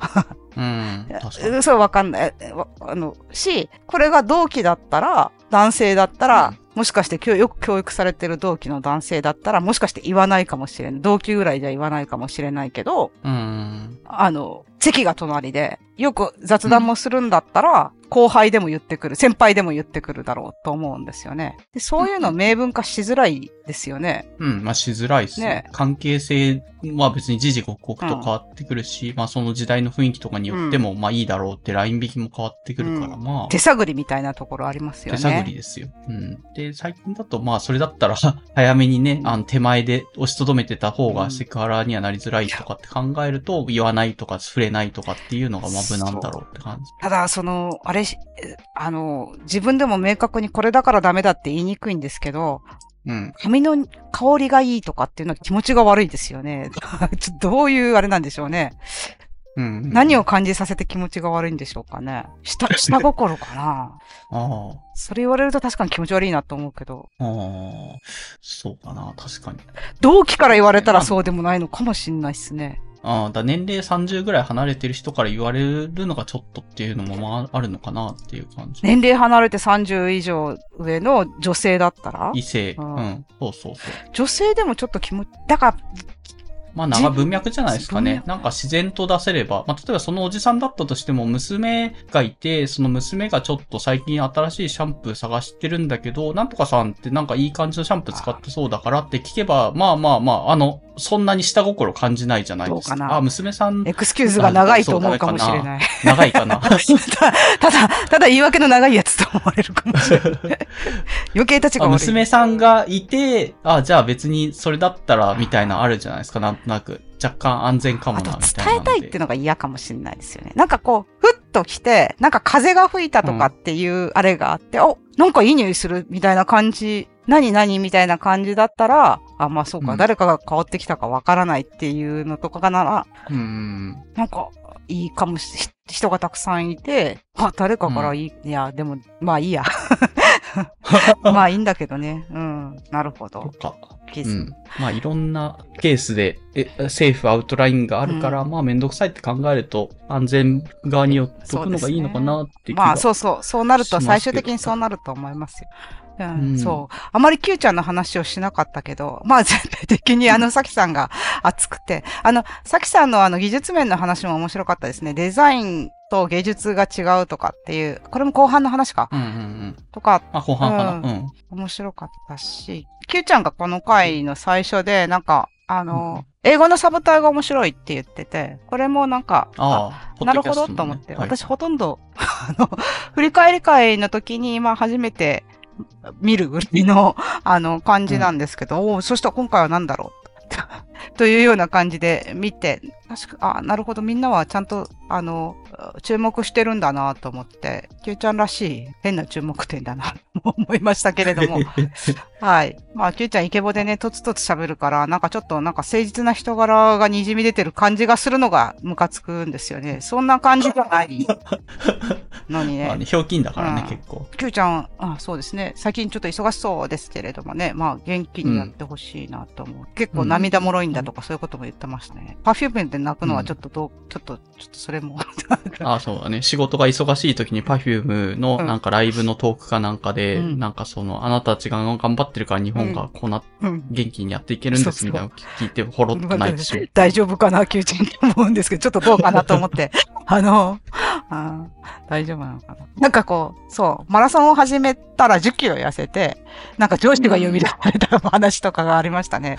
うん。確かに。そう、わかんない。わあの、し、これが同期だったら、男性だったら、うんもしかして教よく教育されてる同期の男性だったら、もしかして言わないかもしれない。同期ぐらいじゃ言わないかもしれないけど、うん。あの、席が隣で、よく雑談もするんだったら、後輩でも言ってくる、先輩でも言ってくるだろうと思うんですよね。でそういうの明文化しづらいですよね。うん、まあしづらいっすねね。関係性は別に時々刻々と変わってくるし、まあその時代の雰囲気とかによっても、まあいいだろうってライン引きも変わってくるから、うんまあ。手探りみたいなところありますよね。手探りですよ。うん。で、最近だと、まあ、それだったら、早めにね、あの、手前で押しとどめてた方うんがセクハラにはなりづらいとかって考えると、言わないとか、触れないとかっていうのが、まあ、無難だろうって感じ。ただ、その、あれあの、自分でも明確にこれだからダメだって言いにくいんですけど、うん。髪の香りがいいとかっていうのは気持ちが悪いですよね。どういうあれなんでしょうね。うん。何を感じさせて気持ちが悪いんでしょうかね。下、下心かな。あそれ言われると確かに気持ち悪いなと思うけど、あ。ああ。そうかな、確かに。同期から言われたらそうでもないのかもしんないっすね。ああ、だ年齢30ぐらい離れてる人から言われるのがちょっとっていうのも、まあ、あるのかなっていう感じ。年齢離れて30以上上の女性だったら？異性。ううんん。そうそうそう。女性でもちょっと気持ち、だから、まあ、長文脈じゃないですかね。なんか自然と出せれば、まあ、例えばそのおじさんだったとしても、娘がいて、その娘がちょっと最近新しいシャンプー探してるんだけど、なんとかさんってなんかいい感じのシャンプー使ってそうだからって聞けば、まあまあまあ、あの、そんなに下心感じないじゃないですか。かなあ、娘さんエ、クスキューズが長いと思うかもしれない。長いかな。たただ、ただ言い訳の長いやつと思われるかもしれない。余計立ちがあ悪い。娘さんがいて、あ、じゃあ別にそれだったら、みたいなあるじゃないですか、なんとなく。若干安全かもな、みたいな伝えたいっていうのが嫌かもしれないですよね。なんかこう、ふっと来て、なんか風が吹いたとかっていうあれがあって、お、なんかいい匂いするみたいな感じ何何みたいな感じだったら、あ、まあそうか、うん誰かが変わってきたかわからないっていうのとかがなら、うん。なんか、いいかもし、人がたくさんいて、あ、誰かからいい、いや、でも、まあいいや。まあいいんだけどね。うん。なるほとど。か。ケースうん。まあいろんなケースで、え、政府アウトラインがあるから、まあめんどくさいって考えると、安全側に寄っとくのがいいのかなって気がまあそうそう、そうなると、最終的にそうなると思いますよ。うん、うんそう。あまり Q ちゃんの話をしなかったけど、まあ全体的にあの、さきさんが熱くて、あの、さきさんのあの、技術面の話も面白かったですね。デザインと芸術が違うとかっていう、これも後半の話か。うんうんうん。とか、まあ後半かな？ううんん。面白かったし、Q ちゃんがこの回の最初で、なんか、あの、英語のサブタイが面白いって言ってて、これもなんか、ああ、なるほどと思って、はい私ほとんど、あの、振り返り会の時に、まあ初めて見るぐらいの、あの、感じなんですけど、おおそしたら今回は何だろう というような感じで見て、確か、あ、なるほど、みんなはちゃんと、あの、注目してるんだなと思って、Q ちゃんらしい変な注目点だな、と思いましたけれども、はい。まあ、Q ちゃんイケボでね、とつとつ喋るから、なんかちょっとなんか誠実な人柄が滲み出てる感じがするのがムカつくんですよね。そんな感じじゃない のにね。まあね、ひょうきんだからね、うん結構。Q ちゃん、あ、そうですね。最近ちょっと忙しそうですけれどもね。まあ、元気になってほしいなと思う。結構涙もろいんだとか、そういうことも言ってましたね。パフュームで泣くのはちょっとどう、ちょっと、ちょっとそれも。あ あ、そうだね。仕事が忙しい時に Perfume のうんなんかライブのトークかなんかで、うんなんかその、あなたたちが頑張ってるから日本がこうな、うん。元気にやっていけるんですみたいなの聞いて、ほろっと泣いてしまう。大丈夫かな、ゃんって思うんですけど、ちょっとどうかなと思って。あの、あー大丈夫なのかな。なんかこう、そう、マラソンを始めたら10キロ痩せて、なんか上司が呼び出された話とかがありましたね。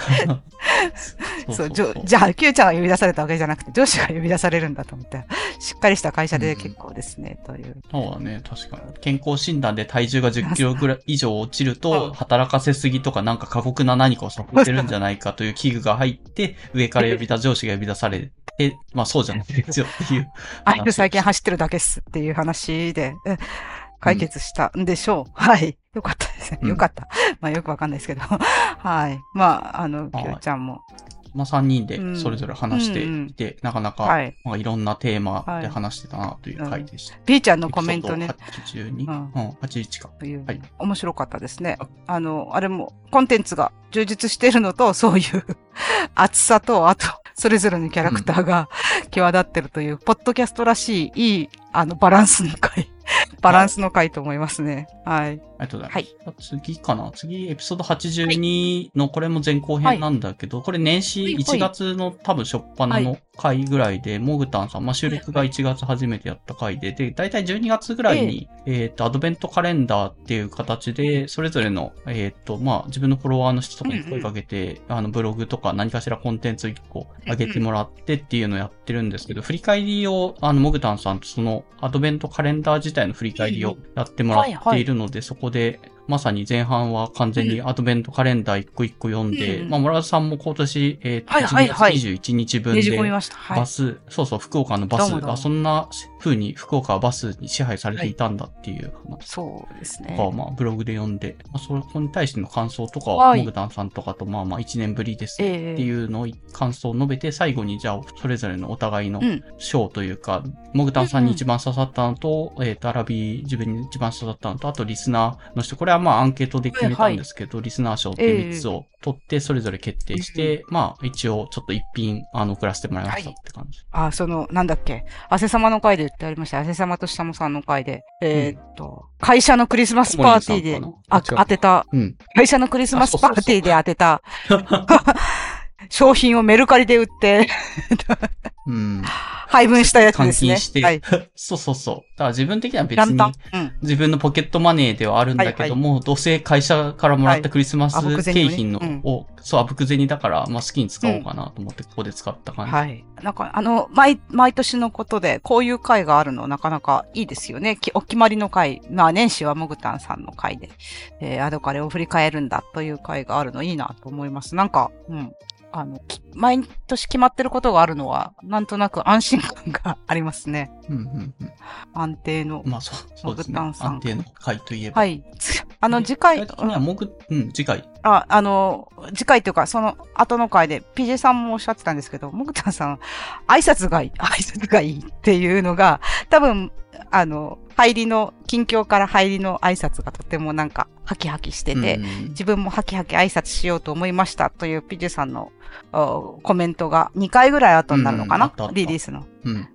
そう、じょじゃあ、Q ちゃんが呼び出されたわけじゃなくて、上司が呼び出されるんだと思って、しっかりした会社で結構ですね、という。そうだね、確かに。健康診断で体重が10キロぐらい以上落ちるうんと、働かせすぎとかなんか過酷な何かをさせてるんじゃないかという器具が入って、上から呼び出、上司が呼び出されて、まあそうじゃないですよっていう。あ、最近走ってるだけっすっていう話で、うん解決したんでしょう。はい。よかったですね。うんよかった。まあよくわかんないですけど。はい。まあ、あの、はい Q ちゃんも。まあ3人でうんそれぞれ話していて、なかなか、はい。まあ、いろんなテーマで話してたなという回でした。B ちゃんのコメントね。エピソード82、ううんん、81か。というはい面白かったですね。あの、あれも、コンテンツが充実しているのと、そういう 厚さと、あと、それぞれのキャラクターが際立ってるという、ポッドキャストらしい、いい、あの、バランスの回。バランスの回と思いますね。はい。ありがとうございます。次かな？次、エピソード82の、これも前後編なんだけど、これ年始はい1月の多分初っ端の回ぐらいで、モグタンさん、まあ、収録が1月初めてやった回で、で、だいたい12月ぐらいに、えっ、と、アドベントカレンダーっていう形で、それぞれの、えっ、と、まあ、自分のフォロワーの人とかに声かけて、あの、ブログとか何かしらコンテンツ1個上げてもらってっていうのをやってるんですけど、振り返りを、あの、モグタンさんとそのアドベントカレンダー自体の振り返りをやってもらっているので、そこで、まさに前半は完全にアドベントカレンダー一個一個読んで、うん。まあ、村田さんも今年、えっ、と、はいはいはい。1月21日分ねで。バス、そうそう、福岡のバスどうもどうも。あそんな風に福岡はバスに支配されていたんだっていう話そうですね。まあ、ブログで読んで、まあ、それに対しての感想とかを、はい。モグタンさんとかと、まあまあ、1年ぶりですええ。っていうのを、感想を述べて、最後に、じゃあ、それぞれのお互いのうん。賞というか、モグタンさんに一番刺さったのと、えっ、と、アラビー自分に一番刺さったのと、あとリスナーの人、これはまあアンケートで決めたんですけど、リスナー賞っていう3つを取って、それぞれ決定して、まあ、一応、ちょっと一品、あの、送らせてもらいましたって感じ。あ、その、なんだっけ？汗様の回で言ってありました。汗様と下もさんの回で。えーっと、会社のクリスマスパーティーで当てた、うん。会社のクリスマスパーティーで当てた、商品をメルカリで売って、うん。配分したやつですね。換金して、はい。そうそうそう。だから自分的には別に。自分のポケットマネーではあるんだけども、どうせ会社からもらったクリスマス景品の、うんを、そう、あぶく銭だから、まあ好きに使おうかなと思ってここで使った感じ。はい。なんか、あの、毎、毎年のことで、こういう会があるの、なかなかいいですよね。きお決まりの会。まあ、年始はモグタンさんの会で、えー、アドカレを振り返るんだという会があるのいいなと思います。なんか、うん。あの、き毎年決まってることがあるのは、なんとなく安心感がありますね。うんうんうん。安定の。まあそう、そうですね。安定の回といえば。はい。つあの、次回、もぐ、うん、次回。あ、あの、次回というか、その後の回で、PJ さんもおっしゃってたんですけど、もぐたんさん、挨拶がいい、挨拶がいいっていうのが、多分、あの、入りの、近況から入りの挨拶がとてもなんか、ハキハキしてて、うん自分もハキハキ挨拶しようと思いましたという PJ さんのおコメントが2回ぐらい後になるのかな、うんリリースの。うん。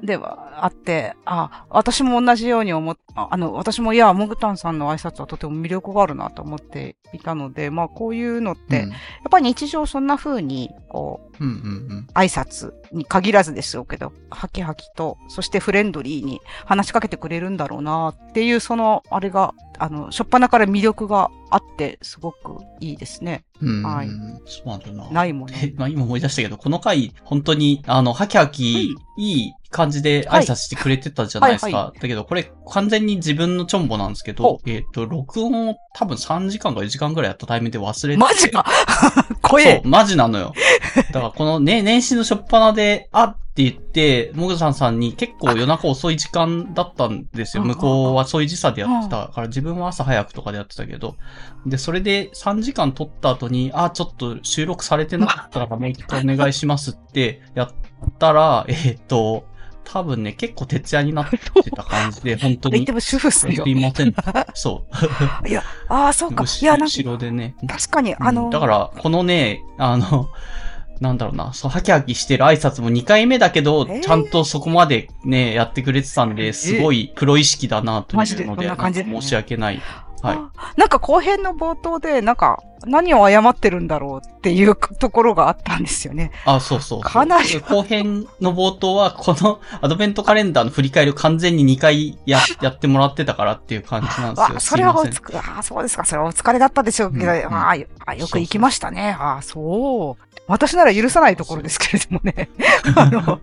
で、では、あって、あ、私も同じように思っ、ああの、私もいや、モグタンさんの挨拶はとても魅力があるなと思っていたので、まあこういうのって、うんやっぱり日常そんな風に、こう、うんうん挨拶に限らずですよけど、ハキハキと、そしてフレンドリーに話しかけてくれるんだろうなっていう、その、あれが、あの、しょっぱなから魅力があって、すごくいいですね。うん。はいうんそうなんだよな。ないもの。え、まあ今思い出したけど、この回、本当に、あの、ハキハキ、いい感じで挨拶してくれてたじゃないですか。はいはだけど、これ完全に自分のチョンボなんですけどほ、えっ、と、録音を多分3時間か4時間ぐらいやったタイミングで忘れてて。マジか 怖そうえ、マジなのよ。だからこのね、年始の初っ端で、あって言って、もぐさんさんに結構夜中遅い時間だったんですよ。うん向こうはそういう時差でやってたから、自分は朝早くとかでやってたけど。で、それで3時間撮った後に、あ、ちょっと収録されてなかったからもう 一回お願いしますってやったら、えっ、と、多分ね、結構徹夜になってた感じで、本当に言って。も主婦っすよす。いません。そう。いや、ああ、そうか。い後や、なんか、後ろでね。確かに、あの、うんだから、このね、あの、なんだろうな、そう、ハキハキしてる挨拶も2回目だけど、えーちゃんとそこまでね、やってくれてたんで、すごいプロ意識だなというので、で？申し訳ない。はい。あなんか後編の冒頭で、なんか、何を謝ってるんだろうっていうところがあったんですよね。あ、そうそうそう。かなり後編の冒頭は、このアドベントカレンダーの振り返りを完全に2回や、やってもらってたからっていう感じなんですよ。あ、それはおつく、あ、そうですか。それはお疲れだったでしょうけど、うんうんあよあよく行きましたね。あ、そう。私なら許さないところですけれどもね。あの、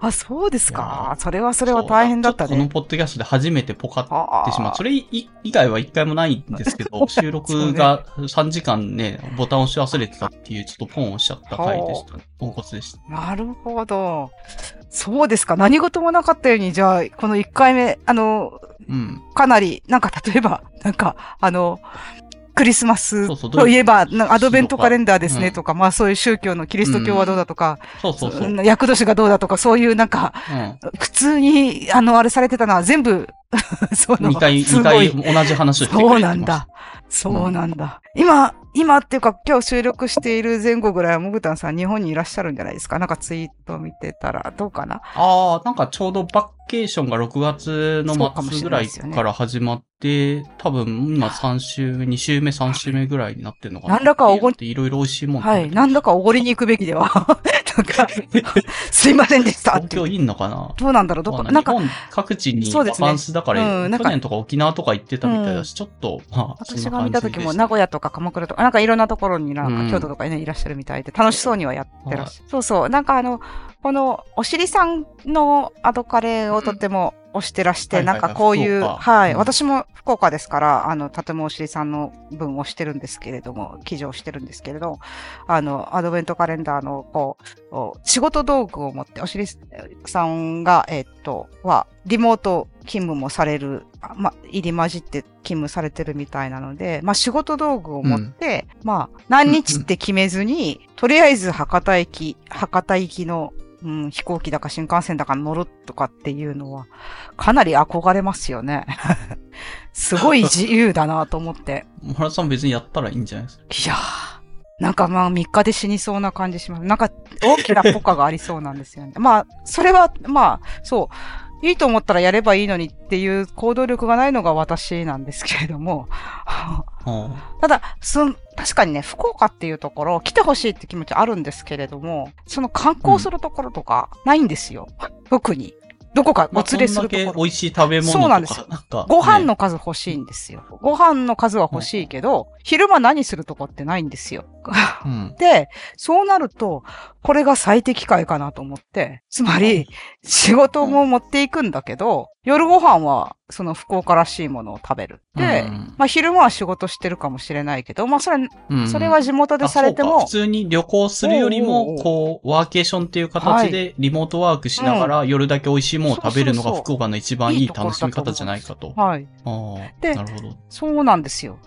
あ、そうですか。それはそれは大変だったね。このポッドキャストで初めてポカっあてしまう。それ以以外は一回もないんですけど、収録が3時間ね、ボタン押し忘れてたっていう、ちょっとポン押しちゃった回でした。ポンコツでした。なるほど。そうですか。何事もなかったように、じゃあ、この1回目、あの、うん。かなり、なんか例えば、なんか、あの、クリスマスそうそうといえば、なアドベントカレンダーですねうんとか、まあそういう宗教のキリスト教はどうだとか、そうそうそう。うん。厄年がどうだとか、そういうなんか、普通に、あの、あれされてたのは全部、その、2回、す二ごい回同じ話をしてくれてまそうなんだ。そうなんだ。今、今っていうか今日収録している前後ぐらいはもぐたんさん日本にいらっしゃるんじゃないですか？なんかツイート見てたらどうかな？ああ、なんかちょうどバッケーションが6月の末ぐらいから始まって、多分今3週目、2週目、3週目ぐらいになってるのかな。何らかおごっていろいろ美味しいもんはい。なんだかおごりに行くべきでは。なんか、すいませんでした。東京いんのかな？どうなんだろう？どこなんか、日本各地にバカンスだから、うん去年とか沖縄とか行ってたみたいだし、ちょっと、まあ、私なが見た時も名古屋とか鎌倉とか、なんかいろんなところになんうんか京都とかね、いらっしゃるみたいで、楽しそうにはやってらっしゃる。そうそう。なんかあの、この、おしりさんのアドカレーをとても推してらして、はいはいはい。なんかこういう、はい、うん。私も福岡ですから、あの、とてもおしりさんの文をしてるんですけれども、記事をしてるんですけれど、あの、アドベントカレンダーの、こう、お仕事道具を持って、おしりさんが、えっと、は、リモート勤務もされる、あま、入り混じって勤務されてるみたいなので、まあ、仕事道具を持って、まあ、何日って決めずに、とりあえず博多駅、博多行きの、うん、飛行機だか新幹線だか乗るとかっていうのは、かなり憧れますよね。すごい自由だなと思って。村田さん別にやったらいいんじゃないですか？いやー、なんかまあ3日で死にそうな感じします。なんか大きなポカがありそうなんですよね。まあ、それは、まあ、そう、いいと思ったらやればいいのにっていう行動力がないのが私なんですけれども、うんただ、その、確かにね、福岡っていうところ、来てほしいって気持ちあるんですけれども、その観光するところとか、ないんですよ。特に。どこかおまあ、連れするところ。け美味しい食べ物とか、そうなんですよご飯ねの数欲しいんですよ。ご飯の数は欲しいけど、昼間何するとこってないんですよ。うん。で、そうなると、これが最適解かなと思って、つまり、仕事も持っていくんだけど、夜ご飯は、その福岡らしいものを食べる。で、うんまあ昼間は仕事してるかもしれないけど、まあそれ、うんそれは地元でされても普、通に旅行するよりも、うこう、ワーケーションっていう形でリモートワークしながら夜だけ美味しいものを食べるのが福岡の一番いい楽しみ方じゃないかと。あはい。あ、でなるほど。そうなんですよ。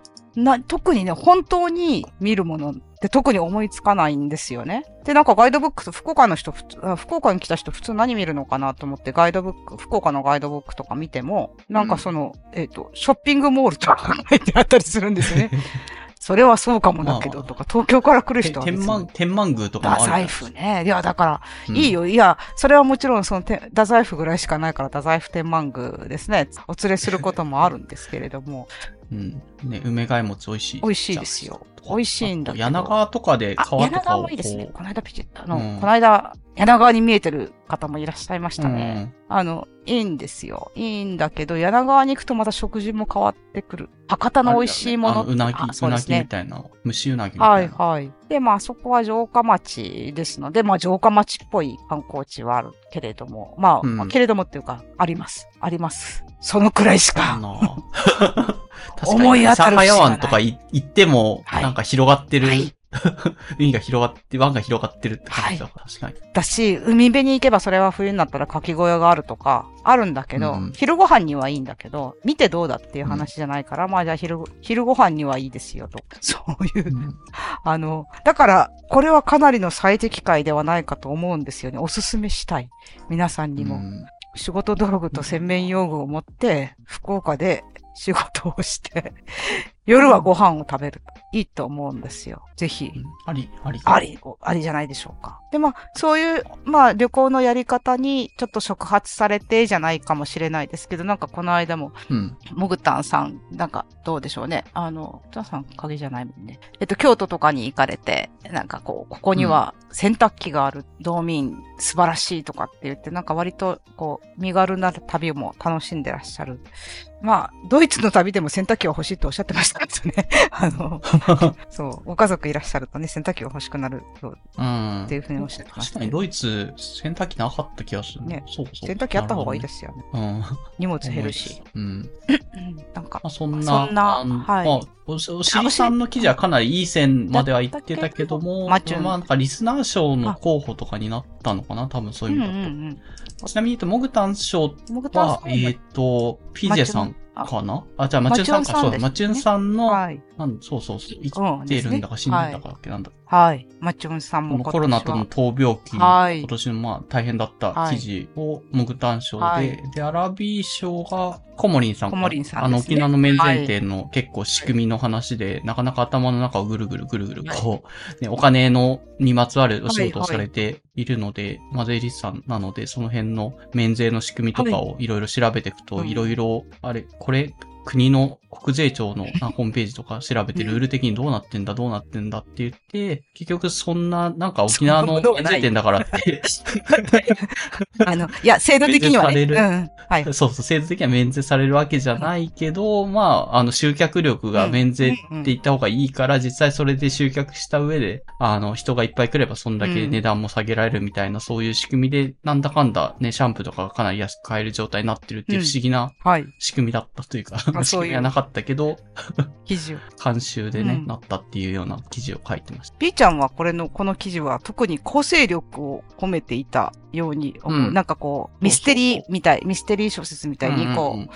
な、特にね、本当に見るものって特に思いつかないんですよね。で、なんかガイドブックと、福岡の人、福岡に来た人普通何見るのかなと思ってガイドブック、福岡のガイドブックとか見ても、なんかその、えっ、と、ショッピングモールとか書いてあったりするんですよね。それはそうかもだけど、まあとか、東京から来るて人は別に天満、天満宮とかもある太宰府ね。いや、だから、うんいいよ。いや、それはもちろん、その、て太宰府ぐらいしかないから、太宰府天満宮ですね。お連れすることもあるんですけれども、うん。ね、梅貝餅美味しい。美味しいですよ。美味しいんだけど。柳川とかであ、川と柳川かをこもいいですね。う、この間ピチあの、うんこの間、柳川に見えてる方もいらっしゃいましたうね。んあの、いいんですよ。いいんだけど、柳川に行くとまた食事も変わってくる。博多の美味しいものあうなぎ、あうなぎみ。たいな、蒸しうなぎみたはいいな。はい。で、まあそこは城下町ですので、まあ城下町っぽい観光地はあるけれども、まあ、うんまあけれどもっていうか、あります。あります。そのくらいしか。あの 確かに、思い当たる節がない諫早湾とかい行っても、はいなんか広がってる、はい 海が広がって、湾が広がってるって感じだから、確かに。だし、海辺に行けばそれは冬になったらかき小屋があるとか、あるんだけど、うん昼ご飯にはいいんだけど、見てどうだっていう話じゃないから、まあじゃあ昼、昼ご飯にはいいですよと。そういう、あの、だから、これはかなりの最適解ではないかと思うんですよね。おすすめしたい。皆さんにも。うん仕事道具と洗面用具を持って、福岡で仕事をして、夜はご飯を食べる。いいと思うんですよ。ぜひ。うんあり、あり。あり、ありじゃないでしょうか。で、まあ、そういう、まあ、旅行のやり方にちょっと触発されてじゃないかもしれないですけど、なんかこの間も、うん。モグタンさん、なんかどうでしょうね。あの、モグタンさん影じゃないもんね。えっと、京都とかに行かれて、なんかこう、ここには洗濯機がある、道民素晴らしいとかって言って、なんか割とこう、身軽な旅も楽しんでらっしゃる。まあ、ドイツの旅でも洗濯機は欲しいとおっしゃってましたね。あの、そう、ご家族いらっしゃるとね、洗濯機が欲しくなるそううん。っていうふうにおっしゃってました。確かにドイツ、洗濯機なかった気がする。ねそうそう。洗濯機あった方がいいですよね。なるほどね。荷物減るし。うん。うん。うんなんかまあ、そんな、そんなはいまあ、おおしりさんの記事はかなりいい線までは言ってたけども、まあ、なんかリスナー賞の候補とかになったのかな？多分そういううんうんう意味だと。ん。ちなみに言うと、モグタン賞モグタンは、えっ、と、ピジェさんかな？あ、じゃあ、ママチュンさんか、そうだ、ママチュンさんの、はい。なんそうそうそう、生うんきてるんだか死んでたかだっけ、なんだはい。マッチョンさんもコロナとの闘病期、はい。今年のまあ大変だった記事をモグタン賞で、はい。で、アラビー賞がコモリンさんかコモリンさんね。あの沖縄の免税店の結構仕組みの話で、なかなか頭の中をぐるぐるぐるぐるこう、ね、お金のにまつわるお仕事をされているので、まあ税理士さんなので、その辺の免税の仕組みとかをい。ろいろ調べていくと、はいいろいろ、あれ、これ、国の国税庁のあホームページとか調べてルール的にどうなってんだ、どうなってんだって言って、結局そんな、なんか沖縄の免税店だからって、あの、いや、制度的にはね。免税される。うん。はい。そうそう、制度的には免税されるわけじゃないけど、まあ、あの、集客力が免税って言った方がいいから、実際それで集客した上で、あの、人がいっぱい来ればそんだけ値段も下げられるみたいな、そういう仕組みで、なんだかんだね、シャンプーとかがかなり安く買える状態になってるっていううん。不思議なはい。仕組みだったというか、あ仕組みはなかったけど、記事を。監修でね、うんなったっていうような記事を書いてました。B ちゃんはこれの、この記事は特に構成力を込めていたように思う。うんなんかこう、ミステリーみたい、ミステリー小説みたいに、こう、んんん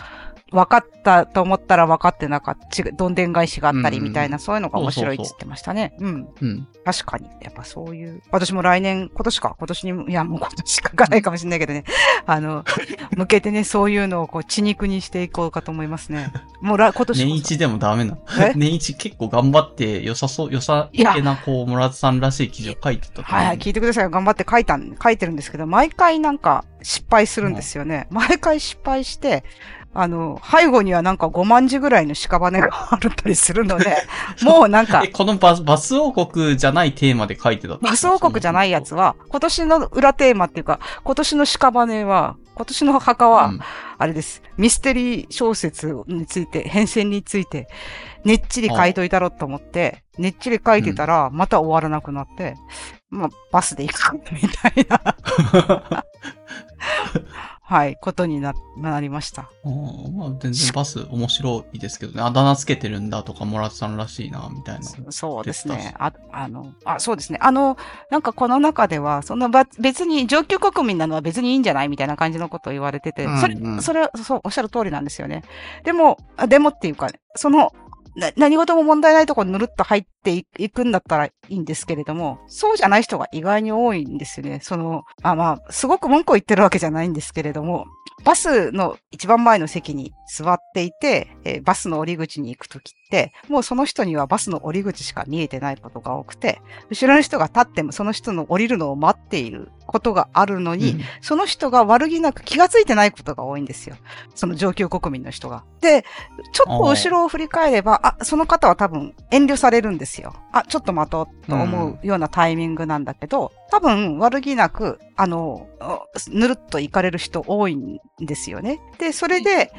分かったと思ったら分かってなかった、どんでん返しがあったりうんうんみたいな、そういうのが面白いってそうそうそう言ってましたね。うん。うん。確かに。やっぱそういう。私も来年、今年か、今年にも、いや、もう今年書かないかもしれないけどね。あの、向けてね、そういうのをこう、血肉にしていこうかと思いますね。もう来、今年年一でもダメな。年一結構頑張って良さそう、良さげな、こう、村田さんらしい記事を書いてたはいはい、聞いてください。頑張って書いたん、書いてるんですけど、毎回なんか失敗するんですよね。毎回失敗して、あの、背後にはなんか5万字ぐらいの屍があったりするので、もうなんかえ、、このバスバス王国じゃないテーマで書いてたバス王国じゃないやつは、今年の裏テーマっていうか、今年の屍は、今年の墓は、うんあれです。ミステリー小説について、変遷について、ねっちり書いといたろと思って、ねっちり書いてたら、また終わらなくなって、まあ、バスで行くみたいな。はい、ことにな、なりました。うんまあ、全然バス面白いですけどね。あだ名つけてるんだとか、モラツさんらしいな、みたいな。そうですね。あ、あの、あ、そうですね。あの、なんかこの中では、そのば、別に上級国民なのは別にいいんじゃないみたいな感じのことを言われてて、それうんう、んそれは、そう、おっしゃる通りなんですよね。でも、あでもっていうか、その、な何事も問題ないところにぬるっと入っていくんだったらいいんですけれども、そうじゃない人が意外に多いんですよね。その、あ、まあ、すごく文句を言ってるわけじゃないんですけれども、バスの一番前の席に座っていて、えーバスの降り口に行くときて、もうその人にはバスの降り口しか見えてないことが多くて、後ろの人が立ってもその人の降りるのを待っていることがあるのに、うんその人が悪気なく気がついてないことが多いんですよ。その上級国民の人が。で、ちょっと後ろを振り返れば、あその方は多分遠慮されるんですよ。あ、ちょっと待とうと思うようなタイミングなんだけど、多分悪気なく、あの、ぬるっと行かれる人多いんですよね。で、それで、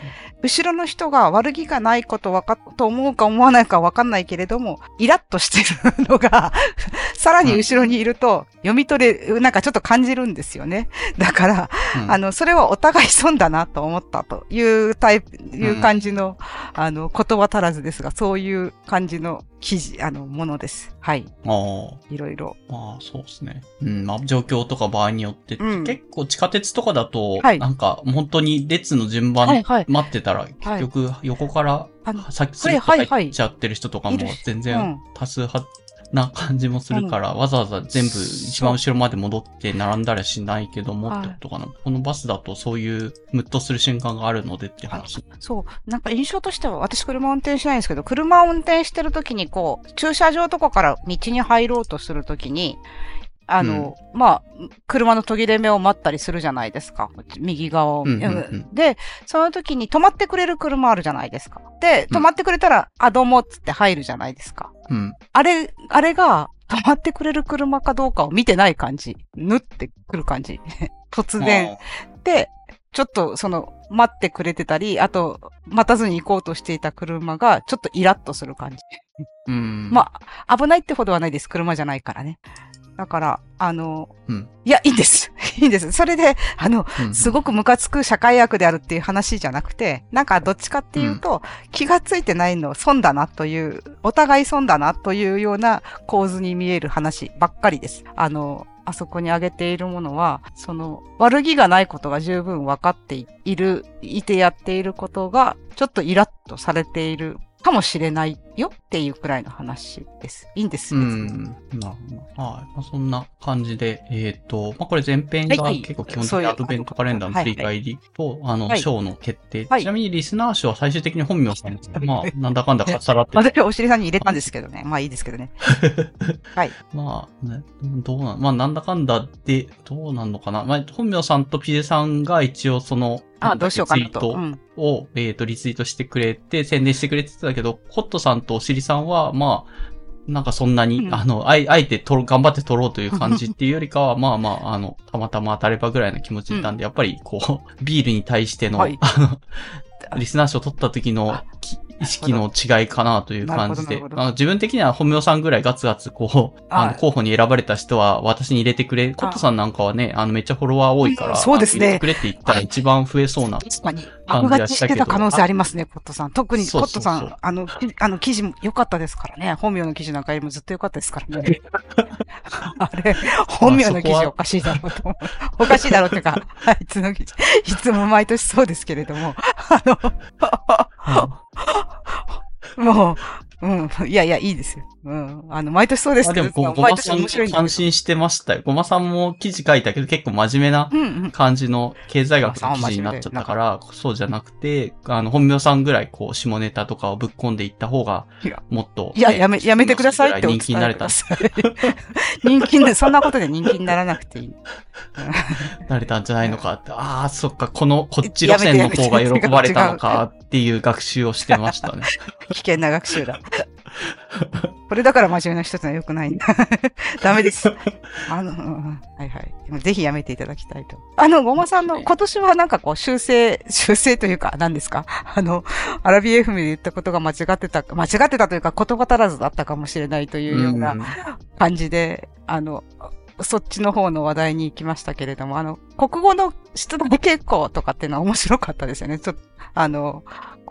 後ろの人が悪気がないことわかと思うか思わないかわかんないけれども、イラッとしてるのが、さらに後ろにいると読み取れ、なんかちょっと感じるんですよね。だから、うんあの、それはお互い損だなと思ったというタイプ、いう感じの、あの、言葉足らずですが、そういう感じの記事、あの、ものです。はい。ああ。いろいろ。まあ、そうですね。うん、まあ、状況とか場合によって、うん結構地下鉄とかだと、はいなんか、本当に列の順番、待ってたら、結局、横から、あのさっきスはいはいはい入っちゃってる人とかも全然多数派な感じもするから、わざわざ全部一番後ろまで戻って並んだりはしないけども、はいってことかな。このバスだとそういう、ムッとする瞬間があるのでって話。そう。なんか印象としては、私車運転しないんですけど、車を運転してるときに、こう、駐車場とかから道に入ろうとするときに、あの、まあ、車の途切れ目を待ったりするじゃないですか。右側を。うんうんうんで、その時に止まってくれる車あるじゃないですか。で、うん止まってくれたら、あ、どうもっつって入るじゃないですか。うん。あれ、あれが、止まってくれる車かどうかを見てない感じ。縫ってくる感じ。突然。で、ちょっとその、待ってくれてたり、あと、待たずに行こうとしていた車が、ちょっとイラッとする感じ。うん。まあ、危ないってほどはないです。車じゃないからね。だから、あの、うんいや、いいんです。いいんです。それで、あの、うんすごくムカつく社会悪であるっていう話じゃなくて、なんかどっちかっていうと、気がついてないの損だなという、お互い損だなというような構図に見える話ばっかりです。あの、あそこに挙げているものは、その、悪気がないことが十分分かっている、いてやっていることが、ちょっとイラッとされているかもしれないよっていうくらいの話です。いいんです。う別にん。なるほど。はい。まあ、そんな感じで、えっ、と、まあ、これ前編が結構基本的にアドベントカレンダーの振り返りと、あの、はいショーの決定。はいちなみにリスナー賞は最終的に本名さんです。まあ、なんだかんだかっさらってて。私はお尻さんに入れたんですけどね。まあいいですけどね。はい。まあ、ね、どうなん、まあ、なんだかんだで、どうなんのかな。まあ、本名さんとピゼさんが一応その、あ、どうしようかなと。ツイートうん。を、えっ、と、リツイートしてくれて、宣伝してくれてたけど、ホットさんとおしりさんは、まあ、なんかそんなに、うんあの、あえあえて頑張って撮ろうという感じっていうよりかは、まあまあ、あの、たまたま当たればぐらいの気持ちでいたんで、やっぱりこう、ビールに対しての、はいあの、リスナー賞を取った時のき意識の違いかなという感じであの自分的には本名さんぐらいガツガツこう、あの、はい候補に選ばれた人は私に入れてくれ、コットさんなんかはね、あの、めっちゃフォロワー多いから、うんそうですね入れてくれって言ったら一番増えそうな確かに。感じはしけどしたてた可能性ありますね、コットさん。特にコットさん、あの、きあの、記事も良かったですからね。本名の記事なんかよりもずっと良かったですからね。あれ、本名の記事おかしいだろうと思う。おかしいだろうっていうか、あいつの記事、いつも毎年そうですけれども、あの、も う、うん、いやいや、いいですよ。うん。あの、毎年そうですけど、あでもご、まさん年面白いんだ感心してましたよ。ごまさんも記事書いたけど結構真面目な。感じの経済学の記事になっちゃったから、そうじゃなくて、あの、本名さんぐらいこう、下ネタとかをぶっ込んでいった方がもっと、いや、やめ、やめてくださいって人気になれた。人気にな、そんなことで人気にならなくていい。なれたんじゃないのかって、ああ、そっか、この、こっち路線の方が喜ばれたのかっていう学習をしてましたね。危険な学習だ。これだから真面目な人ってのは良くないんだ。ダメです。あの、うんはいはい。ぜひやめていただきたいと。あの、ごまさんの、今年はなんかこう、修正、修正というか、何ですか？あの、アラビ FM で言ったことが間違ってた、間違ってたというか、言葉足らずだったかもしれないというようなうん感じで、あの、そっちの方の話題に行きましたけれども、あの、国語の出題傾向とかっていうのは面白かったですよね。ちょっと、あの、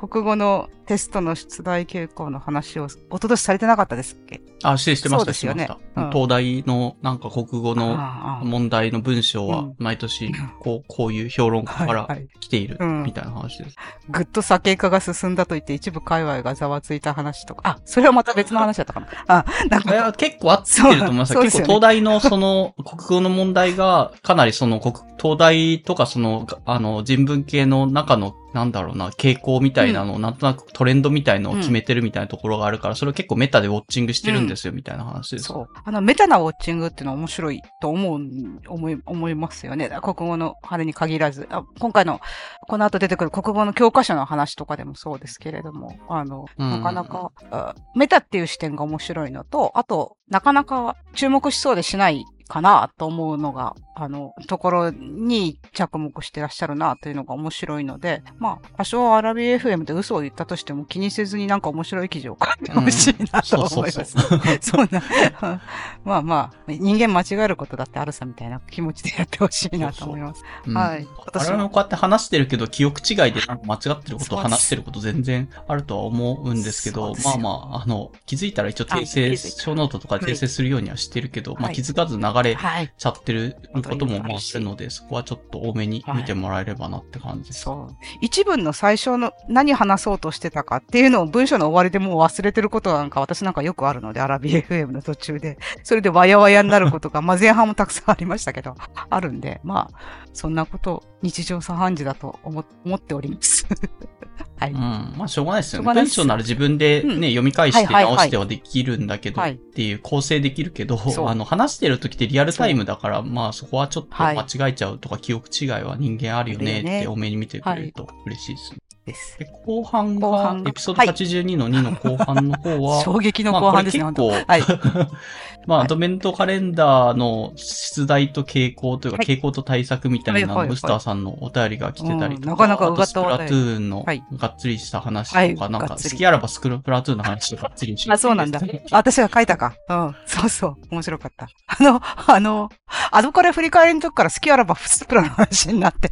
国語のテストの出題傾向の話を、おととしされてなかったですっけ？あ、してしてました、そうですよね。してました。うん。東大のなんか国語の問題の文章はうん毎年こう、こういう評論家から来ているうん。みたいな話です。ぐっと酒化が進んだと言って一部界隈がざわついた話とか、あ、それはまた別の話だったかな。あ、なんか、結構合ってると思います。結構東大のその国語の問題がかなりその国、東大とかその、あの人文系の中のなんだろうな、傾向みたいなのをなんとなくトレンドみたいのを決めてるみたいなところがあるから、それを結構メタでウォッチングしてるんですよみたいな話です。そう。あの、メタなウォッチングっていうのは面白いと思う、思い、思いますよね。国語のあれに限らず。あ今回の、この後出てくる国語の教科書の話とかでもそうですけれども、あの、うんなかなか、あメタっていう視点が面白いのと、あと、なかなか注目しそうでしないかなと思うのが、あの、ところに着目してらっしゃるなというのが面白いので、まあ、多少アラビ FM で嘘を言ったとしても気にせずになんか面白い記事を書いてほしいなと思います。そうそうそう。そんな、まあまあ、人間間違えることだってあるさみたいな気持ちでやってほしいなと思います。うん。はい。私も我々もこうやって話してるけど、記憶違いでなんか間違ってることを話してること全然あるとは思うんですけど、まあまあ、あの、気づいたら一応訂はい。正、小ノートとか訂正するようにはしてるけど、まあはい。気づかず流れはい。ちゃってることもまあるので、そこはちょっと多めに見てもらえればなって感じです。そう。一文の最初の何話そうとしてたかっていうのを文章の終わりでもう忘れてることなんか私なんかよくあるので、アラビ FM の途中で。それでわやわやになることが、まあ前半もたくさんありましたけど、あるんで、まあ、そんなこと日常茶飯事だと思思っております。はい。うん。まあ、しょうがないですよね。文章なら自分でね、うん。読み返してはいはいはい。直してはできるんだけど、はい。っていう構成できるけど、そう。あの、話してる時ってリアルタイムだから、まあ、そこはちょっとはい。間違えちゃうとか、記憶違いは人間あるよねあるよね。って多めに見てくれると嬉しいですね。です。で、後半がエピソード82の2の後半の方は、衝撃の後半ですね、結構、はい。まあ、はいアドベントカレンダーの出題と傾向というか、はい傾向と対策みたいな、はいはいはいムスターさんのお便りが来てたりとか、うんなかなかスプラトゥーンのはいがっつりした話とか、はいなんか、好きあらばスクラプラトゥーンの話とかがっつりしあ、そうなんだ。あ私が書いたか。うん。そうそう。面白かった。あの、あの、アドカレ振り返りの時から好きあらばスプラの話になって。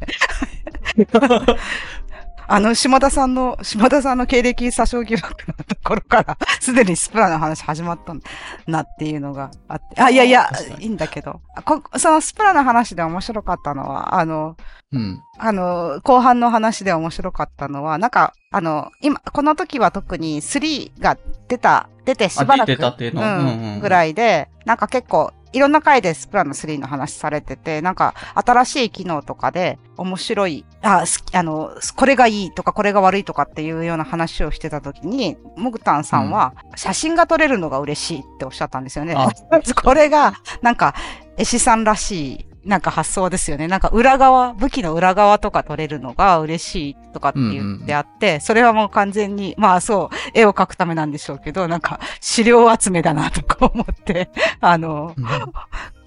あの、島田さんの、島田さんの経歴詐称疑惑のところから、すでにスプラの話始まったんだなっていうのがあって。あ、いやいやいいんだけど。こそのスプラの話で面白かったのは、あの、うん。あの、後半の話で面白かったのは、なんか、あの、今、この時は特に3が出た、出てしばらく、出てたっていうの？うんうんうんぐらいで、なんか結構、いろんな回でスプラの3の話されてて、なんか、新しい機能とかで、面白い、あ、すあの、これがいいとか、これが悪いとかっていうような話をしてた時に、モグタンさんは、写真が撮れるのが嬉しいっておっしゃったんですよね。あ これが、なんか、絵師さんらしい、なんか発想ですよね。なんか裏側、武器の裏側とか撮れるのが嬉しいとかって言ってあって、それはもう完全に、まあそう、絵を描くためなんでしょうけど、なんか資料集めだなとか思って、あの、うん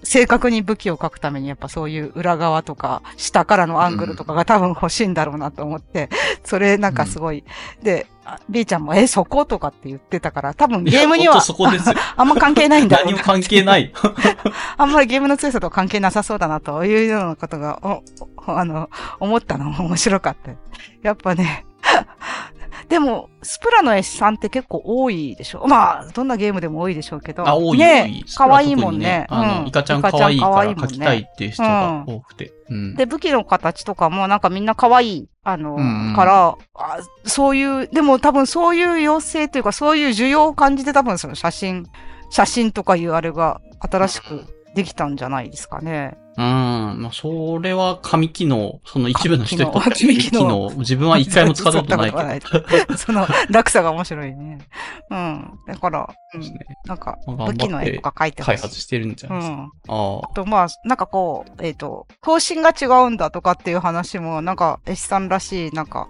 正確に武器を描くためにやっぱそういう裏側とか、下からのアングルとかが多分欲しいんだろうなと思って、それなんかすごい、で、あ B ちゃんも、え、そことかって言ってたから、多分ゲームにはそこですよ。あんま関係ないんだろうな何も関係ない。あんまりゲームの強さとは関係なさそうだなというようなことが、おおあの、思ったのも面白かった。やっぱね、でも、スプラの絵師さんって結構多いでしょまあ、どんなゲームでも多いでしょうけど。あ、多い、ね多い。可愛いもんね。あの、うんイカちゃん可愛いから描きたいねっていう人が多くて。うん。で、武器の形とかもなんかみんな可愛い、あの、うんうんからあ、そういう、でも多分そういう要請というか、そういう需要を感じて多分その写真、写真とかいうあれが新しくできたんじゃないですかね。うん。まあ、それは紙機能、その一部の人にとって紙機能紙機能、自分は一回も使ったことないけど。その落差が面白いね。うん。だから、うんなんか、武器の絵とか描いて。開発してるんじゃうないですか。ん。ああと、まあ、なんかこう、えっ、と、方針が違うんだとかっていう話も、なんか、絵師さんらしい、なんか、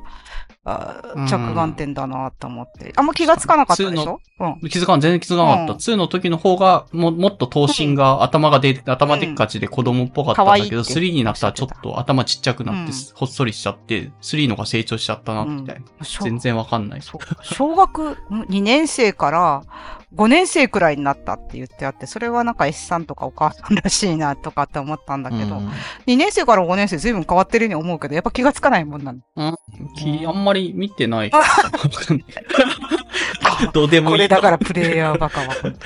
着眼点だなと思って。あんま気がつかなかったでしょ？うん。気づかん、全然気づかなかった。うん2の時の方が、も、もっと頭身が、頭がで、頭でっかちで子供っぽかったんだけど、可愛いって3になったらちょっと頭ちっちゃくなって、うんほっそりしちゃって、3のが成長しちゃったな、みたいな。小全然わかんない。小学2年生から5年生くらいになったって言ってあって、それはなんか S さんとかお母さんらしいなとかって思ったんだけど、うん2年生から5年生随分変わってるように思うけど、やっぱ気がつかないもんなんだ。きあんまり見てない どうでもいい。これだからプレイヤーバカは本当に。こ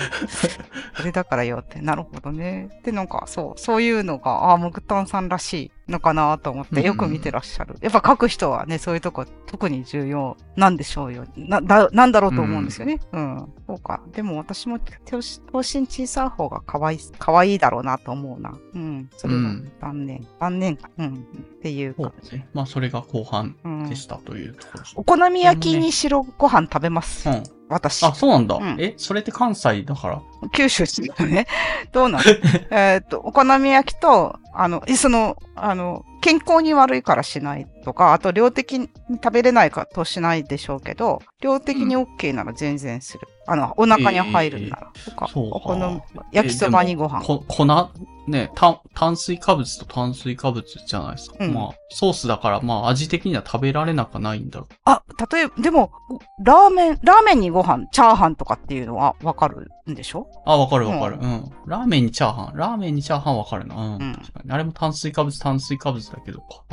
れだからよって。なるほどね。で、なんかそう、そういうのが、ああ、モグタンさんらしいのかなと思ってよく見てらっしゃる。やっぱ書く人はね、そういうとこ特に重要なんでしょうよ。な、だ、なんだろうと思うんですよね。うん。そうか。でも私も頭頭身小さい方が可愛い、可愛いだろうなと思うな。うん。それはうん残念。残念か。うん。っていうそうか。ですね。まあ、それが後半うんで。したというところです。お好み焼きに白ご飯食べます。うん。私。あ、そうなんだ。うんえ、それって関西だから？九州ですよね。どうなの？えっと、お好み焼きと、あの、えその、あの、健康に悪いからしないとか、あと量的に食べれないかとしないでしょうけど、量的に OK なら全然する。あの、お腹に入るんなら。とか、そうかお好み、焼きそばにご飯。こ、粉、ね、炭、炭水化物と炭水化物じゃないですか。うんまあ、ソースだから、まあ、味的には食べられなくはないんだろあ、例えば、でも、ラーメン、ラーメンにご飯、チャーハンとかっていうのはわかるんでしょ？う。あ、わかるわかる。ううん。ラーメンにチャーハン。ラーメンにチャーハンわかるな。うん。うん確かに。あれも炭水化物、炭水化物だけどか。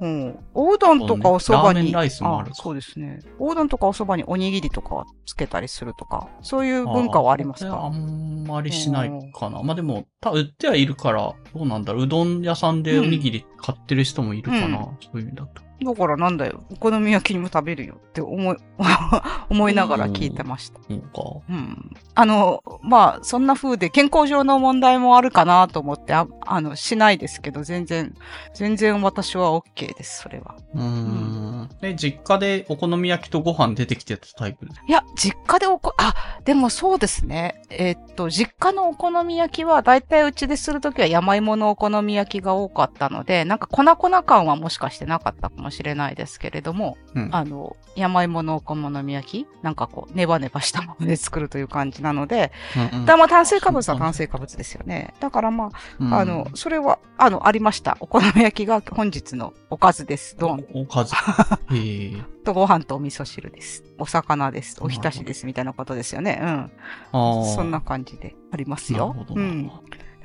うん。うん。おうどんとかお蕎麦に。ラーメンライスもあるかそうですね。おうどんとかお蕎麦におにぎりとかつけたりするとか、そういう文化はありますあかんまりしないかな。まあでも、た売ってはいるから、どうなんだろう。うどん屋さんでおにぎり買ってる人もいるかな。うんそういう意味だと。だからなんだよ。お好み焼きにも食べるよって思い、思いながら聞いてました。そうか。うん。あの、まあ、そんな風で健康上の問題もあるかなと思って、ああの、しないですけど、全然、全然私は OK です、それは。うーん。で、実家でお好み焼きとご飯出てきてたタイプいや、実家でおこ、あ、でもそうですね。えーっと、実家のお好み焼きは、だいたいうちでするときは山芋のお好み焼きが多かったので、なんか粉々感はもしかしてなかったかもしれないですけれども、うんあの、山芋のお好み焼きなんかこう、ネバネバしたもので作るという感じなので、うんうんだまあ炭水化物は炭水化物ですよね。だからまうんあ、あの、それは、あの、ありました。お好み焼きが本日のおかずです。どん。おおかず。とご飯とお味噌汁です。お魚です。おひたしです。みたいなことですよね。うん。そんな感じでありますよなるほ。どな。うん。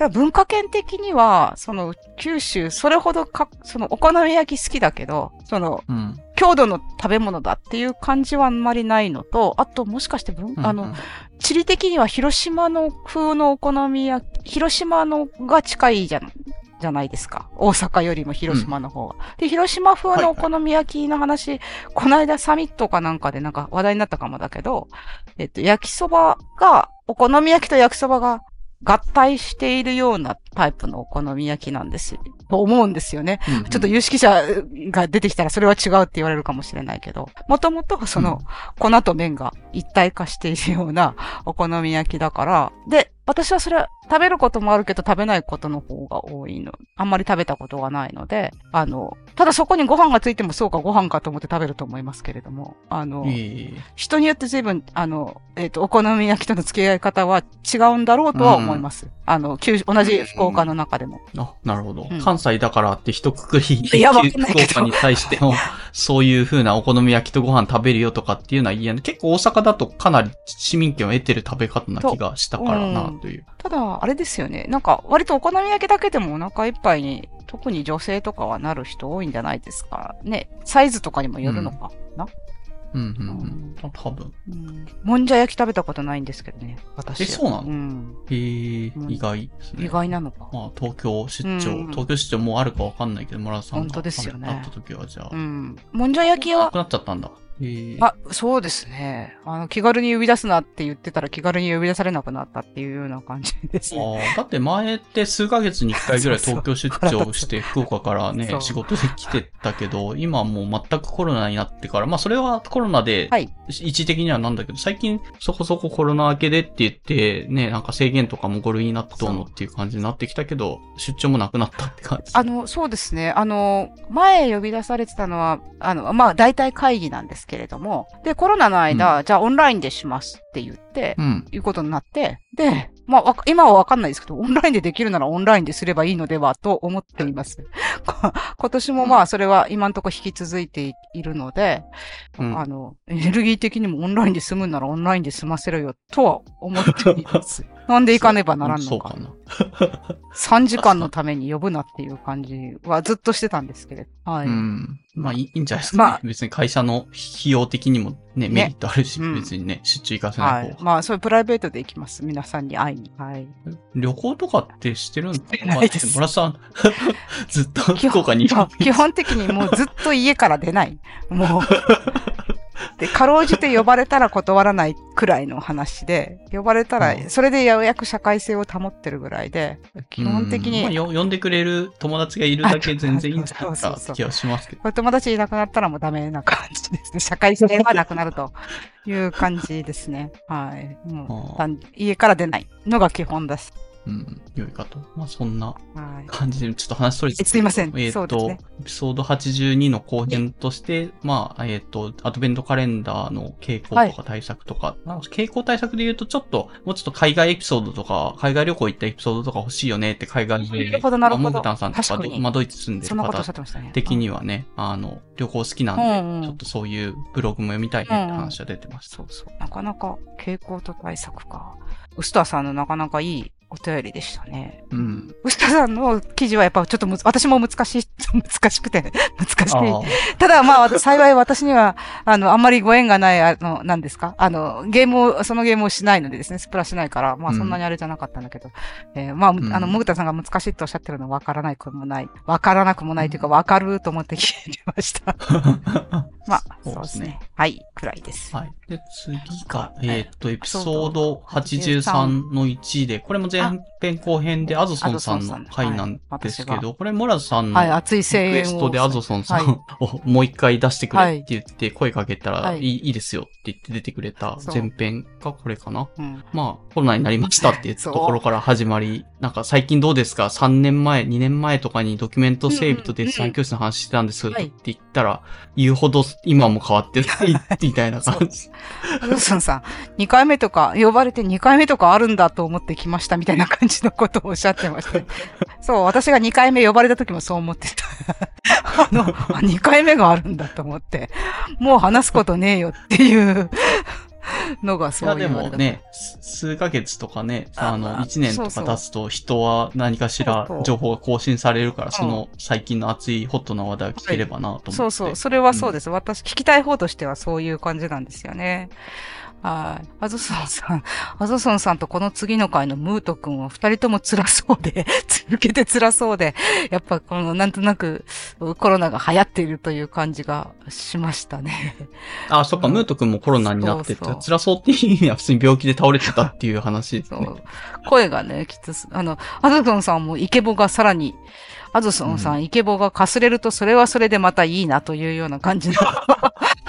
文化圏的には、その、九州、それほどか、その、お好み焼き好きだけど、その、うん。郷土の食べ物だっていう感じはあんまりないのと、あと、もしかして文、うんあの、、地理的には広島の風のお好み焼き、広島のが近いじゃん、じゃないですか。大阪よりも広島の方が。で、広島風のお好み焼きの話、この間サミットかなんかでなんか話題になったかもだけど、えっと、焼きそばが、お好み焼きと焼きそばが合体しているようなタイプのお好み焼きなんです。と思うんですよね。うんうんちょっと有識者が出てきたらそれは違うって言われるかもしれないけど、もともとその粉と麺が一体化しているようなお好み焼きだから、で、私はそれは食べることもあるけど食べないことの方が多いの。あんまり食べたことがないので、あの、ただそこにご飯がついてもそうかご飯かと思って食べると思いますけれども、あの、ええ人によって随分、あの、えっ、と、お好み焼きとの付き合い方は違うんだろうとは思います。あの、九同じ福岡の中でも。あ、なるほど。うん関西だからって一括り、福岡に対しても、そういう風なお好み焼きとご飯食べるよとかっていうのは嫌な。結構大阪だとかなり市民権を得てる食べ方な気がしたからな、という。ただ、あれですよね。なんか、割とお好み焼きだけでもお腹いっぱいに、特に女性とかはなる人多いんじゃないですか。ね。サイズとかにもよるのかな？うん、うん、うん。多分。うん。もんじゃ焼き食べたことないんですけどね。私は。えそうなの？うん。へえ、うん意外ですね。意外なのか。まあ、東京出張、うん東京出張もうあるかわかんないけど、村田さんが。本当ですよねあった時は、じゃあ。うん。もんじゃ焼きは？なく、なっちゃったんだ。えーあ、そうですね。あの、気軽に呼び出すなって言ってたら気軽に呼び出されなくなったっていうような感じですね。あーだって前って数ヶ月に1回ぐらい東京出張して 福岡からね仕事で来てたけど、今はもう全くコロナになってから、まあそれはコロナではい。一時的にはなんだけど、最近そこそこコロナ明けでって言って、ね、なんか制限とかも5類になってどうのっていう感じになってきたけど、出張もなくなったって感じ。あの、そうですね。あの、前呼び出されてたのは、あの、まあ、大体会議なんですけれども、で、コロナの間、じゃあオンラインでしますって言って、うん。いうことになって、で、まあ、今はわかんないですけど、オンラインでできるならオンラインですればいいのではと思っています。こ今年もまあ、それは今のところ引き続いているので、うんあの、エネルギー的にもオンラインで済むならオンラインで済ませろよとは思っています。なんで行かねばならんのかそうか。な。3時間のために呼ぶなっていう感じはずっとしてたんですけれど。はい。うん。まあいいいいんじゃないですか、ね。まあ別に会社の費用的にもね、メリットあるし、うん別にね、出張行かせな方が。はいい。まあ、そういうプライベートで行きます。皆さんに会いに。はい。旅行とかってしてるんですか？ないですまあ村さん、ずっと福岡に基本的にもうずっと家から出ない。もう。で、かろうじて呼ばれたら断らないくらいの話で、呼ばれたうら、んそれでようやく社会性を保ってるぐらいで、基本的に、うんまあよ呼んでくれる友達がいるだけ全然いいんじゃないかって気はしますけど。お友達いなくなったらもうダメな感じですね。社会性がなくなるという感じですね。はい。もう家から出ないのが基本です。うん、良いかと。まあそんなはい。感じで、ちょっと話それてえすいませんえっ、と、そうですねエピソード82の後編として、まあ、えっ、と、アドベントカレンダーの傾向とか対策とか、なんか傾向対策で言うと、ちょっと、もうちょっと海外エピソードとか、海外旅行行ったエピソードとか欲しいよねって海外で、なるほどなるほどモグタンさんとかまあ、ドイツ住んでるそんなことおっしゃ方。的にはね、あの、旅行好きなんで、うんうんちょっとそういうブログも読みたいねって話は出てました。そうそう。なかなか傾向と対策か。ウスターさんのなかなかいいお便りでしたね。うん。ウスターさんの記事はやっぱちょっとむず私も難しい、難しくて、難しあい。ただまあ、幸い私には、あの、あんまりご縁がない、あの、なんですか？あの、ゲームを、そのゲームをしないのでですね、スプラしないから、まあうんそんなにあれじゃなかったんだけど、えーまあ、んあの、もぐたさんが難しいとおっしゃってるのはわからないくもない。わからなくもないというか、わかると思って聞いてました。あ。まあ、そうですすね。はい、くらいです。はい。で、次が、えーっと、エピソード83の1で、これも前編後編でアゾソンさんの回なんですけはいど、これモラズさんの。リクエストでアゾソンさんはいを もう一回出してくれって言って声かけたら、はいいですよって言って出てくれた前編がこれかな。うん。まあ、コロナになりましたっていうところから始まり、なんか最近どうですか ?3 年前、2年前とかにドキュメント整備とデッサン教室の話してたんですって言ったら、言うほど今も変わってない みたいな感じ。アドソンさん、2回目とか、呼ばれて2回目とかあるんだと思ってきましたみたいな感じのことをおっしゃってましたね。そう、私が2回目呼ばれた時もそう思ってた。あの、あ2回目があるんだと思って、もう話すことねえよっていう のがいや、そういうでもね、す数ヶ月とかね、あの、あ1年とか経つと人は何かしら情報が更新されるから、その最近の熱いホットな話題を聞ければなと思って。そうそう、それはそうです。私、聞きたい方としてはそういう感じなんですよね。はい。アゾソンさん、アゾソンさんとこの次の回のムート君は二人とも辛そうで、続けて辛そうで、やっぱこのなんとなくコロナが流行っているという感じがしましたね。あ、そっか、ムート君もコロナになってて、そうそう辛そうっていう意味は普通に病気で倒れてたっていう話ですね。そう。声がね、きつす、あの、アゾソンさんもイケボがさらに、アゾソンさん、うんイケボがかすれるとそれはそれでまたいいなというような感じの、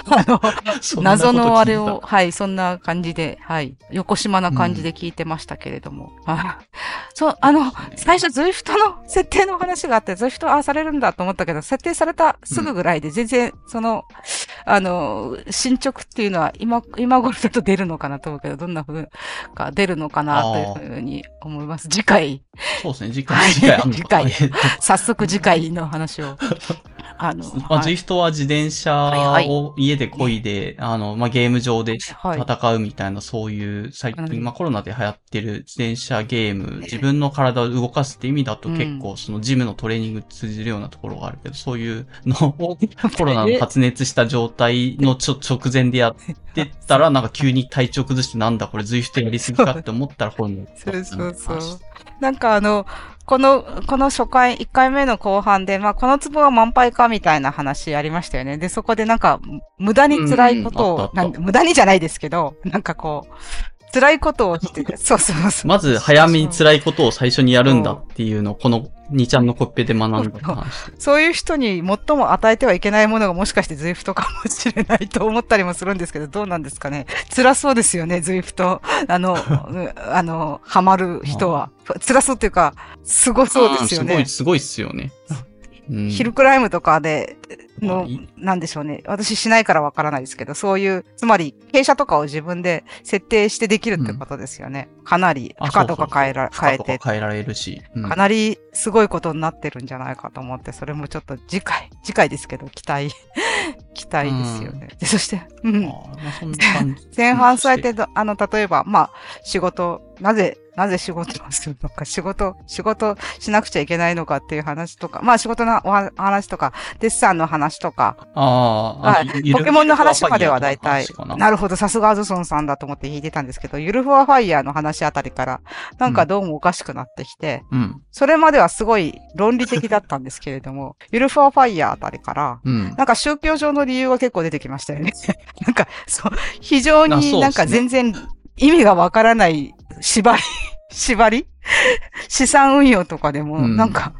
あの、謎のあれを、。はい、そんな感じで、はい、横島な感じで聞いてましたけれども。はいそう、あの、最初、ズイフトの設定の話があって、ズイフトああされるんだと思ったけど、設定されたすぐぐらいで、全然、その、あの、進捗っていうのは、今、今頃だと出るのかなと思うけど、どんな風が出るのかなというふうに思います。次回、そうですね、次回、はい次回次回えっと早速次回の話を。あの、まあ、はい。Zwift は自転車はいを家で漕いで、あの、まあ、ゲーム上ではい戦うみたいな、そういう、最うん近、まあ、コロナで流行ってる自転車ゲーム、自分の体を動かすって意味だと結構、そのジムのトレーニングに通じるようなところがあるけど、そういうのを、コロナの発熱した状態のちょ直前でやってたら、なんか急に体調崩してなんだこれ Zwift やりすぎかって思ったら、コロナ そうそうそう。なんかあの、この、この初回、1回目の後半で、まあ、この壺は満杯かみたいな話ありましたよね。で、そこでなんか、無駄に辛いことを、うんうん無駄にじゃないですけど、なんかこう、辛いことをして、そうそうそう。まず早めに辛いことを最初にやるんだっていうのを、この2ちゃんのコッペで学んだって話。そういう人に最も与えてはいけないものがもしかしてズイフトかもしれないと思ったりもするんですけど、どうなんですかね。辛そうですよね、ズイフト。あの、う んあの、ハマる人は。辛そうっていうか、すごそうですよねんすごい、。すごいっすよね。うんヒルクライムとかで、のなんでしょうね。私しないからわからないですけど、そういう、つまり、傾斜とかを自分で設定してできるってことですよね。かなり、負荷とか変えら、変えて変えられるし。うんかなりすごいことになってるんじゃないかと思って、それもちょっと次回、次回ですけど、期待、期待ですよね。でそして、うん。前半されてど、あの、例えば、まあ、仕事、なぜ、なぜ仕事をするのか、仕事、仕事しなくちゃいけないのかっていう話とか、まあ仕事のおは話とか、デッサンの話とか、ああ、ポケモンの話までは大体。な？なるほど、さすがアズソンさんだと思って聞いてたんですけど、ゆるふわファイヤーの話あたりから、なんかどうもおかしくなってきて、うん。それまではすごい論理的だったんですけれども、ゆるふわファイヤーあたりから、うん。なんか宗教上の理由が結構出てきましたよね。なんか、そう、非常になんか全然意味がわからない縛り、縛り？資産運用とかでも、うんなんか、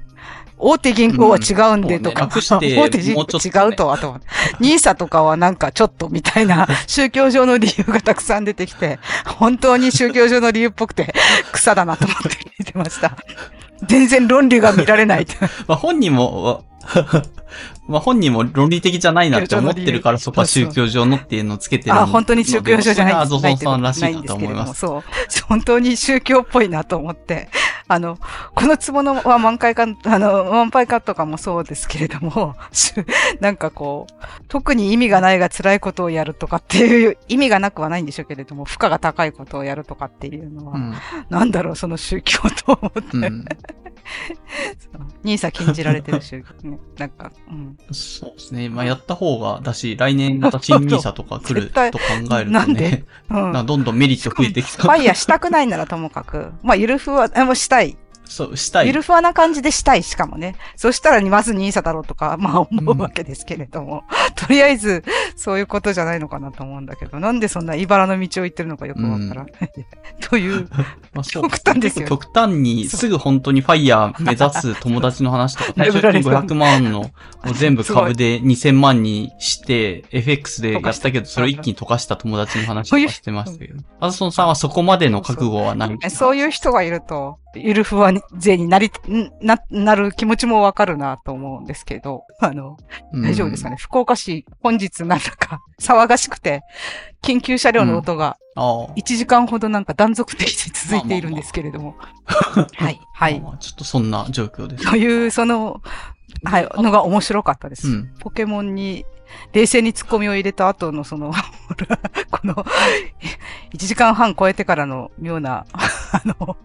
大手銀行は違うんでとか、うんね大手銀行もうとね違うとはと。ニーサとかはなんかちょっとみたいな宗教上の理由がたくさん出てきて、本当に宗教上の理由っぽくて草だなと思って見てました。全然論理が見られない。まあ本人も、まあ本人も論理的じゃないなって思ってるから、そこは宗教上のっていうのをつけてるあ、本当に宗教上じゃないアゾソンさんらしないなと思います。そう。本当に宗教っぽいなと思って、あの、この壺のは満開か、あの、満杯かとかもそうですけれども、なんかこう、特に意味がないが辛いことをやるとかっていう、意味がなくはないんでしょうけれども、負荷が高いことをやるとかっていうのは、うん。なんだろう、その宗教と思って、うん。ニーサ禁じられてる宗教ね。なんか、うん。そうですね。まあやった方が、だし、来年また新ニーサとか来る と考えるとなんで？ね、うん。なんかどんどんメリット増えてきた。ファイヤーしたくないならともかく、まあ、ゆるふわ、えもうしたい。そう、したい。ゆるふわな感じでしたい、しかもね。そしたら、まずニーサだろうとか、まあ思うわけですけれども。とりあえず、そういうことじゃないのかなと思うんだけど、なんでそんな茨の道を行ってるのかよくわからない。という、まあそう極端ですよ極端に、すぐ本当にファイヤー目指す友達の話とか、最初に500万の、全部株で2000万にして、FX でやったけど、それを一気に溶かした友達の話とかしてましたけど。アザソンさんはそこまでの覚悟はないそういう人がいると、ゆるふわ勢になり、んな、なる気持ちもわかるなと思うんですけど、あの、大丈夫ですかね？福岡市、本日なんだか 騒がしくて、緊急車両の音がああ。1時間ほどなんか断続的に続いているんですけれども。はい。はい。まあちょっとそんな状況です。という、その、はい、のが面白かったです。うん。ポケモンに、冷静に突っ込みを入れた後のその、この、1時間半超えてからの妙な、あの、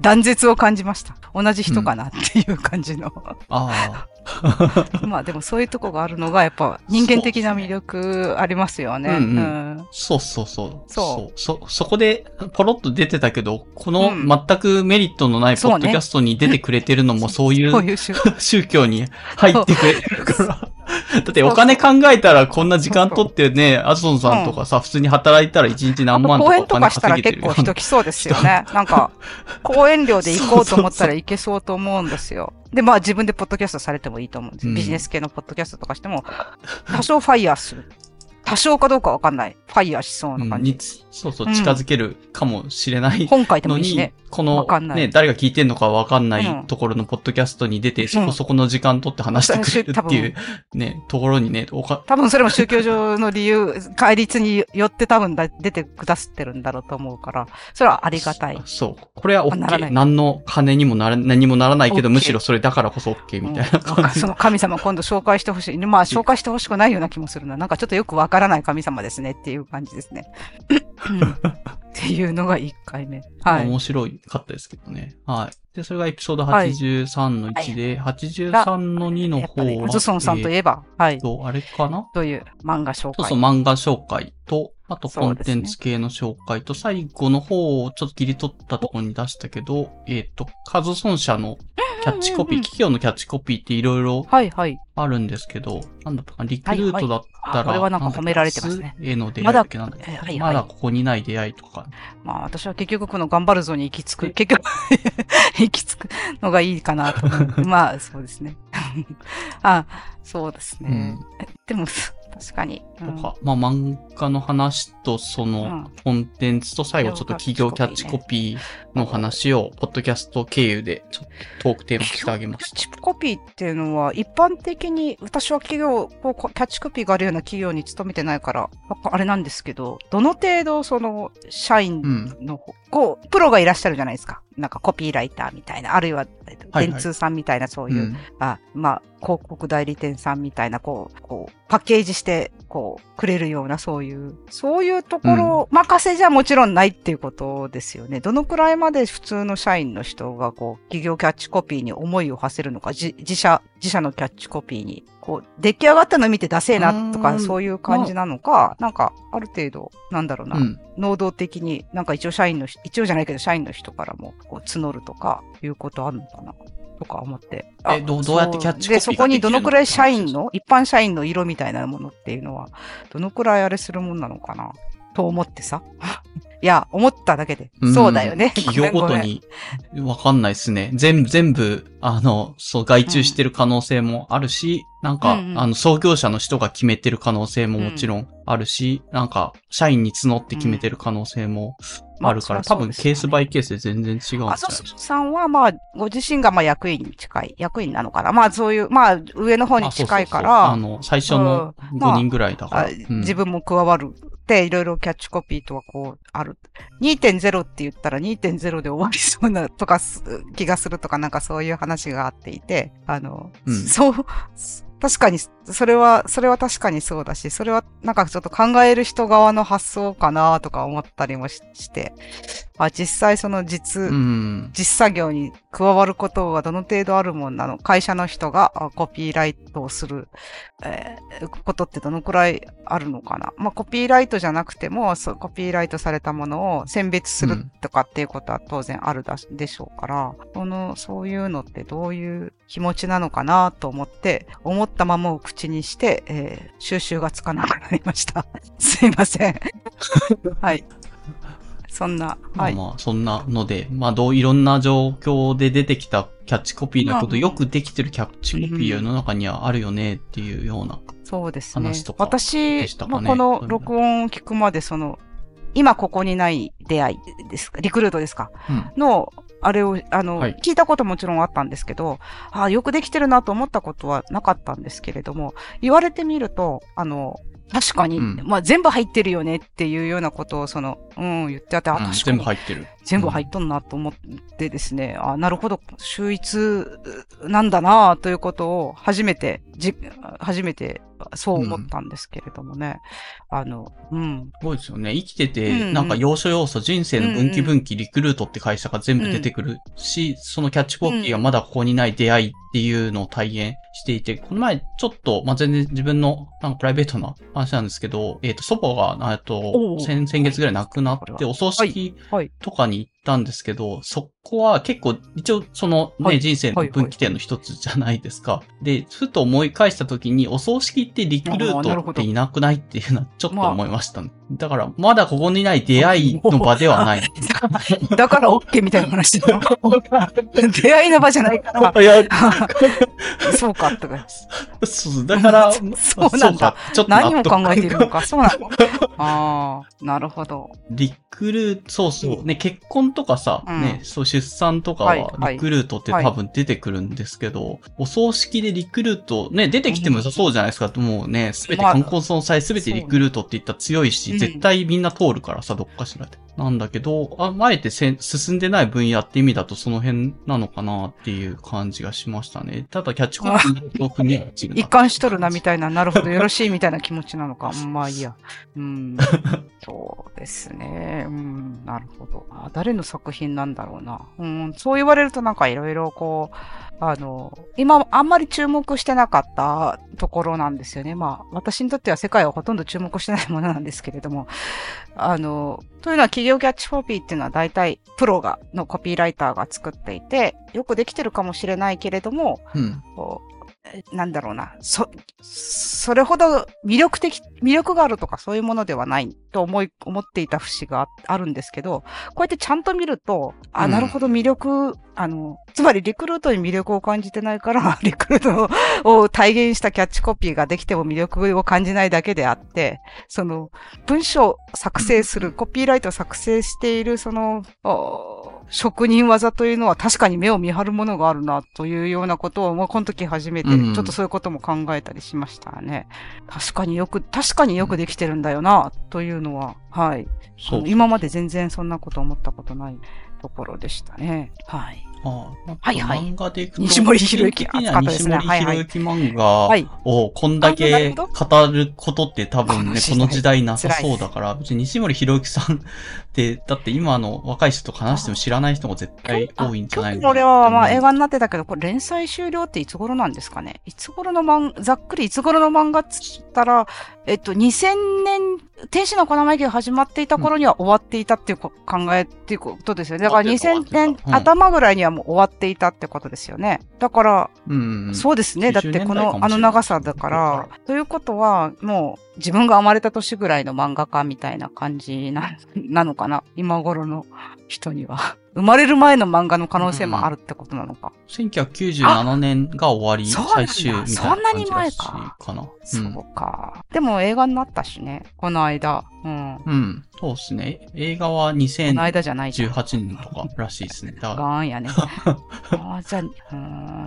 断絶を感じました。同じ人かなっていう感じの。あ まあでもそういうとこがあるのが、やっぱ人間的な魅力ありますよね。うんうんうんあ。そうそうそう。。そうそ、そこで、ポロッと出てたけど、このうん全くメリットのないポッドキャストに出てくれてるのもそういうこういう種宗教に入ってくれてるから。だってお金考えたらこんな時間取ってね、アソンさんとかさ、普通に働いたら1日何万と公園とかしたら結構人来そうですよね。なんか、公園料で行こうと思ったら行けそうと思うんですよ。で、まあ自分でポッドキャストされてもいいと思うんですビジネス系のポッドキャストとかしても、多少ファイヤーする。多少かどうかわかんない。ファイヤーしそうなうん感じ。にそうそう、うん近づけるかもしれない本書いてものにいいしね。、このわかんないね、誰が聞いてんのかわかんなうんいところのポッドキャストに出て、そこそこの時間取って話してくれるっていうね、ところにね、おか、多分それも宗教上の理由、戒律によって多分だ出てくださってるんだろうと思うから、それはありがたい。そう。これはならな OK。い何の金にもなら、何もならないけど、OK むしろそれだからこそ OK みたいなうん感じそ。の 神様今度紹介してほしい。まあ紹介してほしくないような気もするな。なんかちょっとよくわからない神様ですねっていう感じですね。うんっていうのが1回目。はい。面白いかったですけどね。はい。で、それがエピソードはい83の1で、83の2の方は、ズソンさんといええば、はいー。と、あれかな？という漫画紹介。そうそう、漫画紹介と、あとコンテンツ系の紹介と、最後の方をちょっと切り取ったところに出したけど、えっ、と、カズソン社のキャッチコピー、うんうんうん企業のキャッチコピーっていろいろはいはい。あるんですけど、なんだったかな、リクルートだったら、はいはいあこれはなんか褒められてますねへの出会いまだけなんだはいはいまだここにない出会いとか。まあ私は結局この頑張るぞに行き着く、結局 行き着くのがいいかなと。まあそうですね。あ、そうですね。でも、確かに。うんとか、まあ漫画の話とそのうんコンテンツと最後ちょっと企業キャッチコピーの話を、ポッドキャスト経由でちょっとトークテーマしてあげました。キャッチコピーっていうのは、一般的に、私は企業、キャッチコピーがあるような企業に勤めてないから、あれなんですけど、どの程度、その、社員うん。こう、プロがいらっしゃるじゃないですか。なんかコピーライターみたいな、あるいは、電通さんみたいな、そういう、うん。あ、まあ、広告代理店さんみたいな、こう、こう、パッケージして、こう、くれるような、そういう、そういうところ、任せじゃもちろんないっていうことですよね。どのくらいまで普通の社員の人が、こう、企業キャッチコピーに思いを馳せるのか、じ自社、自社のキャッチコピーに、こう、出来上がったの見て出せえなとか、うんそういう感じなのか、なんか、ある程度、なんだろうな、うん。能動的に、なんか一応社員の人、一応じゃないけど社員の人からもこう募るとかいうことあるのかなとか思って。あえどうどうやってキャッチコピーがで、そこにどのくらい社員の、一般社員の色みたいなものっていうのは、どのくらいあれするもんなのかな？と思ってさ。いや、思っただけで。んそうだよね。企業ご。とに、わかんないですね。全部、全部、あの、そう、外注してる可能性もあるし、なんか、うんうん。あの、創業者の人が決めてる可能性ももちろんあるし、なんか、社員に募って決めてる可能性もあるから、まあ多分ケースバイイケースで全然違うんじゃないあ、そうそう。さんは、まあ、ご自身がまあ役員に近い、役員なのかな。まあ、そういう、まあ、上の方に近いかあそうそうそうあら、の、最初のうん。まあ5人ぐらいだから。あうん。自分も加わるって、いろいろキャッチコピーとはこう、ある。2.0って言ったら2.0で終わりそうなとかす気がするとか、なんかそういう話があっていて、あの、うん。そう、確かに、それは、それは確かにそうだし、それはなんかちょっと考える人側の発想かなとか思ったりもしして、あ、実際その実、うん。実作業に加わることがどの程度あるもんなの？会社の人があコピーライトをする、えーことってどのくらいあるのかな？まあ、コピーライトじゃなくても、そうコピーライトされたものを選別するとかっていうことは当然あるだしでしょうから、その、そういうのってどういう気持ちなのかなと思って、思ったままを口にして、えー収集がつかなくなりました。すいません。はい。そんな、はい。まあまあ、そんなので、まあ、どういろんな状況で出てきたキャッチコピーだけど、まあよくできてるキャッチコピー世の中にはあるよねっていうような。そうですね話と。か私、でしたかねまあこの録音を聞くまで、その、今ここにない出会いですか、リクルートですか？うん。の、あれを、あの、はい聞いたこともちろんあったんですけど、ああ、よくできてるなと思ったことはなかったんですけれども、言われてみると、あの、確かに、うん。まあ全部入ってるよねっていうようなことを、その、うん、言ってあって、あ、うん確か全部に入ってる。全部入っとんなと思ってですね、あなるほど、秀逸なんだなということを初めて、じ、初めてそう思ったんですけれどもね。あの、うん。すごいですよね。生きてて、うんうん。なんか要所要所、人生の分岐分岐、リクルートって会社が全部出てくるし、そのキャッチコピーがまだここにない出会いっていうのを体現していて、この前ちょっと、まあ、全然自分のなんかプライベートな話なんですけど、えっ、と、祖母が、えっと先先月ぐらい亡くなって、お葬式はい。とかに行ったんですけど、そこは結構、一応そのね、はい人生の分岐点の一つじゃないですか。で、ふと思い返した時に、お葬式ってリクルートっていなくないっていうのはちょっと思いましたね。だから、まだここにない出会いの場ではない。だから OK みたいな話だよ。出会いの場じゃないから。いや、そうか、とか。そう、だから、そうなんだかちょっと納何を得考えているのか。そうなのああ、なるほど。リクルート、そうそう。ね、結婚とかさ、うん。ね、そう、出産とかはいは、はい。リクルートって多分出てくるんですけど、お葬式でリクルート、ね、出てきても良さそうじゃないですか。もうね、すべて、まあ冠婚葬祭すべてリクルートって言ったら強いし、うん。絶対みんな通るからさ、どっかしらで。なんだけど、あ、あえて進んでない分野って意味だとその辺なのかなっていう感じがしましたね。ただ、キャッチコピーの一貫しとるなみたいな、なるほど、よろしいみたいな気持ちなのか。う んまあいいや。うん。そうですね。うん、なるほど。あ誰の作品なんだろうな。うん、そう言われるとなんかいろいろこう、あの、今あんまり注目してなかったところなんですよね。まあ、私にとっては世界はほとんど注目してないものなんですけれども、あの、というのは企業キャッチコピーっていうのは大体プロが、のコピーライターが作っていて、よくできてるかもしれないけれども、うん。こう、えなんだろうな、そ、それほど魅力的、魅力があるとかそういうものではないと思い、思っていた節がああるんですけど、こうやってちゃんと見ると、あ、うん。なるほど魅力、あの、つまりリクルートに魅力を感じてないから、リクルートを体現したキャッチコピーができても魅力を感じないだけであって、その、文章を作成する、コピーライトを作成している、その、お職人技というのは確かに目を見張るものがあるな、というようなことを、もうこの時初めて、うんちょっとそういうことも考えたりしましたね。確かによく、確かによくできてるんだよな、というのは、はい。そう。今まで全然そんなこと思ったことないところでしたね。はい。ああはいはい漫画でいくと、西森博之個人的には熱かったです西森ねはいはい博之漫画はい。をこんだけ語ることって多分ね、この時代なさそうだから、別に西森博之さんって、だって今の若い人と話しても知らない人も絶対多いんじゃないの？かなこれはまあ映画画になってたけど、これ連載終了っていつ頃なんですかね？いつ頃の漫ざっくりいつ頃の漫画っつったら、えっと、2000年、天使の粉巻が始まっていた頃には終わっていたっていうこ考えっていうことですよね。だから2000終わってた終わって年頭ぐらいにはもう終わっていたってことですよね。だから、うん。そうですね。だって90この、あの長さだから、ということは、もう自分が生まれた年ぐらいの漫画家みたいな感じな、なのかな？今頃の人には。生まれる前の漫画の可能性もあるってことなのか？1997年が終わり、最終みたいな感じそんなに前らしいかかな。そうか。でも映画になったしね。この間。うん。こうん。うん。そうですね。映画はの間じゃないじゃん。2018年とからしいですね。だガーンやね。ああ、じゃあ、うー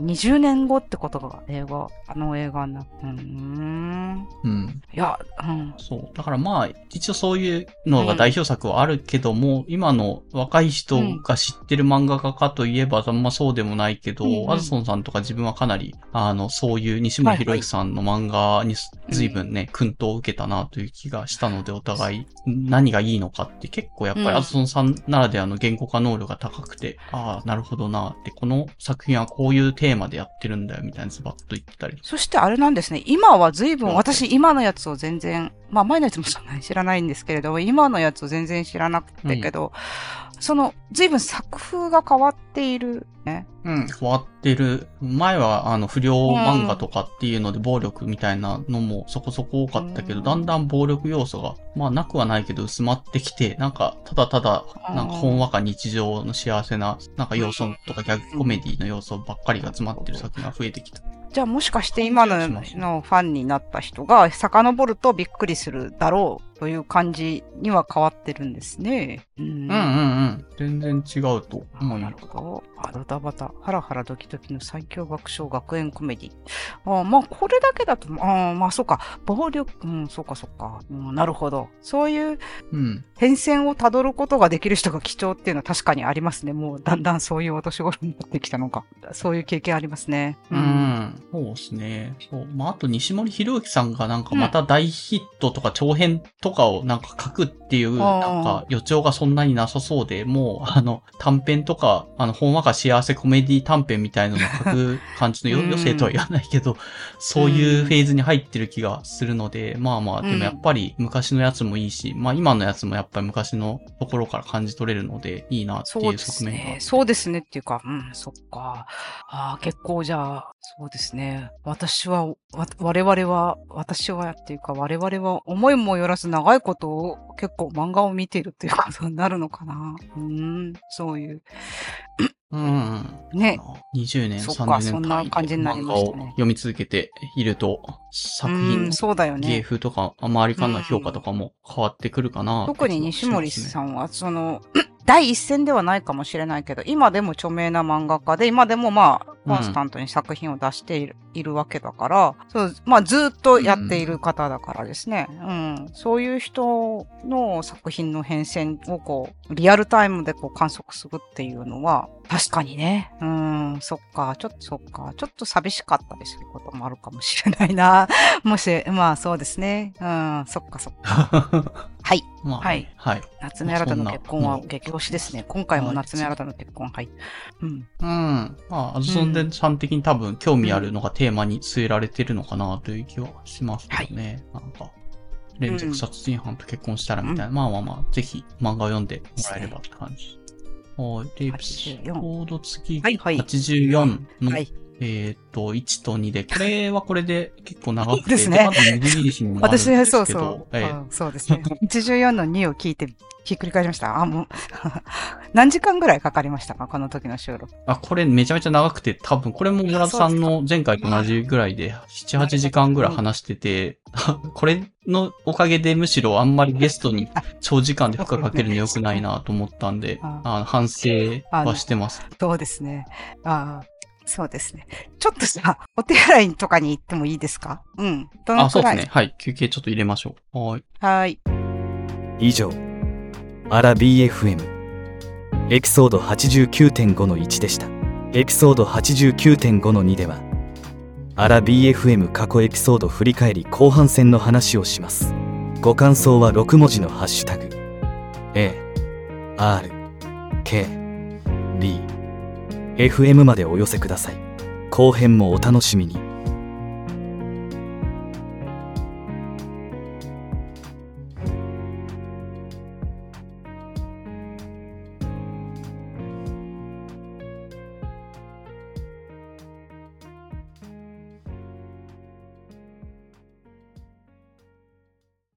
ん、20年後ってことが映画、あの映画になうーん。うん。いや、うん。そう。だからまあ、一応そういうのが代表作はあるけども、今の若い人が知ってる漫画家かといえば、あんまそうでもないけど、うんうんアズソンさんとか自分はかなり、あの、そういう西村博之さんの漫画に随分ね、訓導を受けたなという気がしたので、お互い何がいいのかって結構やっぱりうんアズソンさんならではの言語化能力が高くて、ああ、なるほどなって、この作品はこういうテーマでやってるんだよみたいなズバッと言ってたり。そしてあれなんですね。今は随分、うん私今のやつを全然、まあ前のやつも知らないんですけれども、今のやつを全然知らなくてけど、その、随分作風が変わっているね。うん、変わってる。前は、あの、不良漫画とかっていうので、暴力みたいなのもそこそこ多かったけど、うんだんだん暴力要素が、まあ、なくはないけど薄まってきて、なんか、ただただ、なんか、ほんわか日常の幸せな、なんか要素とか、ギャグコメディの要素ばっかりが詰まってる作品が増えてきた。じゃあもしかして今ののファンになった人が遡るとびっくりするだろうという感じには変わってるんですね。うん。うんうんうん。全然違うと思いな。るほど。あドタバタ、ハラハラドキドキの最強爆笑学園コメディ。あーまあ、これだけだと、あーまあ、そうか。暴力、うん、そうか、そうか。うん、なるほど。そういううん。変遷をたどることができる人が貴重っていうのは確かにありますね。もう、だんだんそういうお年頃になってきたのか。そういう経験ありますね。う。ん。そうですね。そう。まあ、あと西森博之さんがなんかまた大ヒットとか長編とかをなんか書くっていう、なんか予兆がそんなになさそうで、もう、あの、短編とか、あの、ほんわか幸せコメディ短編みたいなのを書く感じのようん余生とは言わないけど、そういうフェーズに入ってる気がするので、まあまあ、でもやっぱり昔のやつもいいし、まあ今のやつもやっぱり昔のところから感じ取れるので、いいなっていうそうです側面があっね。て。そうですねっていうか、うん、そっか。ああ、結構じゃあ、そうですね。私は、わ我々は、私はっていうか、我々は思いもよらず長いことを結構漫画を見ているっていうことになるのかな。うん、そういう。うん。ね。20年、そっか30年そんな感じになりま読み続けていると、作うん、品のそうだよ芸ね。風とか、周りからの評価とかも変わってくるかな、特に西森ん。さんは、その、第一線ではないかもしれないけど、今でも著名な漫画家で、今でもまあ、コンスタントに作品を出している、いるわけだから、そう、まあずっとやっている方だからですね。うん。そういう人の作品の変遷をこう、リアルタイムでこう観測するっていうのは、確かにね。うん、そっか、ちょっとそっか、ちょっと寂しかったりすることもあるかもしれないな。もし、まあそうですね。うん、そっかそっか。はい。まあ、はい。はい。夏目新たの結婚は激推しですね。今回も夏目新たの結婚、はい。うん。うん。まあ、アズソンデンさん的に多分興味あるのがテーマに据えられてるのかなという気はしますけどね。なんか、連続殺人犯と結婚したらみたいな。まあまあまあ、ぜひ漫画を読んでもらえればって感じ。はい。で、84ちょうど次、はいはい84の、はい。えっ、と、1と2で、これはこれで結構長くて、ですねまだ握りしにもあるんですけど、私、そうそう。えうんそうですね。84の2を聞いて、ひっくり返しました。あ、もう、何時間ぐらいかかりましたか？この時の収録。あ、これめちゃめちゃ長くて、多分これも村田さんの前回と同じぐらいで、7、8時間ぐらい話してて、これのおかげでむしろあんまりゲストに長時間で負荷かけるの良くないなと思ったんで、ああ反省はしてます。そうですね。ああ、そうですね。ちょっとじゃあ、お手洗いとかに行ってもいいですか？うん。どのあ、そうくらいですね。はい。休憩ちょっと入れましょう。はい。はい。以上アラ BFM エピソード89.5の1でした。エピソード89.5の2ではアラ BFM 過去エピソード振り返り後半戦の話をします。ご感想は6文字のハッシュタグ。A R K B FM までお寄せください。後編もお楽しみに。